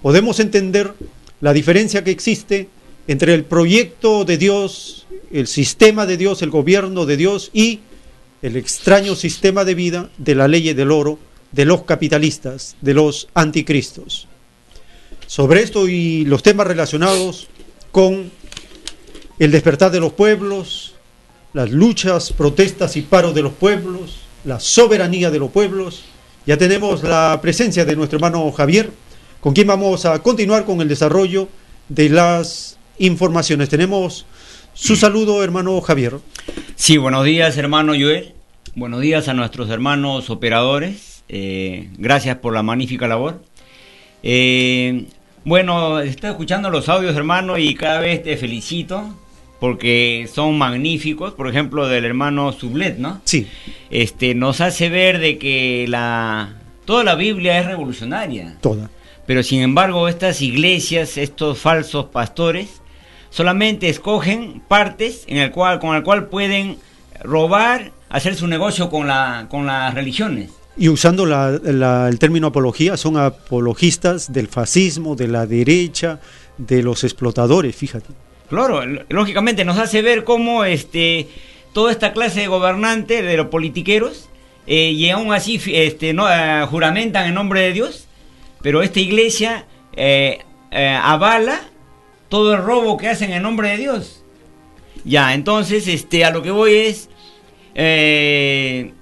podemos entender la diferencia que existe entre el proyecto de Dios, el sistema de Dios, el gobierno de Dios y el extraño sistema de vida de la ley del oro, de los capitalistas, de los anticristos. Sobre esto y los temas relacionados con el despertar de los pueblos, las luchas, protestas y paros de los pueblos, la soberanía de los pueblos, ya tenemos la presencia de nuestro hermano Javier, con quien vamos a continuar con el desarrollo de las informaciones. Tenemos su saludo, hermano Javier. Sí, buenos días, hermano Joel. Buenos días a nuestros hermanos operadores. Eh, gracias por la magnífica labor. Eh, bueno, estoy escuchando los audios, hermano, y cada vez te felicito porque son magníficos. Por ejemplo, del hermano Sublet, ¿no? Sí. Este, nos hace ver de que la toda la Biblia es revolucionaria. Toda. Pero sin embargo, estas iglesias, estos falsos pastores, solamente escogen partes en el cual, con el cual pueden robar, hacer su negocio con, la, con las religiones. Y usando la- la- el término apología, son apologistas del fascismo, de la derecha, de los explotadores, fíjate. Claro, lógicamente nos hace ver cómo este, toda esta clase de gobernantes, de los politiqueros, eh, y aún así este, no, eh, juramentan en nombre de Dios, pero esta iglesia eh, eh, avala todo el robo que hacen en nombre de Dios. Ya, entonces este, a lo que voy es... eh,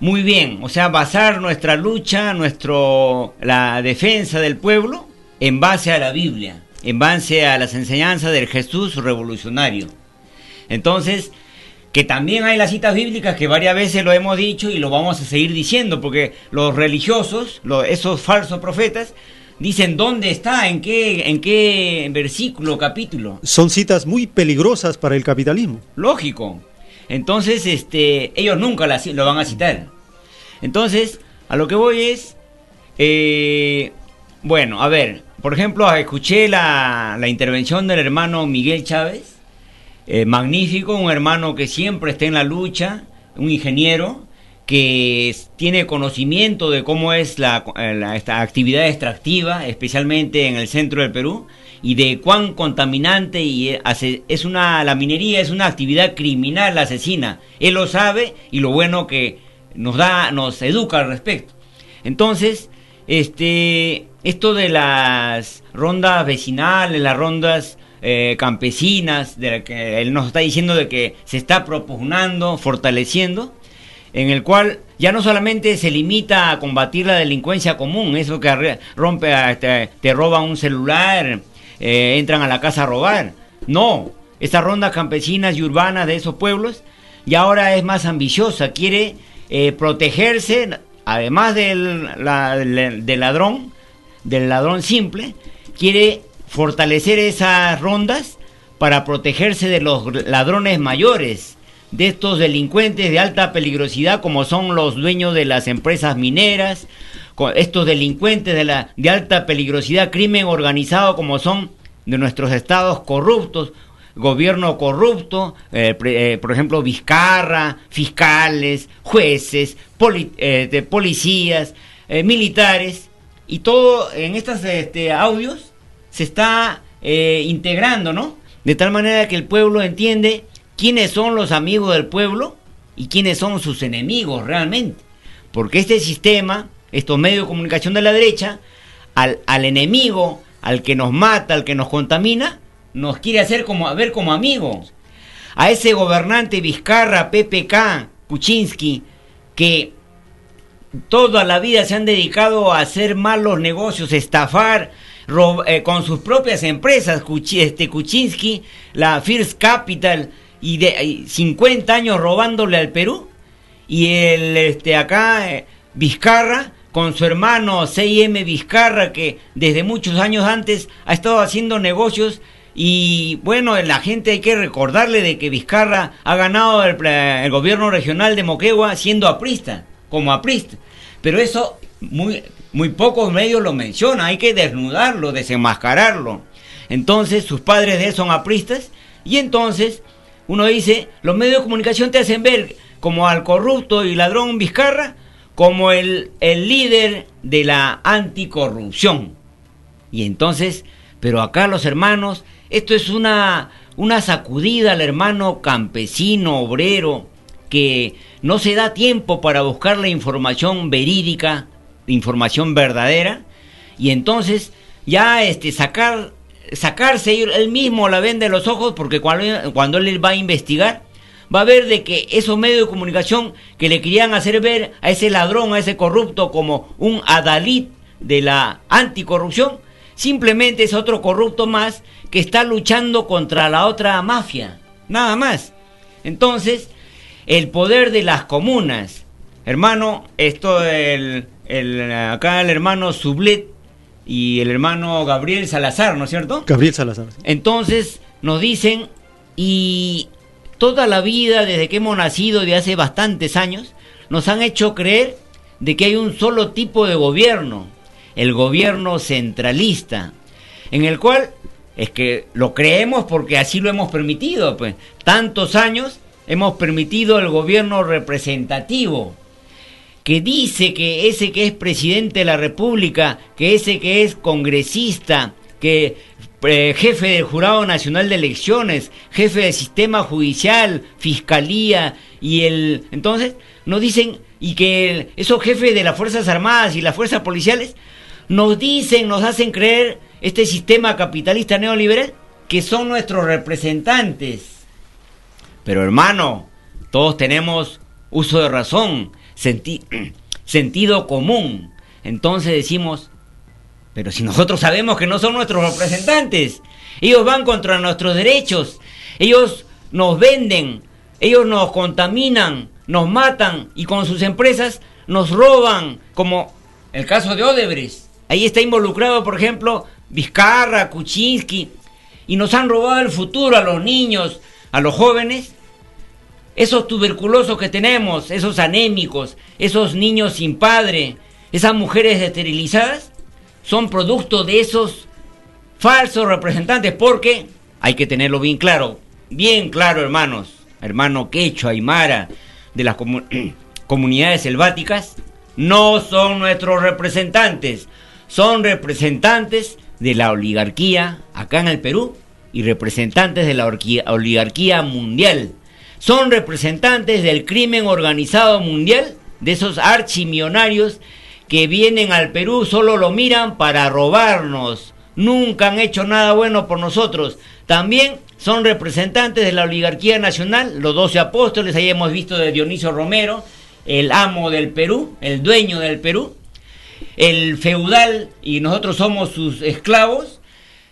muy bien, o sea, basar nuestra lucha, nuestro la defensa del pueblo en base a la Biblia, en base a las enseñanzas del Jesús revolucionario. Entonces, que también hay las citas bíblicas que varias veces lo hemos dicho y lo vamos a seguir diciendo, porque los religiosos, lo- esos falsos profetas, dicen dónde está, en qué, en qué versículo, capítulo. Son citas muy peligrosas para el capitalismo. Lógico. Entonces, este, ellos nunca lo van a citar. Entonces, a lo que voy es, eh, bueno, a ver, por ejemplo, escuché la, la intervención del hermano Miguel Chávez, eh, magnífico, un hermano que siempre está en la lucha, un ingeniero que tiene conocimiento de cómo es la, eh, la- esta actividad extractiva, especialmente en el centro del Perú, y de cuán contaminante y eh, es una la minería es una actividad criminal asesina. Él lo sabe y lo bueno que nos da nos educa al respecto. Entonces, este esto de las rondas vecinales, las rondas eh, campesinas, de la que él nos está diciendo de que se está propugnando, fortaleciendo, en el cual ya no solamente se limita a combatir la delincuencia común, eso que rompe, a- te, te roban un celular, eh, entran a la casa a robar. No, estas rondas campesinas y urbanas de esos pueblos y ahora es más ambiciosa, quiere eh, protegerse, además del ladrón, del ladrón simple, quiere fortalecer esas rondas para protegerse de los ladrones mayores, de estos delincuentes de alta peligrosidad como son los dueños de las empresas mineras, estos delincuentes de, la, de alta peligrosidad, crimen organizado como son de nuestros estados corruptos, gobierno corrupto, eh, eh, por ejemplo, Vizcarra, fiscales, jueces, eh, de policías, militares, y todo en estos este, audios se está integrando, ¿no? De tal manera que el pueblo entiende quiénes son los amigos del pueblo y quiénes son sus enemigos realmente. Porque este sistema, estos medios de comunicación de la derecha, al, al enemigo, al que nos mata, al que nos contamina, nos quiere hacer como, ver como amigos. A ese gobernante Vizcarra, PPK, Kuczynski, que toda la vida se han dedicado a hacer malos negocios, estafar eh, con sus propias empresas, este, Kuczynski, la First Capital, y de y 50 años robándole al Perú, y el este acá eh, Vizcarra con su hermano CIM Vizcarra que desde muchos años antes ha estado haciendo negocios y bueno, la gente hay que recordarle de que Vizcarra ha ganado el, pla- el gobierno regional de Moquegua siendo aprista, como aprista. Pero eso muy, muy pocos medios lo mencionan, hay que desnudarlo, desenmascararlo. Entonces sus padres de él son apristas y entonces uno dice, los medios de comunicación te hacen ver como al corrupto y ladrón Vizcarra como el, el líder de la anticorrupción. Y entonces, pero acá los hermanos, esto es una, una sacudida al hermano campesino, obrero, que no se da tiempo para buscar la información verídica, información verdadera, y entonces ya este sacar sacarse él mismo la venda de los ojos porque cuando, cuando él va a investigar va a ver de que esos medios de comunicación que le querían hacer ver a ese ladrón, a ese corrupto como un adalid de la anticorrupción, simplemente es otro corrupto más que está luchando contra la otra mafia, nada más. Entonces, el poder de las comunas, hermano, esto el, el acá el hermano Sublet y el hermano Gabriel Salazar, ¿no es cierto? Gabriel Salazar. Entonces nos dicen, y toda la vida, desde que hemos nacido, de hace bastantes años, nos han hecho creer de que hay un solo tipo de gobierno, el gobierno centralista, en el cual es que lo creemos porque así lo hemos permitido, pues tantos años hemos permitido el gobierno representativo, que dice que ese que es presidente de la República, que ese que es congresista, que eh, jefe del Jurado Nacional de Elecciones, jefe del sistema judicial, fiscalía y el entonces nos dicen y que esos jefes de las Fuerzas Armadas y las Fuerzas Policiales nos dicen, nos hacen creer este sistema capitalista neoliberal que son nuestros representantes. Pero hermano, todos tenemos uso de razón, senti- sentido común. Entonces decimos, pero si nosotros sabemos que no son nuestros representantes, ellos van contra nuestros derechos, ellos nos venden, ellos nos contaminan, nos matan y con sus empresas nos roban, como el caso de Odebrecht. Ahí está involucrado, por ejemplo, Vizcarra, Kuczynski, y nos han robado el futuro a los niños, a los jóvenes. Esos tuberculosos que tenemos, esos anémicos, esos niños sin padre, esas mujeres esterilizadas, son producto de esos falsos representantes, porque hay que tenerlo bien claro, bien claro, hermanos, hermano Quechua, Aymara, de las comu- comunidades selváticas, no son nuestros representantes, son representantes de la oligarquía acá en el Perú y representantes de la oligarquía mundial. Son representantes del crimen organizado mundial, de esos archimillonarios que vienen al Perú, solo lo miran para robarnos. Nunca han hecho nada bueno por nosotros. También son representantes de la oligarquía nacional, los doce apóstoles, ahí hemos visto de Dionisio Romero, el amo del Perú, el dueño del Perú, el feudal y nosotros somos sus esclavos.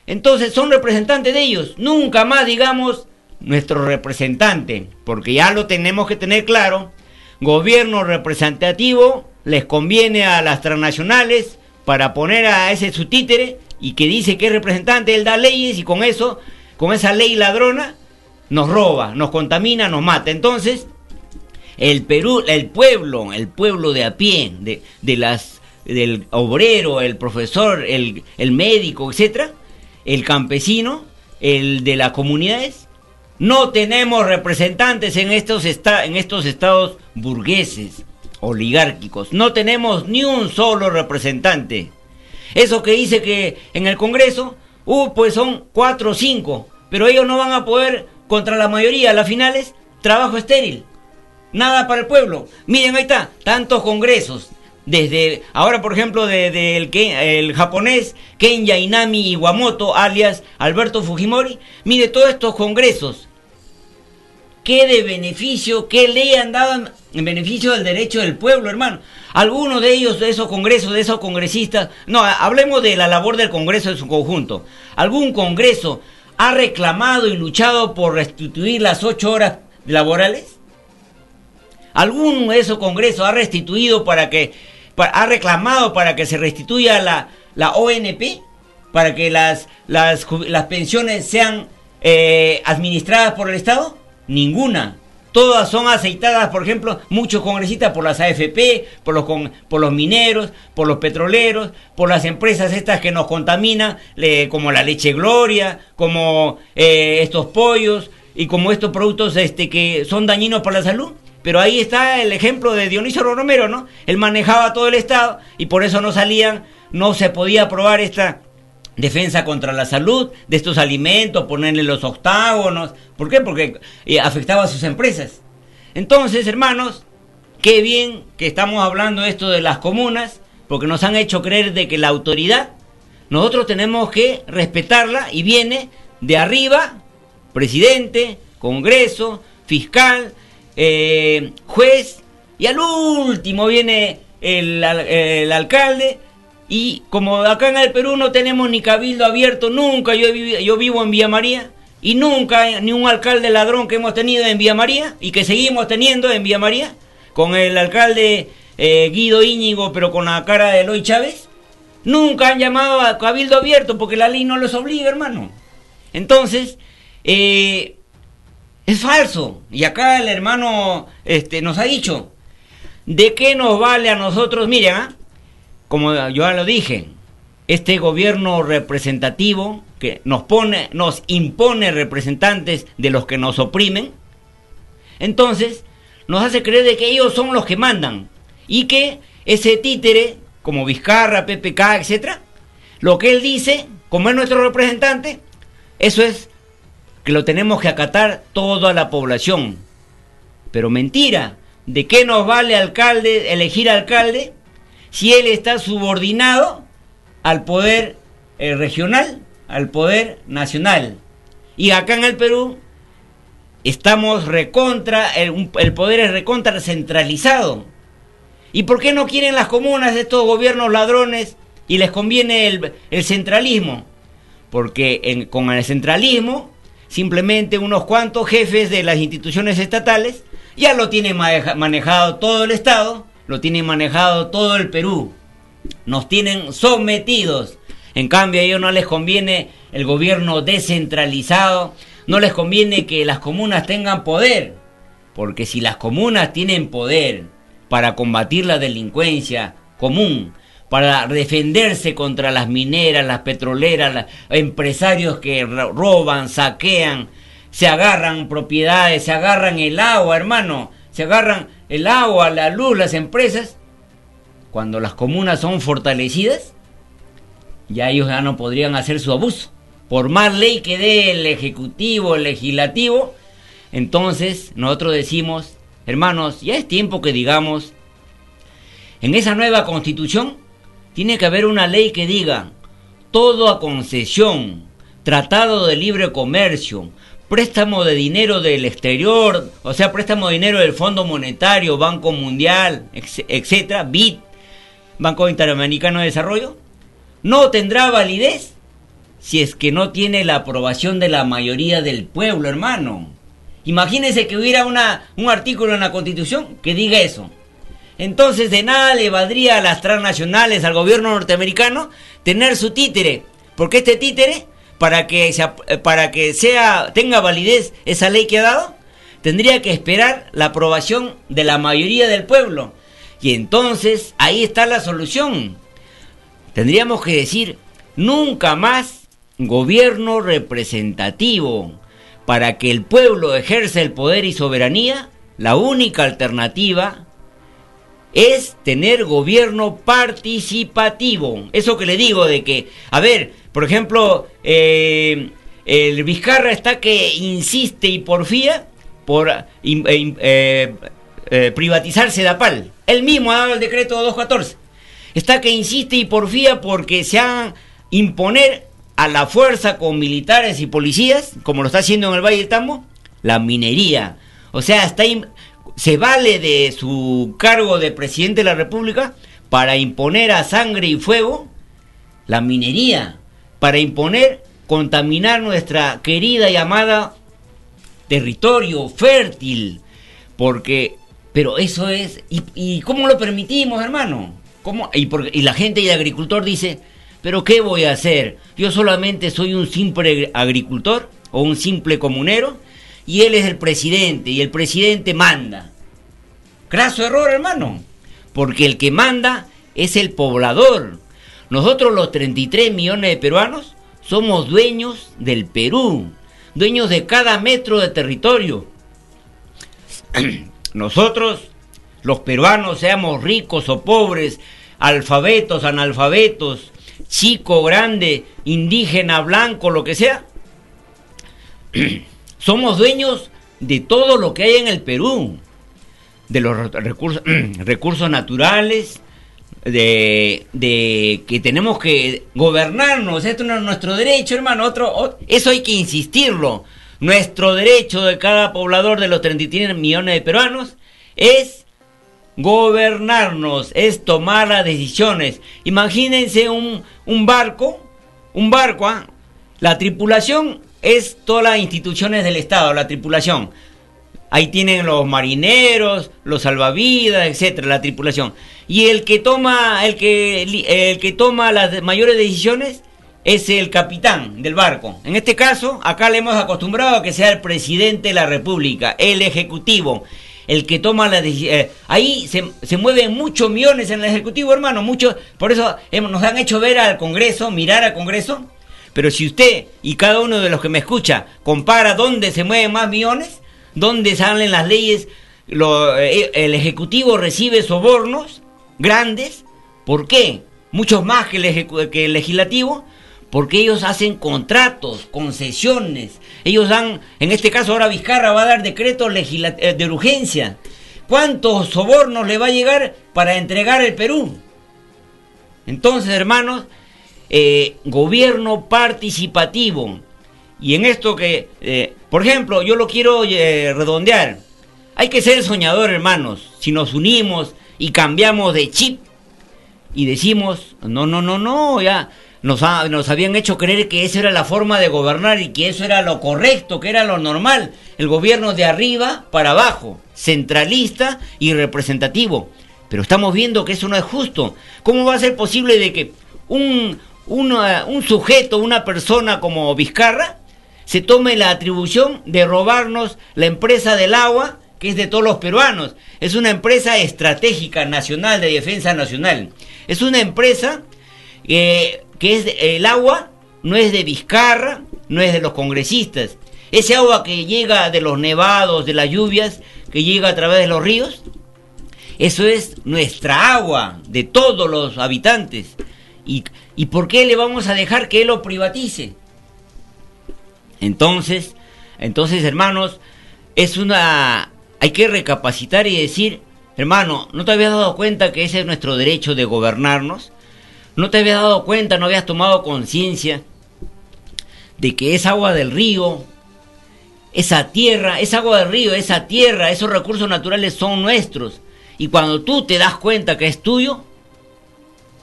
Entonces son representantes de ellos. Nunca más digamos nuestro representante, porque ya lo tenemos que tener claro. gobierno representativo les conviene a las transnacionales para poner a ese su títere y que dice que es representante, él da leyes y con eso, con esa ley ladrona, nos roba, nos contamina, nos mata. Entonces, el Perú, el pueblo, el pueblo de a pie, de, de las, del obrero, el profesor, el, el médico, etcétera, el campesino, el de las comunidades, no tenemos representantes en estos, esta, en estos estados burgueses, oligárquicos. No tenemos ni un solo representante. Eso que dice que en el Congreso, uh, pues son cuatro o cinco, pero ellos no van a poder contra la mayoría. Las finales, trabajo estéril. Nada para el pueblo. Miren, ahí está, tantos congresos. Desde ahora, por ejemplo, desde el, el japonés Kenya Inami Iwamoto, alias Alberto Fujimori. Mire, todos estos congresos. ¿Qué de beneficio, qué ley han dado en beneficio del derecho del pueblo, hermano? Algunos de ellos, de esos congresos, de esos congresistas, no, hablemos de la labor del Congreso en su conjunto. ¿Algún Congreso ha reclamado y luchado por restituir las ocho horas laborales? ¿Algún de esos congresos ha restituido para que, ha reclamado para que se restituya la, la ONP? ¿Para que las, las, las pensiones sean eh, administradas por el Estado? Ninguna. Todas son aceitadas, por ejemplo, muchos congresistas por las AFP, por los, por los mineros, por los petroleros, por las empresas estas que nos contaminan, como la leche Gloria, como eh, estos pollos y como estos productos este, que son dañinos para la salud. Pero ahí está el ejemplo de Dionisio Romero, ¿no? Él manejaba todo el Estado y por eso no salían, no se podía aprobar esta defensa contra la salud de estos alimentos, ponerle los octágonos. ¿Por qué? Porque eh, afectaba a sus empresas. Entonces, hermanos, qué bien que estamos hablando esto de las comunas, porque nos han hecho creer de que la autoridad, nosotros tenemos que respetarla y viene de arriba, presidente, congreso, fiscal, eh, juez, y al último viene el, alcalde y como acá en el Perú no tenemos ni cabildo abierto, nunca yo, yo vivo en Villa María, y nunca ni un alcalde ladrón que hemos tenido en Villa María, y que seguimos teniendo en Villa María, con el alcalde eh, Guido Íñigo, pero con la cara de Eloy Chávez, nunca han llamado a cabildo abierto porque la ley no los obliga, hermano. Entonces, eh, es falso. Y acá el hermano este, nos ha dicho, ¿de qué nos vale a nosotros? Miren, ¿ah? como yo ya lo dije, este gobierno representativo que nos pone, nos impone representantes de los que nos oprimen, entonces nos hace creer de que ellos son los que mandan y que ese títere, como Vizcarra, PPK, etcétera, lo que él dice, como es nuestro representante, eso es que lo tenemos que acatar toda la población. Pero mentira, ¿de qué nos vale alcalde elegir alcalde si él está subordinado al poder eh, regional, al poder nacional. Y acá en el Perú estamos recontra, el, poder es recontra centralizado. ¿Y por qué no quieren las comunas estos gobiernos ladrones y les conviene el, centralismo? Porque con el centralismo, simplemente unos cuantos jefes de las instituciones estatales ya lo tienen manejado todo el Estado lo tiene manejado todo el Perú. Nos tienen sometidos. En cambio, a ellos no les conviene el gobierno descentralizado, no les conviene que las comunas tengan poder, porque si las comunas tienen poder para combatir la delincuencia común, para defenderse contra las mineras, las petroleras, los empresarios que roban, saquean, se agarran propiedades, se agarran el agua, hermano, se agarran el agua, la luz, las empresas, cuando las comunas son fortalecidas, ya ellos ya no podrían hacer su abuso. Por más ley que dé el Ejecutivo, el Legislativo, entonces nosotros decimos, hermanos, ya es tiempo que digamos, en esa nueva constitución tiene que haber una ley que diga, todo a concesión, tratado de libre comercio, préstamo de dinero del exterior, o sea, préstamo de dinero del Fondo Monetario, Banco Mundial, etcétera, BID, Banco Interamericano de Desarrollo, no tendrá validez si es que no tiene la aprobación de la mayoría del pueblo, hermano. Imagínense que hubiera una, un artículo en la Constitución que diga eso. Entonces de nada le valdría a las transnacionales, al gobierno norteamericano, tener su títere. Porque este títere, para que, sea, para que sea, tenga validez esa ley que ha dado, tendría que esperar la aprobación de la mayoría del pueblo. Y entonces ahí está la solución. Tendríamos que decir, nunca más gobierno representativo. Para que el pueblo ejerza el poder y soberanía, la única alternativa es tener gobierno participativo. Eso que le digo de que, a ver, por ejemplo, eh, el Vizcarra está que insiste y porfía por eh, eh, privatizar Sedapal. Él mismo ha dado el decreto 214. Está que insiste y porfía porque se han imponer a la fuerza con militares y policías, como lo está haciendo en el Valle del Tambo, la minería. O sea, está se vale de su cargo de presidente de la República para imponer a sangre y fuego la minería, para imponer contaminar nuestra querida y amada territorio fértil, porque, pero eso es, ¿y, cómo lo permitimos, hermano? ¿Cómo? Y, y la gente y el agricultor dice, pero ¿qué voy a hacer? Yo solamente soy un simple agricultor o un simple comunero y él es el presidente y el presidente manda. Graso error, hermano, porque el que manda es el poblador. Nosotros los 33 millones de peruanos somos dueños del Perú, dueños de cada metro de territorio. Nosotros, los peruanos, seamos ricos o pobres, alfabetos, analfabetos, chico, grande, indígena, blanco, lo que sea, somos dueños de todo lo que hay en el Perú, de los recursos, naturales, de, que tenemos que gobernarnos, esto no es nuestro derecho, hermano, otro, eso hay que insistirlo. Nuestro derecho de cada poblador de los 33 millones de peruanos es gobernarnos, es tomar las decisiones. Imagínense un, un barco, un barco, ¿ah? la tripulación es todas las instituciones del Estado, la tripulación. Ahí tienen los marineros, los salvavidas, etcétera, la tripulación. Y el que toma, el que, el que toma las mayores decisiones es el capitán del barco. En este caso, acá le hemos acostumbrado a que sea el presidente de la República, el ejecutivo, el que toma la decisión. Eh, ahí se, se, mueven muchos millones en el ejecutivo, hermano, muchos. Por eso nos han hecho ver al Congreso, mirar al Congreso. Pero si usted y cada uno de los que me escucha compara dónde se mueven más millones, dónde salen las leyes, eh, el Ejecutivo recibe sobornos grandes. ¿Por qué? Muchos más que el, que el Legislativo. Porque ellos hacen contratos, concesiones. Ellos dan, en este caso ahora Vizcarra va a dar decretos eh, de urgencia. ¿Cuántos sobornos le va a llegar para entregar el Perú? Entonces, hermanos, eh, gobierno participativo. Y en esto que, eh, por ejemplo, yo lo quiero redondear. Hay que ser soñador, hermanos. Si nos unimos y cambiamos de chip y decimos, no, no, no, no, ya nos, nos habían hecho creer que esa era la forma de gobernar y que eso era lo correcto, que era lo normal. El gobierno de arriba para abajo, centralista y representativo. Pero estamos viendo que eso no es justo. ¿Cómo va a ser posible de que un, un sujeto, una persona como Vizcarra, se tome la atribución de robarnos la empresa del agua que es de todos los peruanos. Es una empresa estratégica nacional de defensa nacional. Es una empresa eh, que es el agua no es de Vizcarra, no es de los congresistas. Ese agua que llega de los nevados, de las lluvias, que llega a través de los ríos, eso es nuestra agua, de todos los habitantes. ¿Y, ¿Y por qué le vamos a dejar que él lo privatice? Entonces, entonces hermanos, es una hay que recapacitar y decir, hermano, ¿no te habías dado cuenta que ese es nuestro derecho de gobernarnos? ¿No te habías dado cuenta, no habías tomado conciencia de que esa agua del río, esa tierra, esa agua del río, esa tierra, esos recursos naturales son nuestros? Y cuando tú te das cuenta que es tuyo,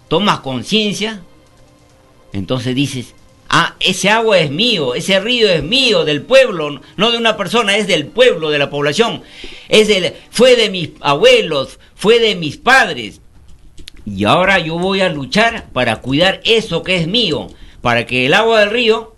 tomas conciencia, entonces dices, Ah, ese agua es mío, ese río es mío, del pueblo, no de una persona, es del pueblo, de la población. Es del, fue de mis abuelos, fue de mis padres. Y ahora yo voy a luchar para cuidar eso que es mío, para que el agua del río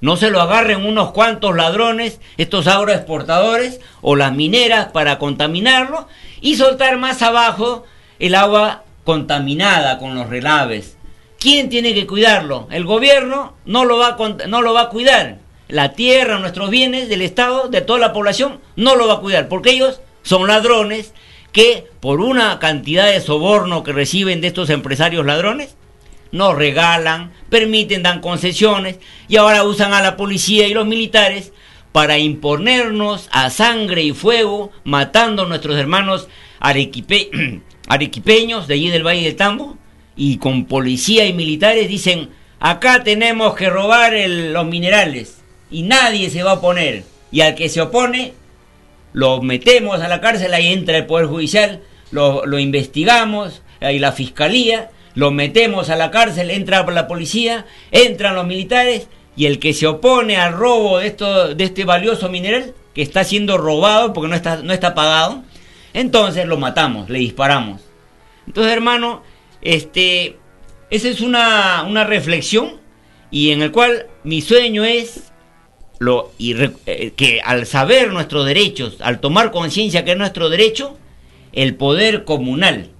no se lo agarren unos cuantos ladrones, estos agroexportadores o las mineras para contaminarlo y soltar más abajo el agua contaminada con los relaves. ¿Quién tiene que cuidarlo? El gobierno no lo va a, no lo va a cuidar. La tierra, nuestros bienes del Estado, de toda la población, no lo va a cuidar, porque ellos son ladrones que por una cantidad de soborno que reciben de estos empresarios ladrones, nos regalan, permiten, dan concesiones y ahora usan a la policía y los militares para imponernos a sangre y fuego, matando a nuestros hermanos arequipe, arequipeños de allí del Valle del Tambo, y con policía y militares dicen, acá tenemos que robar los minerales y nadie se va a oponer. Y al que se opone, lo metemos a la cárcel, ahí entra el Poder Judicial, lo, lo investigamos, ahí la Fiscalía, lo metemos a la cárcel, entra la policía, entran los militares y el que se opone al robo de, esto, de este valioso mineral, que está siendo robado porque no está, no está pagado, entonces lo matamos, le disparamos. Entonces, hermano, este, esa es una, una reflexión y en el cual mi sueño es lo, y eh, que al saber nuestros derechos, al tomar conciencia que es nuestro derecho, el poder comunal.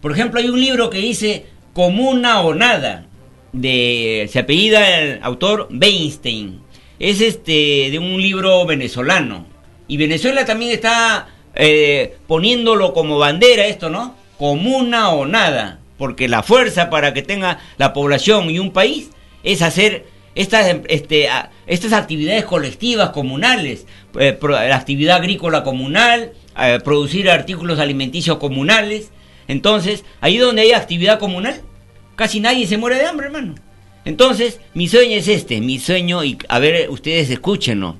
Por ejemplo, hay un libro que dice Comuna o Nada, de, se apellida el autor Weinstein. Es este de un libro venezolano. Y Venezuela también está eh, poniéndolo como bandera esto, ¿no? Comuna o nada, porque la fuerza para que tenga la población y un país es hacer estas, este, estas actividades colectivas comunales, eh, la actividad agrícola comunal, eh, producir artículos alimenticios comunales. Entonces, ahí donde hay actividad comunal, casi nadie se muere de hambre, hermano. Entonces, mi sueño es este, mi sueño, y a ver, ustedes escúchenlo.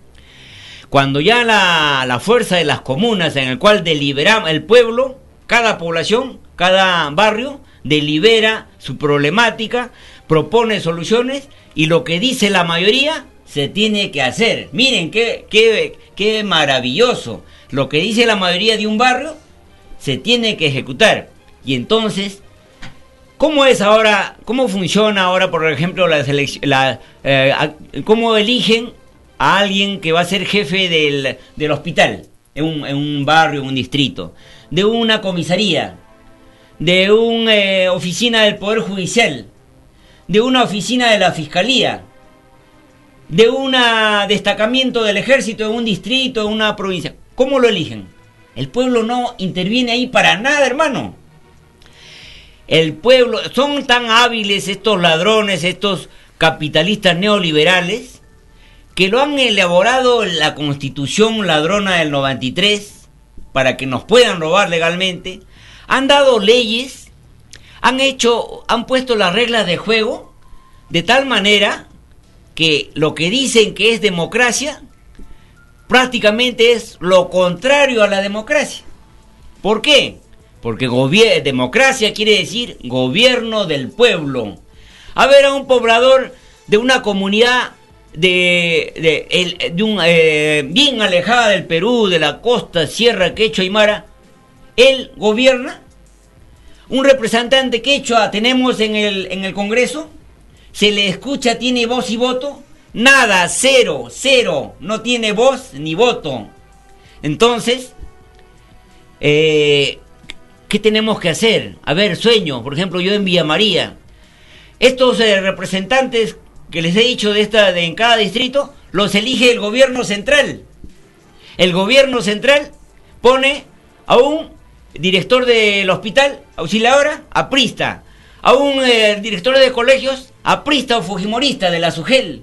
Cuando ya la, la fuerza de las comunas en el cual deliberamos el pueblo, cada población, cada barrio delibera su problemática, propone soluciones y lo que dice la mayoría se tiene que hacer. Miren qué, qué, qué maravilloso. Lo que dice la mayoría de un barrio se tiene que ejecutar. Y entonces, ¿cómo es ahora, cómo funciona ahora, por ejemplo, la selección, la, eh, cómo eligen a alguien que va a ser jefe del, del hospital en un, en un barrio, en un distrito? De una comisaría, de una eh, oficina del Poder Judicial, de una oficina de la Fiscalía, de un destacamiento del ejército de un distrito, de una provincia. ¿Cómo lo eligen? El pueblo no interviene ahí para nada, hermano. El pueblo, son tan hábiles estos ladrones, estos capitalistas neoliberales, que lo han elaborado la constitución ladrona del 93, para que nos puedan robar legalmente, han dado leyes, han hecho, han puesto las reglas de juego de tal manera que lo que dicen que es democracia prácticamente es lo contrario a la democracia. ¿Por qué? Porque democracia quiere decir gobierno del pueblo. A ver a un poblador de una comunidad de, de, un, eh, bien alejada del Perú, de la costa, Sierra Quechua y Mara, él gobierna. Un representante quechua tenemos en el, en el Congreso, se le escucha, tiene voz y voto. Nada, cero, cero, no tiene voz ni voto. Entonces, eh, ¿qué tenemos que hacer? A ver, sueño, por ejemplo, yo en Villa María. Estos eh, representantes que les he dicho de esta de en cada distrito los elige el gobierno central. El gobierno central pone a un director del hospital auxiliadora aprista, a un eh, director de colegios aprista o fujimorista de la SUGEL,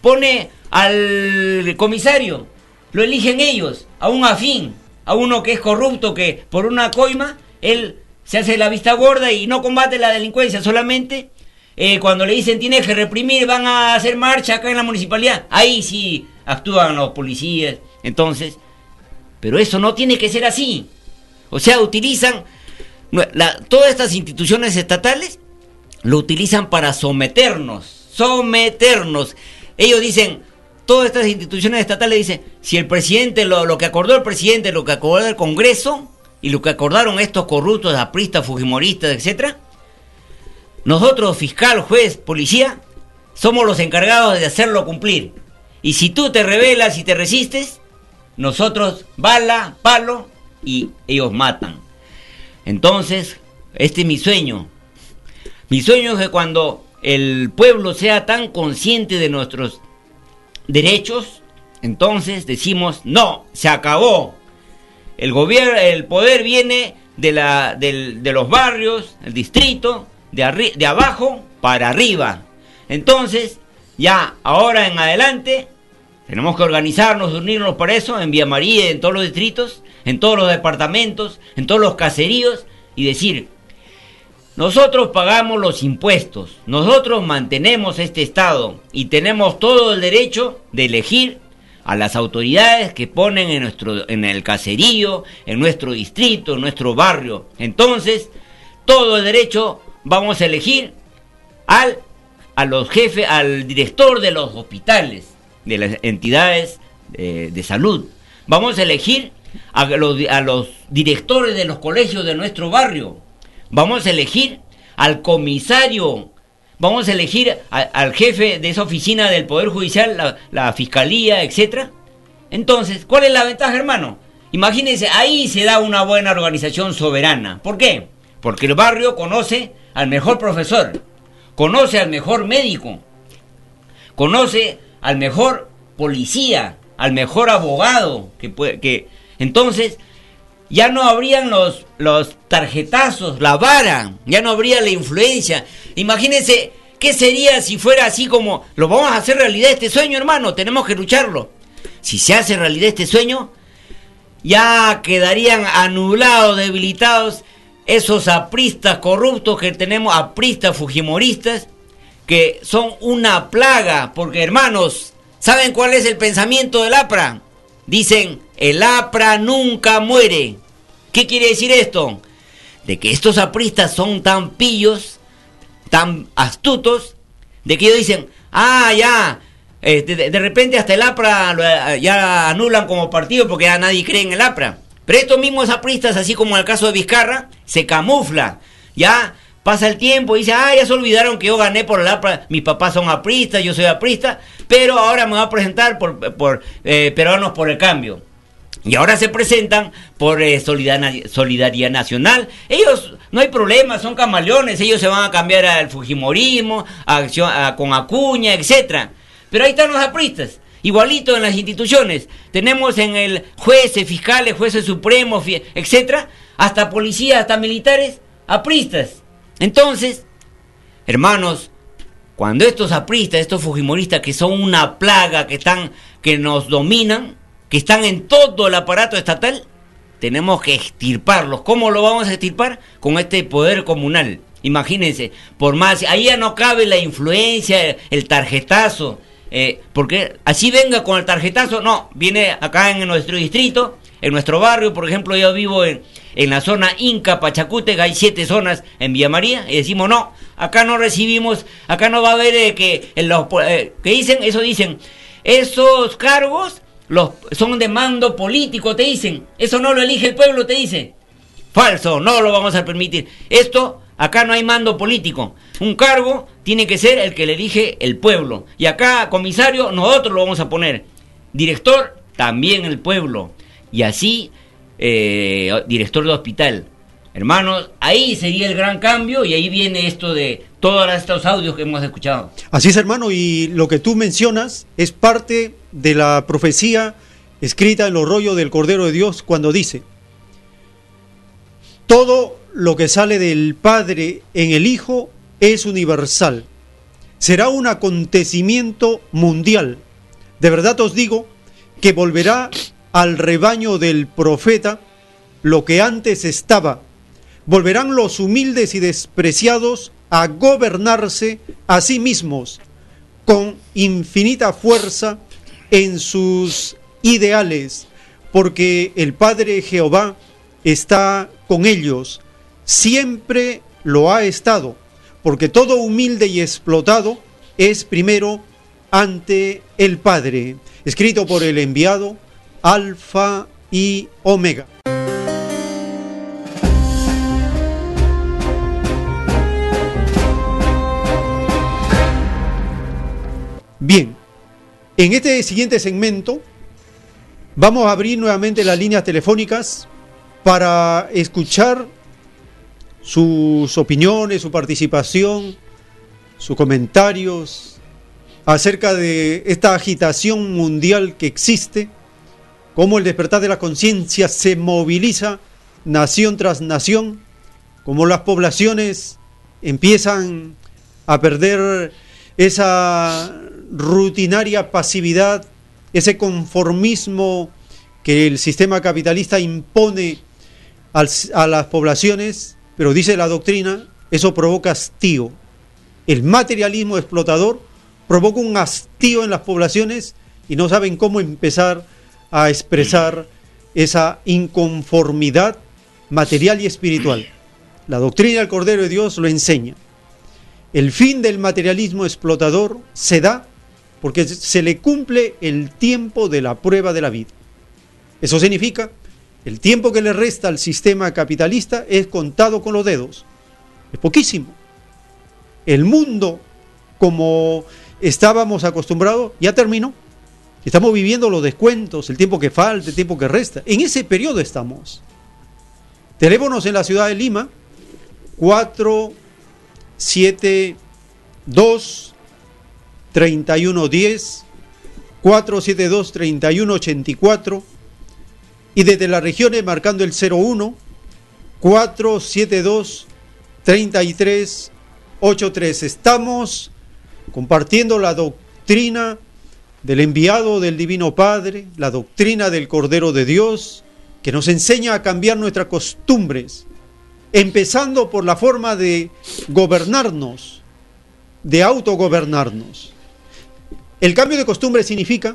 pone al comisario, lo eligen ellos, a un afín, a uno que es corrupto que por una coima él se hace la vista gorda y no combate la delincuencia, solamente eh, cuando le dicen tienes que reprimir, van a hacer marcha acá en la municipalidad, ahí sí actúan los policías. Entonces, pero eso no tiene que ser así. O sea, utilizan todas estas instituciones estatales lo utilizan para someternos, someternos. Ellos dicen, todas estas instituciones estatales dicen, si el presidente, lo, lo que acordó el presidente, lo que acordó el Congreso y lo que acordaron estos corruptos, apristas, fujimoristas, etcétera, nosotros, fiscal, juez, policía, somos los encargados de hacerlo cumplir. Y si tú te rebelas y te resistes, nosotros bala, palo y ellos matan. Entonces, este es mi sueño. Mi sueño es que cuando el pueblo sea tan consciente de nuestros derechos, entonces decimos, no, se acabó. El gobierno, el poder viene de, la, de los barrios, el distrito, de, de abajo para arriba. Entonces, ya ahora en adelante, tenemos que organizarnos, unirnos para eso, en Vía María, en todos los distritos, en todos los departamentos, en todos los caseríos, y decir, nosotros pagamos los impuestos, nosotros mantenemos este Estado y tenemos todo el derecho de elegir a las autoridades que ponen en, nuestro, en el caserío, en nuestro distrito, en nuestro barrio. Entonces, todo el derecho vamos a elegir al, a los jefes, al director de los hospitales, de las entidades eh, de salud. Vamos a elegir a los, a los directores de los colegios de nuestro barrio. Vamos a elegir al comisario. Vamos a elegir al jefe de esa oficina del Poder Judicial, la, la fiscalía, etc. Entonces, ¿cuál es la ventaja, hermano? Imagínense, ahí se da una buena organización soberana. ¿Por qué? Porque el barrio conoce al mejor profesor, conoce al mejor médico, conoce al mejor policía, al mejor abogado que puede, que entonces ya no habrían los, los tarjetazos, la vara, ya no habría la influencia. Imagínense qué sería si fuera así como lo vamos a hacer realidad este sueño, hermano, tenemos que lucharlo. Si se hace realidad este sueño, ya quedarían anulados, debilitados esos apristas corruptos que tenemos, apristas fujimoristas, que son una plaga, porque hermanos, ¿saben cuál es el pensamiento del APRA? Dicen, el APRA nunca muere. ¿Qué quiere decir esto? De que estos apristas son tan pillos, tan astutos, de que ellos dicen, ah, ya, eh, de, repente hasta el APRA eh, ya anulan como partido porque ya nadie cree en el APRA. Pero estos mismos apristas, así como en el caso de Vizcarra, se camufla. Ya pasa el tiempo y dice, ah, ya se olvidaron que yo gané por el APRA, mis papás son apristas, yo soy aprista, pero ahora me voy a presentar por, por eh, peruanos por el cambio. Y ahora se presentan por eh, Solidaridad, Nacional. Ellos, no hay problema, son camaleones, ellos se van a cambiar al Fujimorismo, a, con Acuña, etcétera. Pero ahí están los apristas. Igualito en las instituciones. Tenemos en el jueces, fiscales, jueces supremos, etcétera, hasta policías, hasta militares, apristas. Entonces, hermanos, cuando estos apristas, estos fujimoristas que son una plaga, que están, que nos dominan, que están en todo el aparato estatal, tenemos que extirparlos. ¿Cómo lo vamos a extirpar? Con este poder comunal. Imagínense, por más, ahí ya no cabe la influencia, el tarjetazo, eh, porque así venga con el tarjetazo, no, viene acá en nuestro distrito, en nuestro barrio, por ejemplo, yo vivo en, en la zona Inca, Pachacútec, hay siete zonas en Villa María, y decimos, no, acá no recibimos, acá no va a haber eh, que, en los, eh, que dicen, eso dicen, esos cargos los, son de mando político, te dicen, eso no lo elige el pueblo, te dice, falso, no lo vamos a permitir, esto Acá no hay mando político. Un cargo tiene que ser el que le elige el pueblo. Y acá, comisario, nosotros lo vamos a poner. Director, también el pueblo. Y así, eh, director de hospital. Hermanos, ahí sería el gran cambio y ahí viene esto de todos estos audios que hemos escuchado. Así es, hermano, y lo que tú mencionas es parte de la profecía escrita en los rollos del Cordero de Dios cuando dice, todo lo que sale del Padre en el Hijo es universal. Será un acontecimiento mundial. De verdad os digo que volverá al rebaño del profeta lo que antes estaba. Volverán los humildes y despreciados a gobernarse a sí mismos con infinita fuerza en sus ideales, porque el Padre Jehová está con ellos siempre lo ha estado, porque todo humilde y explotado es primero ante el Padre, escrito por el enviado Alfa y Omega. Bien, en este siguiente segmento vamos a abrir nuevamente las líneas telefónicas para escuchar sus opiniones, su participación, sus comentarios acerca de esta agitación mundial que existe, cómo el despertar de la conciencia se moviliza nación tras nación, cómo las poblaciones empiezan a perder esa rutinaria pasividad, ese conformismo que el sistema capitalista impone a las poblaciones, pero dice la doctrina, eso provoca hastío. El materialismo explotador provoca un hastío en las poblaciones y no saben cómo empezar a expresar esa inconformidad material y espiritual. La doctrina del Cordero de Dios lo enseña. El fin del materialismo explotador se da porque se le cumple el tiempo de la prueba de la vida. Eso significa, el tiempo que le resta al sistema capitalista es contado con los dedos. Es poquísimo. El mundo, como estábamos acostumbrados, ya terminó. Estamos viviendo los descuentos, el tiempo que falta, el tiempo que resta. En ese periodo estamos. Teléfonos en la ciudad de Lima, 4 72 3110 472 3184 y desde las regiones marcando el 01 472 3383. Estamos compartiendo la doctrina del enviado del Divino Padre, la doctrina del Cordero de Dios, que nos enseña a cambiar nuestras costumbres, empezando por la forma de gobernarnos, de autogobernarnos. El cambio de costumbre significa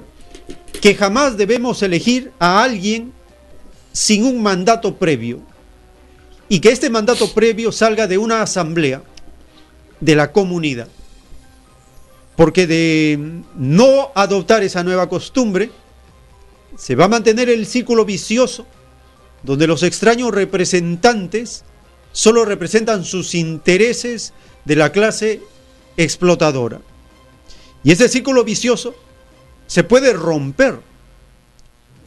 que jamás debemos elegir a alguien sin un mandato previo y que este mandato previo salga de una asamblea de la comunidad. Porque de no adoptar esa nueva costumbre, se va a mantener el círculo vicioso donde los extraños representantes solo representan sus intereses de la clase explotadora. Y ese círculo vicioso se puede romper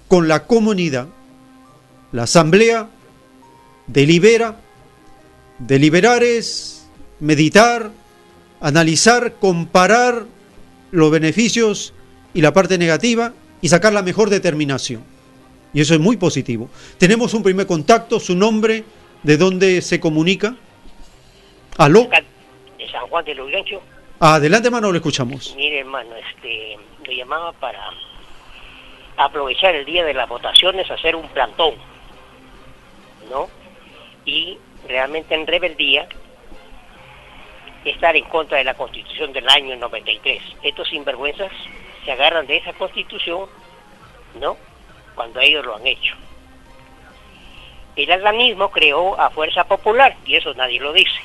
con la comunidad. La asamblea delibera. Deliberar es meditar, analizar, comparar los beneficios y la parte negativa y sacar la mejor determinación. Y eso es muy positivo. Tenemos un primer contacto, su nombre, ¿De dónde se comunica? ¿Aló? De San Juan de Lurigancho. Adelante, hermano, lo escuchamos. Mire, hermano, este, lo llamaba para aprovechar el día de las votaciones, hacer un plantón, ¿no? Y realmente en rebeldía estar en contra de la constitución del año 93. Estos sinvergüenzas se agarran de esa constitución, ¿no? Cuando ellos lo han hecho. El alanismo creó a Fuerza Popular, y eso nadie lo dice.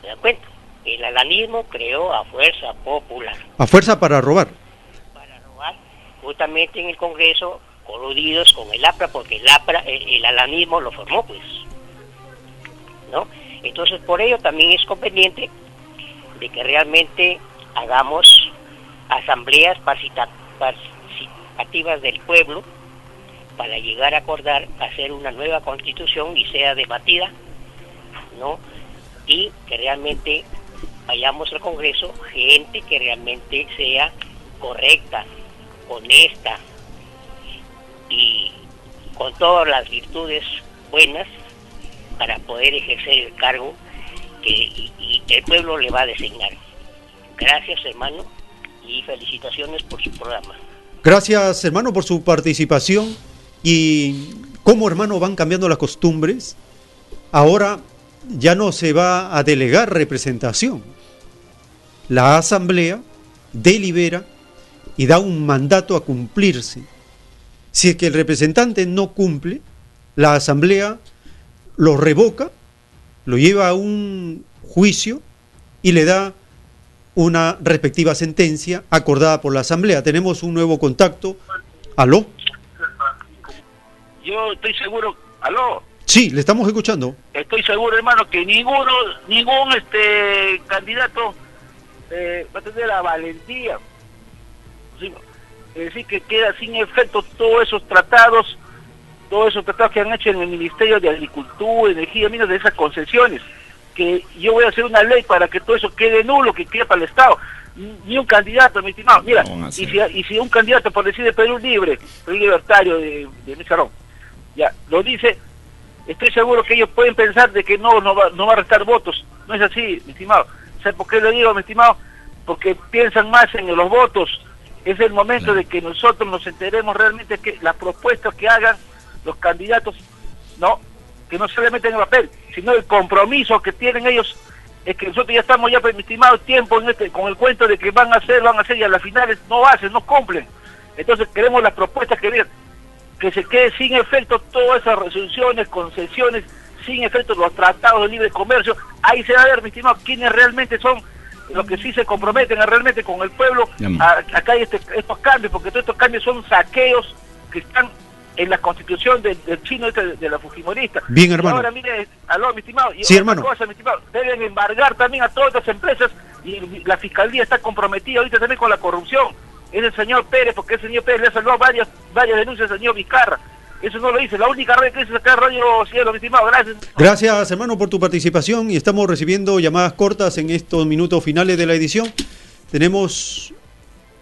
¿Se dan cuenta? El alanismo creó a Fuerza Popular. A fuerza para robar. Para robar, justamente en el Congreso, coludidos con el APRA, porque el APRA, el, alanismo lo formó, pues. ¿No? Entonces, por ello también es conveniente de que realmente hagamos asambleas participativas del pueblo para llegar a acordar hacer una nueva constitución y sea debatida, ¿no? Y que realmente vayamos al Congreso gente que realmente sea correcta, honesta y con todas las virtudes buenas para poder ejercer el cargo que el pueblo le va a designar. Gracias hermano y felicitaciones por su programa. Gracias hermano por su participación. Y cómo, hermano, van cambiando las costumbres. Ahora ya no se va a delegar representación. La asamblea delibera y da un mandato a cumplirse. Si es que el representante no cumple, la asamblea lo revoca, lo lleva a un juicio y le da una respectiva sentencia acordada por la Asamblea. Tenemos un nuevo contacto. ¿Aló? Yo estoy seguro, aló, Sí, le estamos escuchando. estoy seguro, hermano, que ninguno, ningún este candidato eh, va a tener la valentía sí, de decir que queda sin efecto todos esos tratados, todos esos tratados que han hecho en el Ministerio de Agricultura, Energía, Minas, de esas concesiones. Que yo voy a hacer una ley para que todo eso quede nulo, que quede para el Estado. Ni- un candidato, mi estimado. Mira, y si, y si un candidato, por decir de Perú Libre, Perú Libertario de, de Mizarrón, ya, lo dice, estoy seguro que ellos pueden pensar de que no, no va, no va a restar votos. No es así, mi estimado. ¿Sabes por qué lo digo, mi estimado? Porque piensan más en los votos. Es el momento de que nosotros nos enteremos realmente que las propuestas que hagan los candidatos, no, que no solamente en el papel, sino el compromiso que tienen ellos es que nosotros ya estamos ya, pues, mi estimado, tiempo en este, con el cuento de que van a hacer, van a hacer y a las finales no hacen, no cumplen. Entonces queremos las propuestas que digan que se quede sin efecto todas esas resoluciones, concesiones, sin efecto los tratados de libre comercio. Ahí se va a ver, mi estimado, quiénes realmente son los que sí se comprometen a realmente con el pueblo. A, acá hay este- estos cambios, porque todos estos cambios son saqueos que están en la constitución del, del chino este de, la Fujimorista. Bien, Y hermano. ahora, mire, aló, mi estimado. y Sí, hermano. cosa, mi estimado, deben embargar también a todas estas empresas y la fiscalía está comprometida ahorita también con la corrupción. Es el señor Pérez, porque el señor Pérez le ha salvado varias, varias denuncias al señor Vizcarra. Eso no lo dice. La única red que dice acá Radio Cielo, mi estimado. Gracias. Gracias, hermano, por tu participación y estamos recibiendo llamadas cortas en estos minutos finales de la edición. Tenemos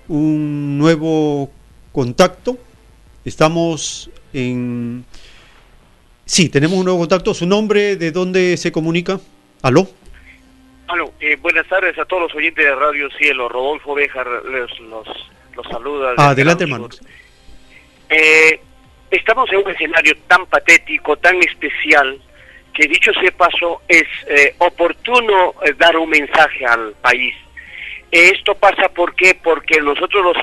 un nuevo contacto. Estamos en... Sí, tenemos un nuevo contacto. ¿Su nombre? ¿De dónde se comunica? ¿Aló? Aló, eh, buenas tardes a todos los oyentes de Radio Cielo. Rodolfo Bejar los, los, los saluda. Adelante, hermano. Eh, estamos en un escenario tan patético, tan especial, que dicho sea paso, es eh, oportuno eh, dar un mensaje al país. Esto pasa ¿por qué? porque nosotros los,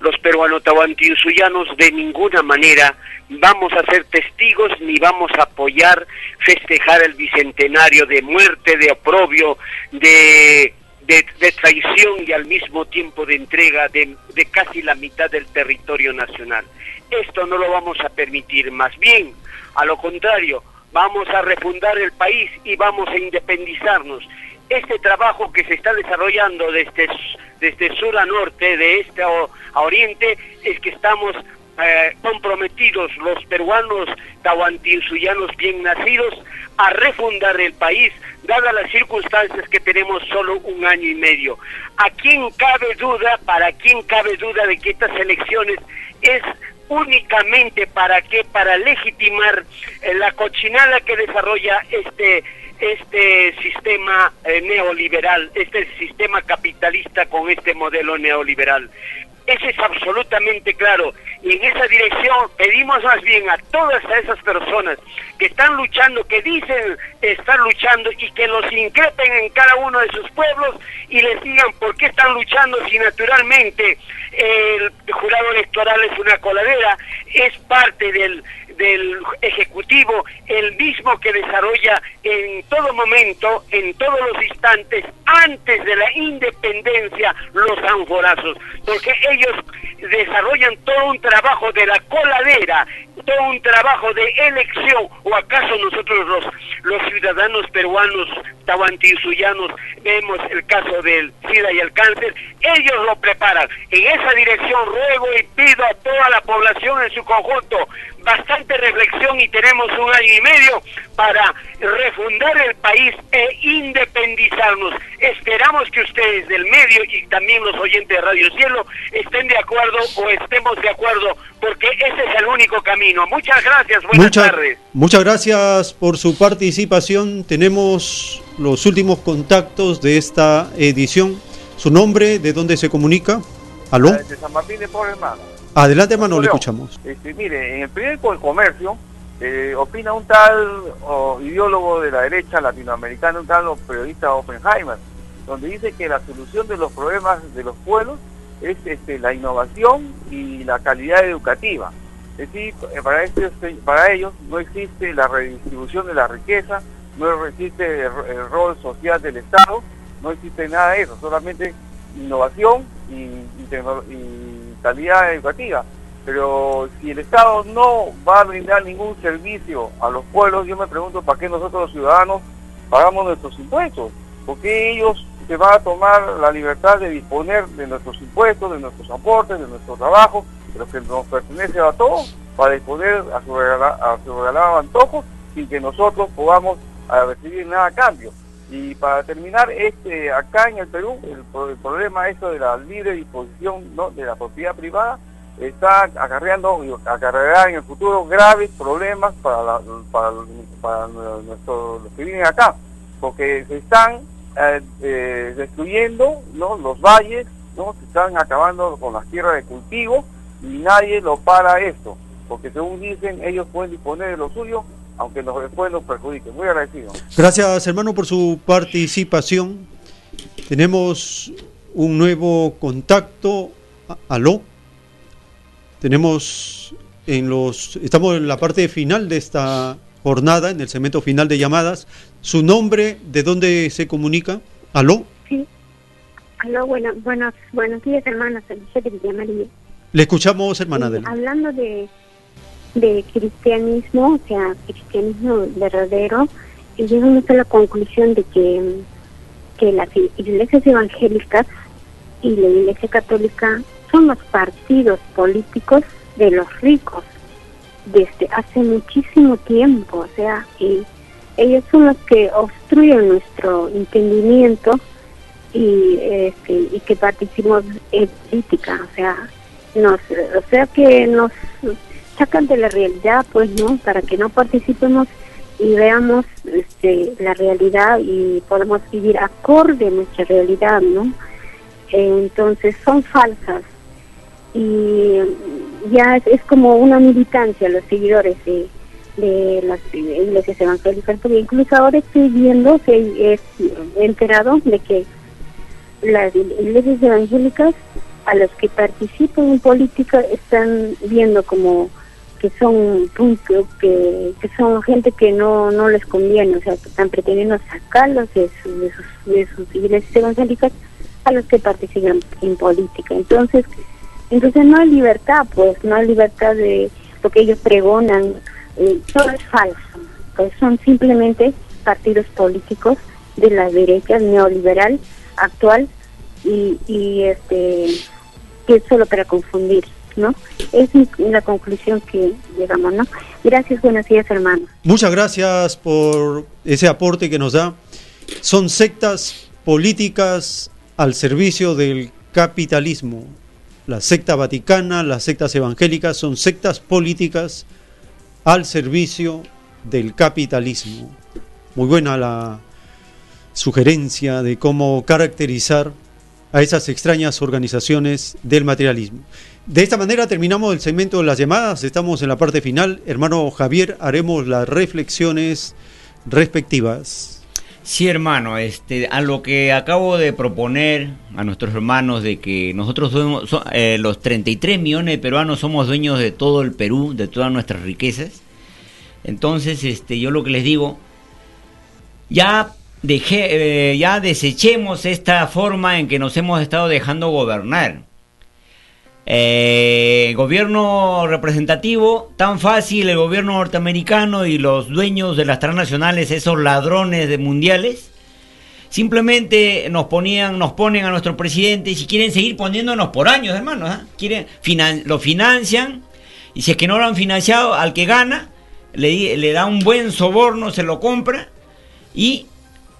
los peruanos tahuantinsuyanos de ninguna manera vamos a ser testigos ni vamos a apoyar festejar el bicentenario de muerte, de oprobio, de, de, traición y al mismo tiempo de entrega de casi la mitad del territorio nacional. Esto no lo vamos a permitir, más bien, a lo contrario, vamos a refundar el país y vamos a independizarnos. Este trabajo que se está desarrollando desde, desde sur a norte, de este a, oriente, es que estamos eh, comprometidos los peruanos tahuantinsuyanos bien nacidos a refundar el país, dadas las circunstancias que tenemos solo un año y medio. ¿A quién cabe duda, para quién cabe duda de que estas elecciones es únicamente para qué? Para legitimar eh, la cochinada que desarrolla este este sistema eh, neoliberal, este sistema capitalista con este modelo neoliberal. Eso es absolutamente claro. Y en esa dirección pedimos más bien a todas esas personas que están luchando, que dicen estar luchando y que los increpen en cada uno de sus pueblos y les digan por qué están luchando si naturalmente el jurado electoral es una coladera, es parte del, del Ejecutivo, el mismo que desarrolla en todo momento, en todos los instantes, antes de la independencia, los anforazos, porque desarrollan todo un trabajo de la coladera, todo un trabajo de elección, o acaso nosotros los, los ciudadanos peruanos, tahuantinsuyanos, vemos el caso del SIDA y el cáncer, ellos lo preparan. En esa dirección ruego y pido a toda la población en su conjunto bastante reflexión y tenemos un año y medio para refundar el país e independizarnos. Esperamos que ustedes del medio y también los oyentes de Radio Cielo estén de acuerdo o estemos de acuerdo porque ese es el único camino. Muchas gracias, buenas Muchas- tardes. Muchas gracias por su participación. Tenemos los últimos contactos de esta edición. ¿Su nombre? ¿De dónde se comunica? ¿Aló? De San Martín de Porres, hermano. Adelante, hermano, le escuchamos. Este, mire, en el periódico El Comercio eh, opina un tal ideólogo de la derecha latinoamericana, un tal periodista Oppenheimer, donde dice que la solución de los problemas de los pueblos es este, la innovación y la calidad educativa. Es decir, eh, para, eh, ellos no existe la redistribución de la riqueza, no existe el, rol social del Estado, no existe nada de eso, solamente innovación y, y, calidad educativa. Pero si el Estado no va a brindar ningún servicio a los pueblos, yo me pregunto para qué nosotros los ciudadanos pagamos nuestros impuestos. ¿Por qué ellos se van a tomar la libertad de disponer de nuestros impuestos, de nuestros aportes, de nuestro trabajo, lo que nos pertenece a todos, para disponer a su, a su regalado antojo sin que nosotros podamos a recibir nada a cambio? Y para terminar, este acá en el Perú, el, pro- el problema esto de la libre disposición ¿no? de la propiedad privada está acarreando y acarreará en el futuro graves problemas para, para, para nuestro- los que viven acá, porque se están eh, eh, destruyendo ¿no? los valles, ¿no? se están acabando con las tierras de cultivo y nadie lo para esto, porque según dicen ellos pueden disponer de lo suyo, aunque nos, después nos perjudiquen. Muy agradecido. Gracias, hermano, por su participación. Tenemos un nuevo contacto. A- Aló. Tenemos en los. Estamos en la parte final de esta jornada, en el segmento final de llamadas. Su nombre, de dónde se comunica. Aló. Sí. Aló, bueno, buenos, buenos días, hermanos. Soy María. Le escuchamos, hermana Adela. hablando de, de cristianismo, o sea, cristianismo verdadero, llegamos a la conclusión de que, que las iglesias evangélicas y la iglesia católica son los partidos políticos de los ricos desde hace muchísimo tiempo, o sea, y ellos son los que obstruyen nuestro entendimiento y, este, y que participamos en política, o sea, nos, o sea que nos sacan de la realidad, pues, ¿no? Para que no participemos y veamos este, la realidad y podamos vivir acorde a nuestra realidad, ¿no? Entonces son falsas y ya es, como una militancia los seguidores de, de las iglesias evangélicas, porque incluso ahora estoy viendo, que he enterado de que las iglesias evangélicas a los que participan en política están viendo como que son que, que son gente que no no les conviene, o sea, que están pretendiendo sacarlos de, su- de sus, de sus iglesias evangélicas a los que participan en política. Entonces, entonces no hay libertad, pues no hay libertad de lo que ellos pregonan, eh, todo es falso, pues son simplemente partidos políticos de la derecha neoliberal actual y, y este que es solo para confundir, ¿no? Es la conclusión que llegamos, ¿no? Gracias, buenos días, hermanos. Muchas gracias por ese aporte que nos da. Son sectas políticas al servicio del capitalismo. La secta vaticana, las sectas evangélicas son sectas políticas al servicio del capitalismo. Muy buena la sugerencia de cómo caracterizar a esas extrañas organizaciones del materialismo. De esta manera terminamos el segmento de las llamadas, estamos en la parte final. Hermano Javier, haremos las reflexiones respectivas. Sí, hermano, este, a lo que acabo de proponer a nuestros hermanos de que nosotros somos, so- eh, los 33 millones de peruanos somos dueños de todo el Perú, de todas nuestras riquezas. Entonces, este, yo lo que les digo, ya dejé, eh, ya desechemos esta forma en que nos hemos estado dejando gobernar. Eh, gobierno representativo, tan fácil el gobierno norteamericano y los dueños de las transnacionales, esos ladrones de mundiales, simplemente nos ponían, nos ponen a nuestro presidente y si quieren seguir poniéndonos por años, hermanos, ¿ah? quieren lo financian y si es que no lo han financiado, al que gana le, le da un buen soborno, se lo compra y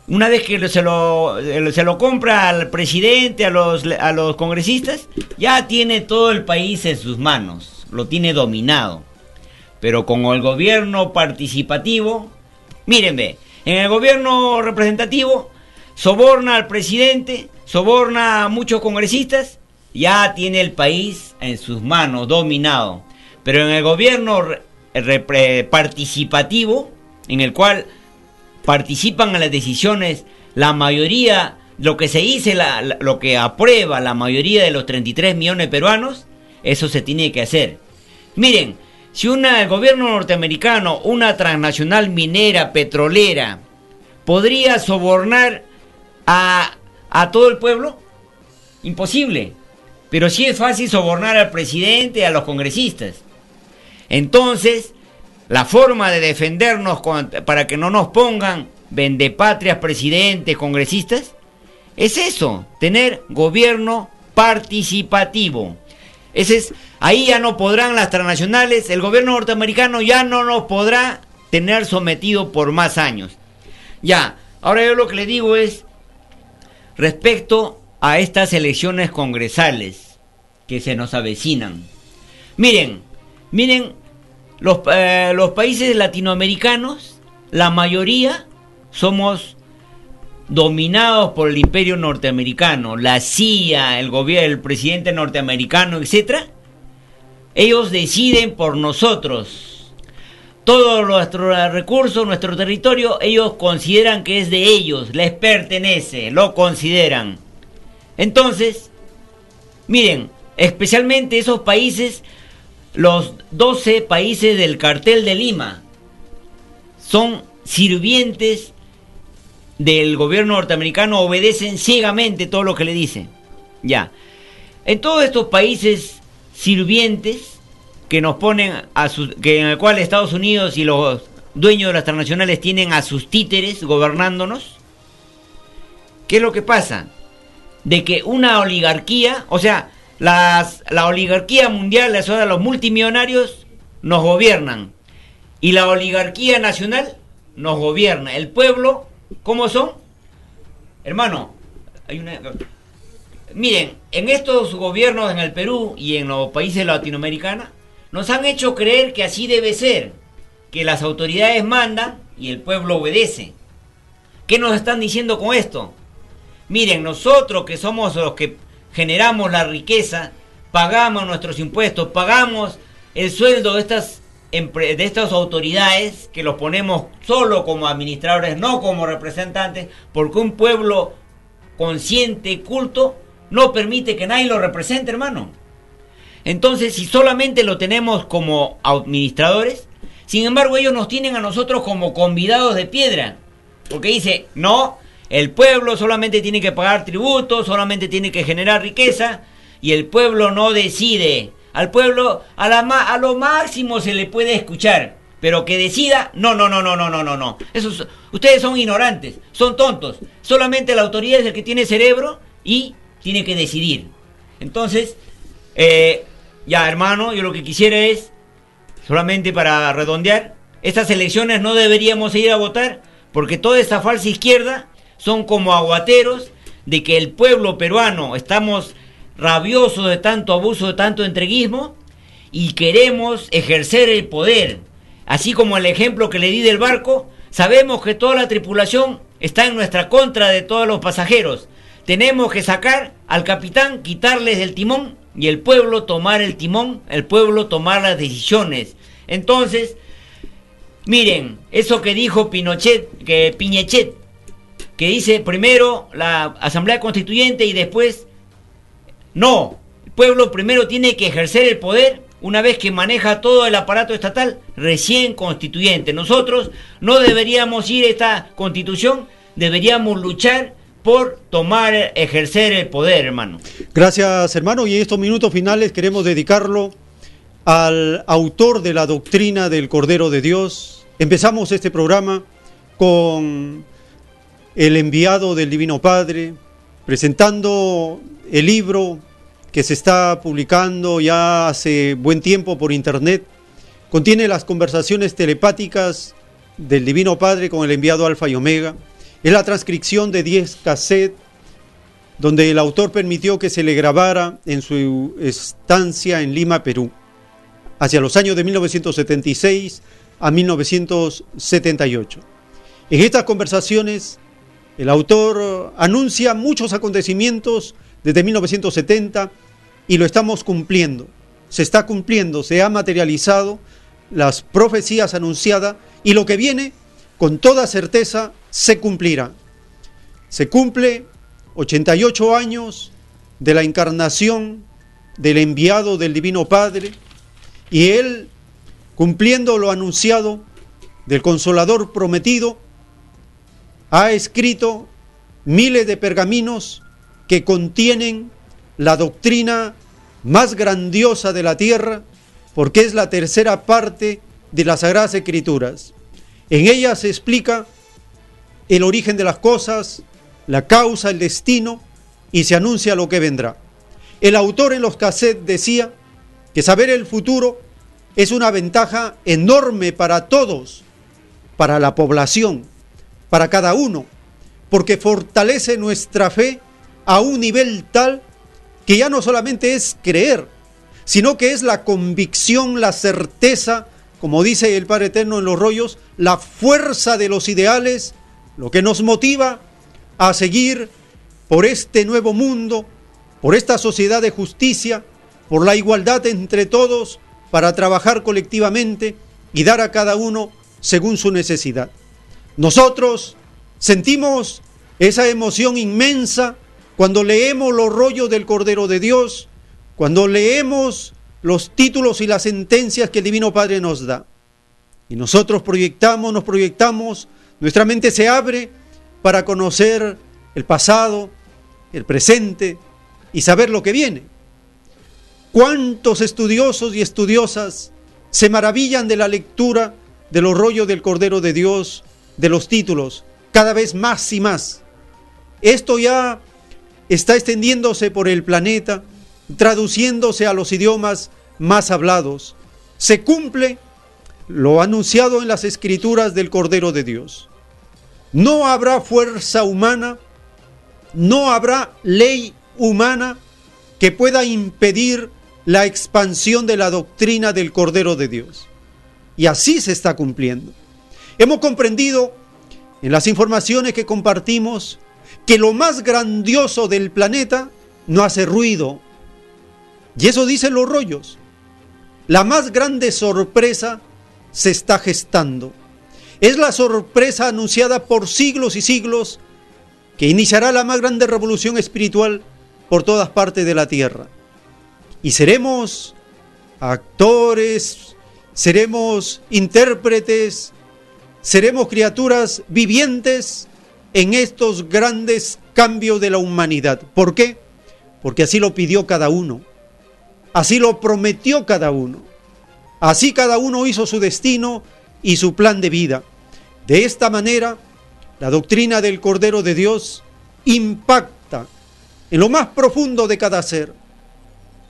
una vez que se lo, se lo compra al presidente, a los, a los congresistas, ya tiene todo el país en sus manos, lo tiene dominado. Pero con el gobierno participativo, mírenme, en el gobierno representativo soborna al presidente, soborna a muchos congresistas, ya tiene el país en sus manos, dominado. Pero en el gobierno participativo, en el cual participan en las decisiones la mayoría, lo que se dice, lo que aprueba la mayoría de los 33 millones de peruanos, eso se tiene que hacer. Miren, si una, el gobierno norteamericano, una transnacional minera, petrolera, podría sobornar a a todo el pueblo? Imposible. Pero sí es fácil sobornar al presidente a los congresistas. Entonces, la forma de defendernos para que no nos pongan vendepatrias, presidentes, congresistas, es eso, tener gobierno participativo. Ese es, ahí ya no podrán las transnacionales, el gobierno norteamericano ya no nos podrá tener sometido por más años. Ya, ahora yo lo que le digo es, respecto a estas elecciones congresales que se nos avecinan. Miren, miren, los, eh, los países latinoamericanos, la mayoría somos dominados por el imperio norteamericano, la CIA, el gobierno, el presidente norteamericano, etc. Ellos deciden por nosotros. Todos nuestros recursos, nuestro territorio, ellos consideran que es de ellos, les pertenece, lo consideran. Entonces, miren, especialmente esos países, los 12 países del cartel de Lima, son sirvientes del gobierno norteamericano, obedecen ciegamente todo lo que le dicen. Ya. En todos estos países sirvientes que nos ponen a sus, que en el cual Estados Unidos y los dueños de las transnacionales tienen a sus títeres gobernándonos, ¿qué es lo que pasa? de que una oligarquía, o sea, las, la oligarquía mundial, la de los multimillonarios, nos gobiernan. Y la oligarquía nacional nos gobierna. El pueblo, ¿cómo son? Hermano, hay una... Miren, en estos gobiernos en el Perú y en los países latinoamericanos, nos han hecho creer que así debe ser, que las autoridades mandan y el pueblo obedece. ¿Qué nos están diciendo con esto? Miren, nosotros que somos los que generamos la riqueza, pagamos nuestros impuestos, pagamos el sueldo de estas, de estas autoridades que los ponemos solo como administradores, no como representantes, porque un pueblo consciente, culto, no permite que nadie lo represente, hermano. Entonces, si solamente lo tenemos como administradores, sin embargo, ellos nos tienen a nosotros como convidados de piedra. Porque dice, no, el pueblo solamente tiene que pagar tributos, solamente tiene que generar riqueza y el pueblo no decide. Al pueblo a, la a lo máximo se le puede escuchar, pero que decida, no, no, no, no, no, no, no, no. Esos, ustedes son ignorantes, son tontos. Solamente la autoridad es el que tiene cerebro y tiene que decidir. Entonces, eh, ya hermano, yo lo que quisiera es, solamente para redondear, estas elecciones no deberíamos ir a votar porque toda esta falsa izquierda son como aguateros de que el pueblo peruano estamos rabiosos de tanto abuso, de tanto entreguismo y queremos ejercer el poder. Así como el ejemplo que le di del barco, sabemos que toda la tripulación está en nuestra contra de todos los pasajeros. Tenemos que sacar al capitán, quitarles el timón y el pueblo tomar el timón, el pueblo tomar las decisiones. Entonces, miren, eso que dijo Pinochet, que Piñechet, que dice primero la Asamblea Constituyente y después no. El pueblo primero tiene que ejercer el poder una vez que maneja todo el aparato estatal recién constituyente. Nosotros no deberíamos ir a esta constitución, deberíamos luchar por tomar, ejercer el poder, hermano. Gracias, hermano. Y estos minutos finales queremos dedicarlo al autor de la doctrina del Cordero de Dios. Empezamos este programa con el enviado del Divino Padre, presentando el libro que se está publicando ya hace buen tiempo por internet. Contiene las conversaciones telepáticas del Divino Padre con el enviado Alfa y Omega. Es la transcripción de 10 cassettes donde el autor permitió que se le grabara en su estancia en Lima, Perú, hacia los años de 1976 a 1978. En estas conversaciones el autor anuncia muchos acontecimientos desde 1970 y lo estamos cumpliendo. Se está cumpliendo, se ha materializado las profecías anunciadas y lo que viene con toda certeza se cumplirá. Se cumple 88 años de la encarnación del enviado del Divino Padre y él, cumpliendo lo anunciado del consolador prometido, ha escrito miles de pergaminos que contienen la doctrina más grandiosa de la tierra, porque es la tercera parte de las Sagradas Escrituras. En ella se explica el origen de las cosas, la causa, el destino, y se anuncia lo que vendrá. El autor en los cassettes decía que saber el futuro es una ventaja enorme para todos, para la población, para cada uno, porque fortalece nuestra fe a un nivel tal que ya no solamente es creer, sino que es la convicción, la certeza, como dice el Padre Eterno en los rollos, la fuerza de los ideales, lo que nos motiva a seguir por este nuevo mundo, por esta sociedad de justicia, por la igualdad entre todos, para trabajar colectivamente y dar a cada uno según su necesidad. Nosotros sentimos esa emoción inmensa cuando leemos los rollos del Cordero de Dios, cuando leemos los títulos y las sentencias que el Divino Padre nos da. Y nosotros proyectamos, nos proyectamos, nuestra mente se abre para conocer el pasado, el presente y saber lo que viene. ¿Cuántos estudiosos y estudiosas se maravillan de la lectura de los rollos del Cordero de Dios, de los títulos, cada vez más y más? Esto ya está extendiéndose por el planeta, traduciéndose a los idiomas más hablados. Se cumple lo anunciado en las escrituras del Cordero de Dios. No habrá fuerza humana, no habrá ley humana que pueda impedir la expansión de la doctrina del Cordero de Dios. Y así se está cumpliendo. Hemos comprendido en las informaciones que compartimos que lo más grandioso del planeta no hace ruido. Y eso dicen los rollos. La más grande sorpresa se está gestando. Es la sorpresa anunciada por siglos y siglos que iniciará la más grande revolución espiritual por todas partes de la tierra. Y seremos actores, seremos intérpretes, seremos criaturas vivientes en estos grandes cambios de la humanidad. ¿Por qué? Porque así lo pidió cada uno, así lo prometió cada uno, así cada uno hizo su destino y su plan de vida. De esta manera, la doctrina del Cordero de Dios impacta en lo más profundo de cada ser.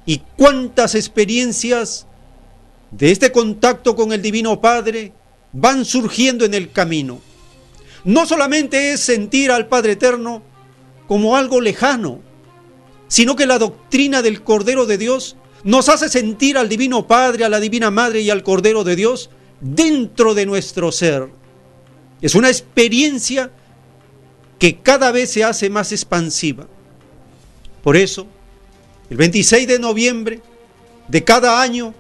Y cuántas experiencias de este contacto con el Divino Padre van surgiendo en el camino no solamente es sentir al Padre Eterno como algo lejano, sino que la doctrina del Cordero de Dios nos hace sentir al Divino Padre, a la Divina Madre y al Cordero de Dios dentro de nuestro ser. Es una experiencia que cada vez se hace más expansiva. Por eso, el 26 de noviembre de cada año,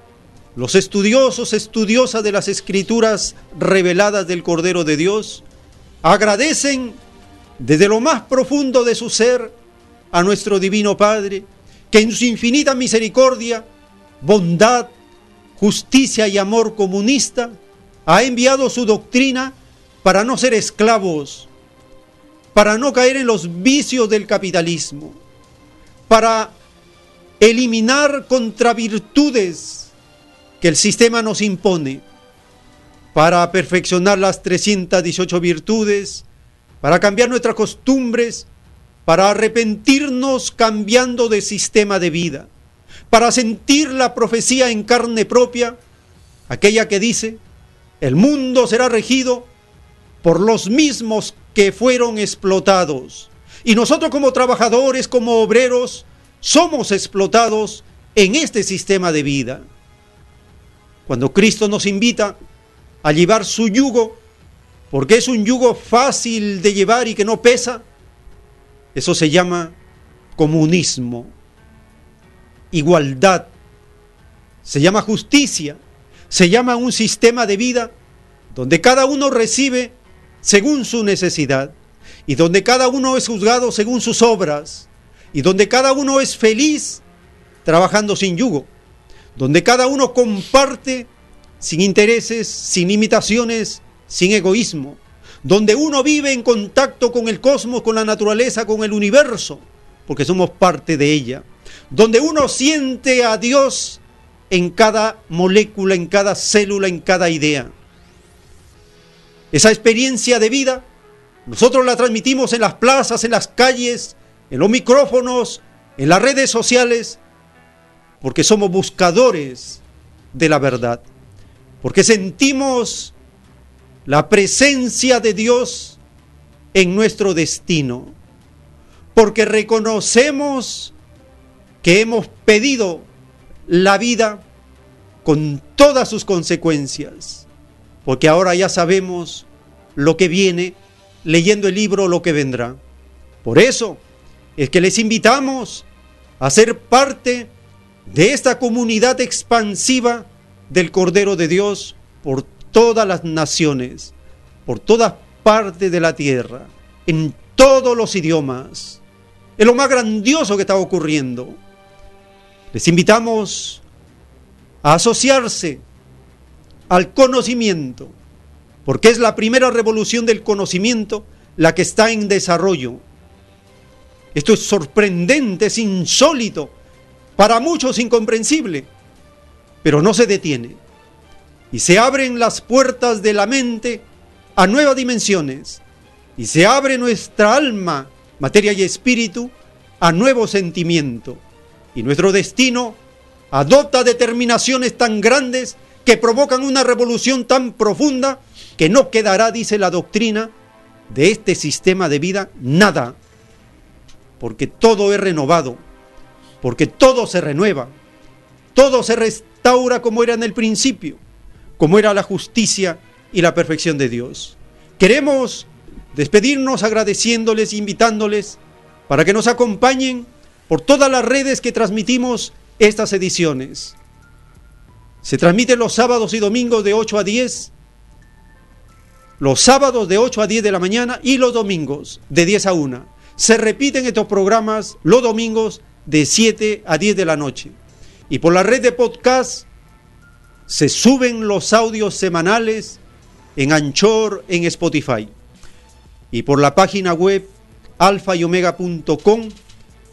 los estudiosos, estudiosas de las escrituras reveladas del Cordero de Dios, agradecen desde lo más profundo de su ser a nuestro Divino Padre, que en su infinita misericordia, bondad, justicia y amor comunista ha enviado su doctrina para no ser esclavos, para no caer en los vicios del capitalismo, para eliminar contravirtudes que el sistema nos impone para perfeccionar las 318 virtudes, para cambiar nuestras costumbres, para arrepentirnos cambiando de sistema de vida, para sentir la profecía en carne propia, aquella que dice, el mundo será regido por los mismos que fueron explotados. Y nosotros como trabajadores, como obreros, somos explotados en este sistema de vida. Cuando Cristo nos invita a llevar su yugo, porque es un yugo fácil de llevar y que no pesa, eso se llama comunismo, igualdad, se llama justicia, se llama un sistema de vida donde cada uno recibe según su necesidad y donde cada uno es juzgado según sus obras y donde cada uno es feliz trabajando sin yugo, donde cada uno comparte sin intereses, sin limitaciones, sin egoísmo, donde uno vive en contacto con el cosmos, con la naturaleza, con el universo, porque somos parte de ella, donde uno siente a Dios en cada molécula, en cada célula, en cada idea. Esa experiencia de vida, nosotros la transmitimos en las plazas, en las calles, en los micrófonos, en las redes sociales, porque somos buscadores de la verdad, porque sentimos la presencia de Dios en nuestro destino, porque reconocemos que hemos pedido la vida con todas sus consecuencias, porque ahora ya sabemos lo que viene leyendo el libro lo que vendrá. Por eso es que les invitamos a ser parte de esta comunidad expansiva del Cordero de Dios por todas las naciones, por todas partes de la tierra, en todos los idiomas. Es lo más grandioso que está ocurriendo. Les invitamos a asociarse al conocimiento, porque es la primera revolución del conocimiento la que está en desarrollo. Esto es sorprendente, es insólito, para muchos incomprensible, pero no se detiene. Y se abren las puertas de la mente a nuevas dimensiones, y se abre nuestra alma, materia y espíritu, a nuevo sentimiento. Y nuestro destino adopta determinaciones tan grandes que provocan una revolución tan profunda que no quedará, dice la doctrina, de este sistema de vida nada, porque todo es renovado, porque todo se renueva, todo se restaura como era en el principio, como era la justicia y la perfección de Dios. Queremos despedirnos agradeciéndoles, invitándoles para que nos acompañen por todas las redes que transmitimos estas ediciones. Se transmiten los sábados y domingos de 8 a 10, los sábados de 8 a 10 de la mañana y los domingos de 10 a 1. Se repiten estos programas los domingos de 7 a 10 de la noche. Y por la red de podcast se suben los audios semanales en Anchor, en Spotify. Y por la página web alfayomega.com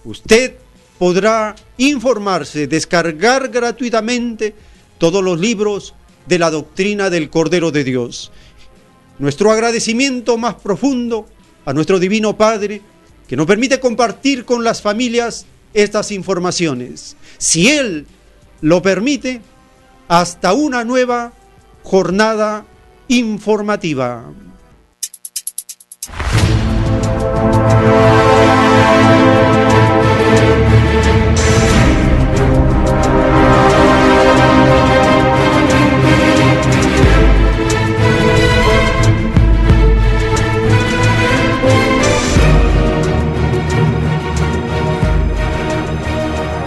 Usted podrá informarse, descargar gratuitamente todos los libros de la doctrina del Cordero de Dios. Nuestro agradecimiento más profundo a nuestro Divino Padre que nos permite compartir con las familias estas informaciones. Si Él lo permite, hasta una nueva jornada informativa.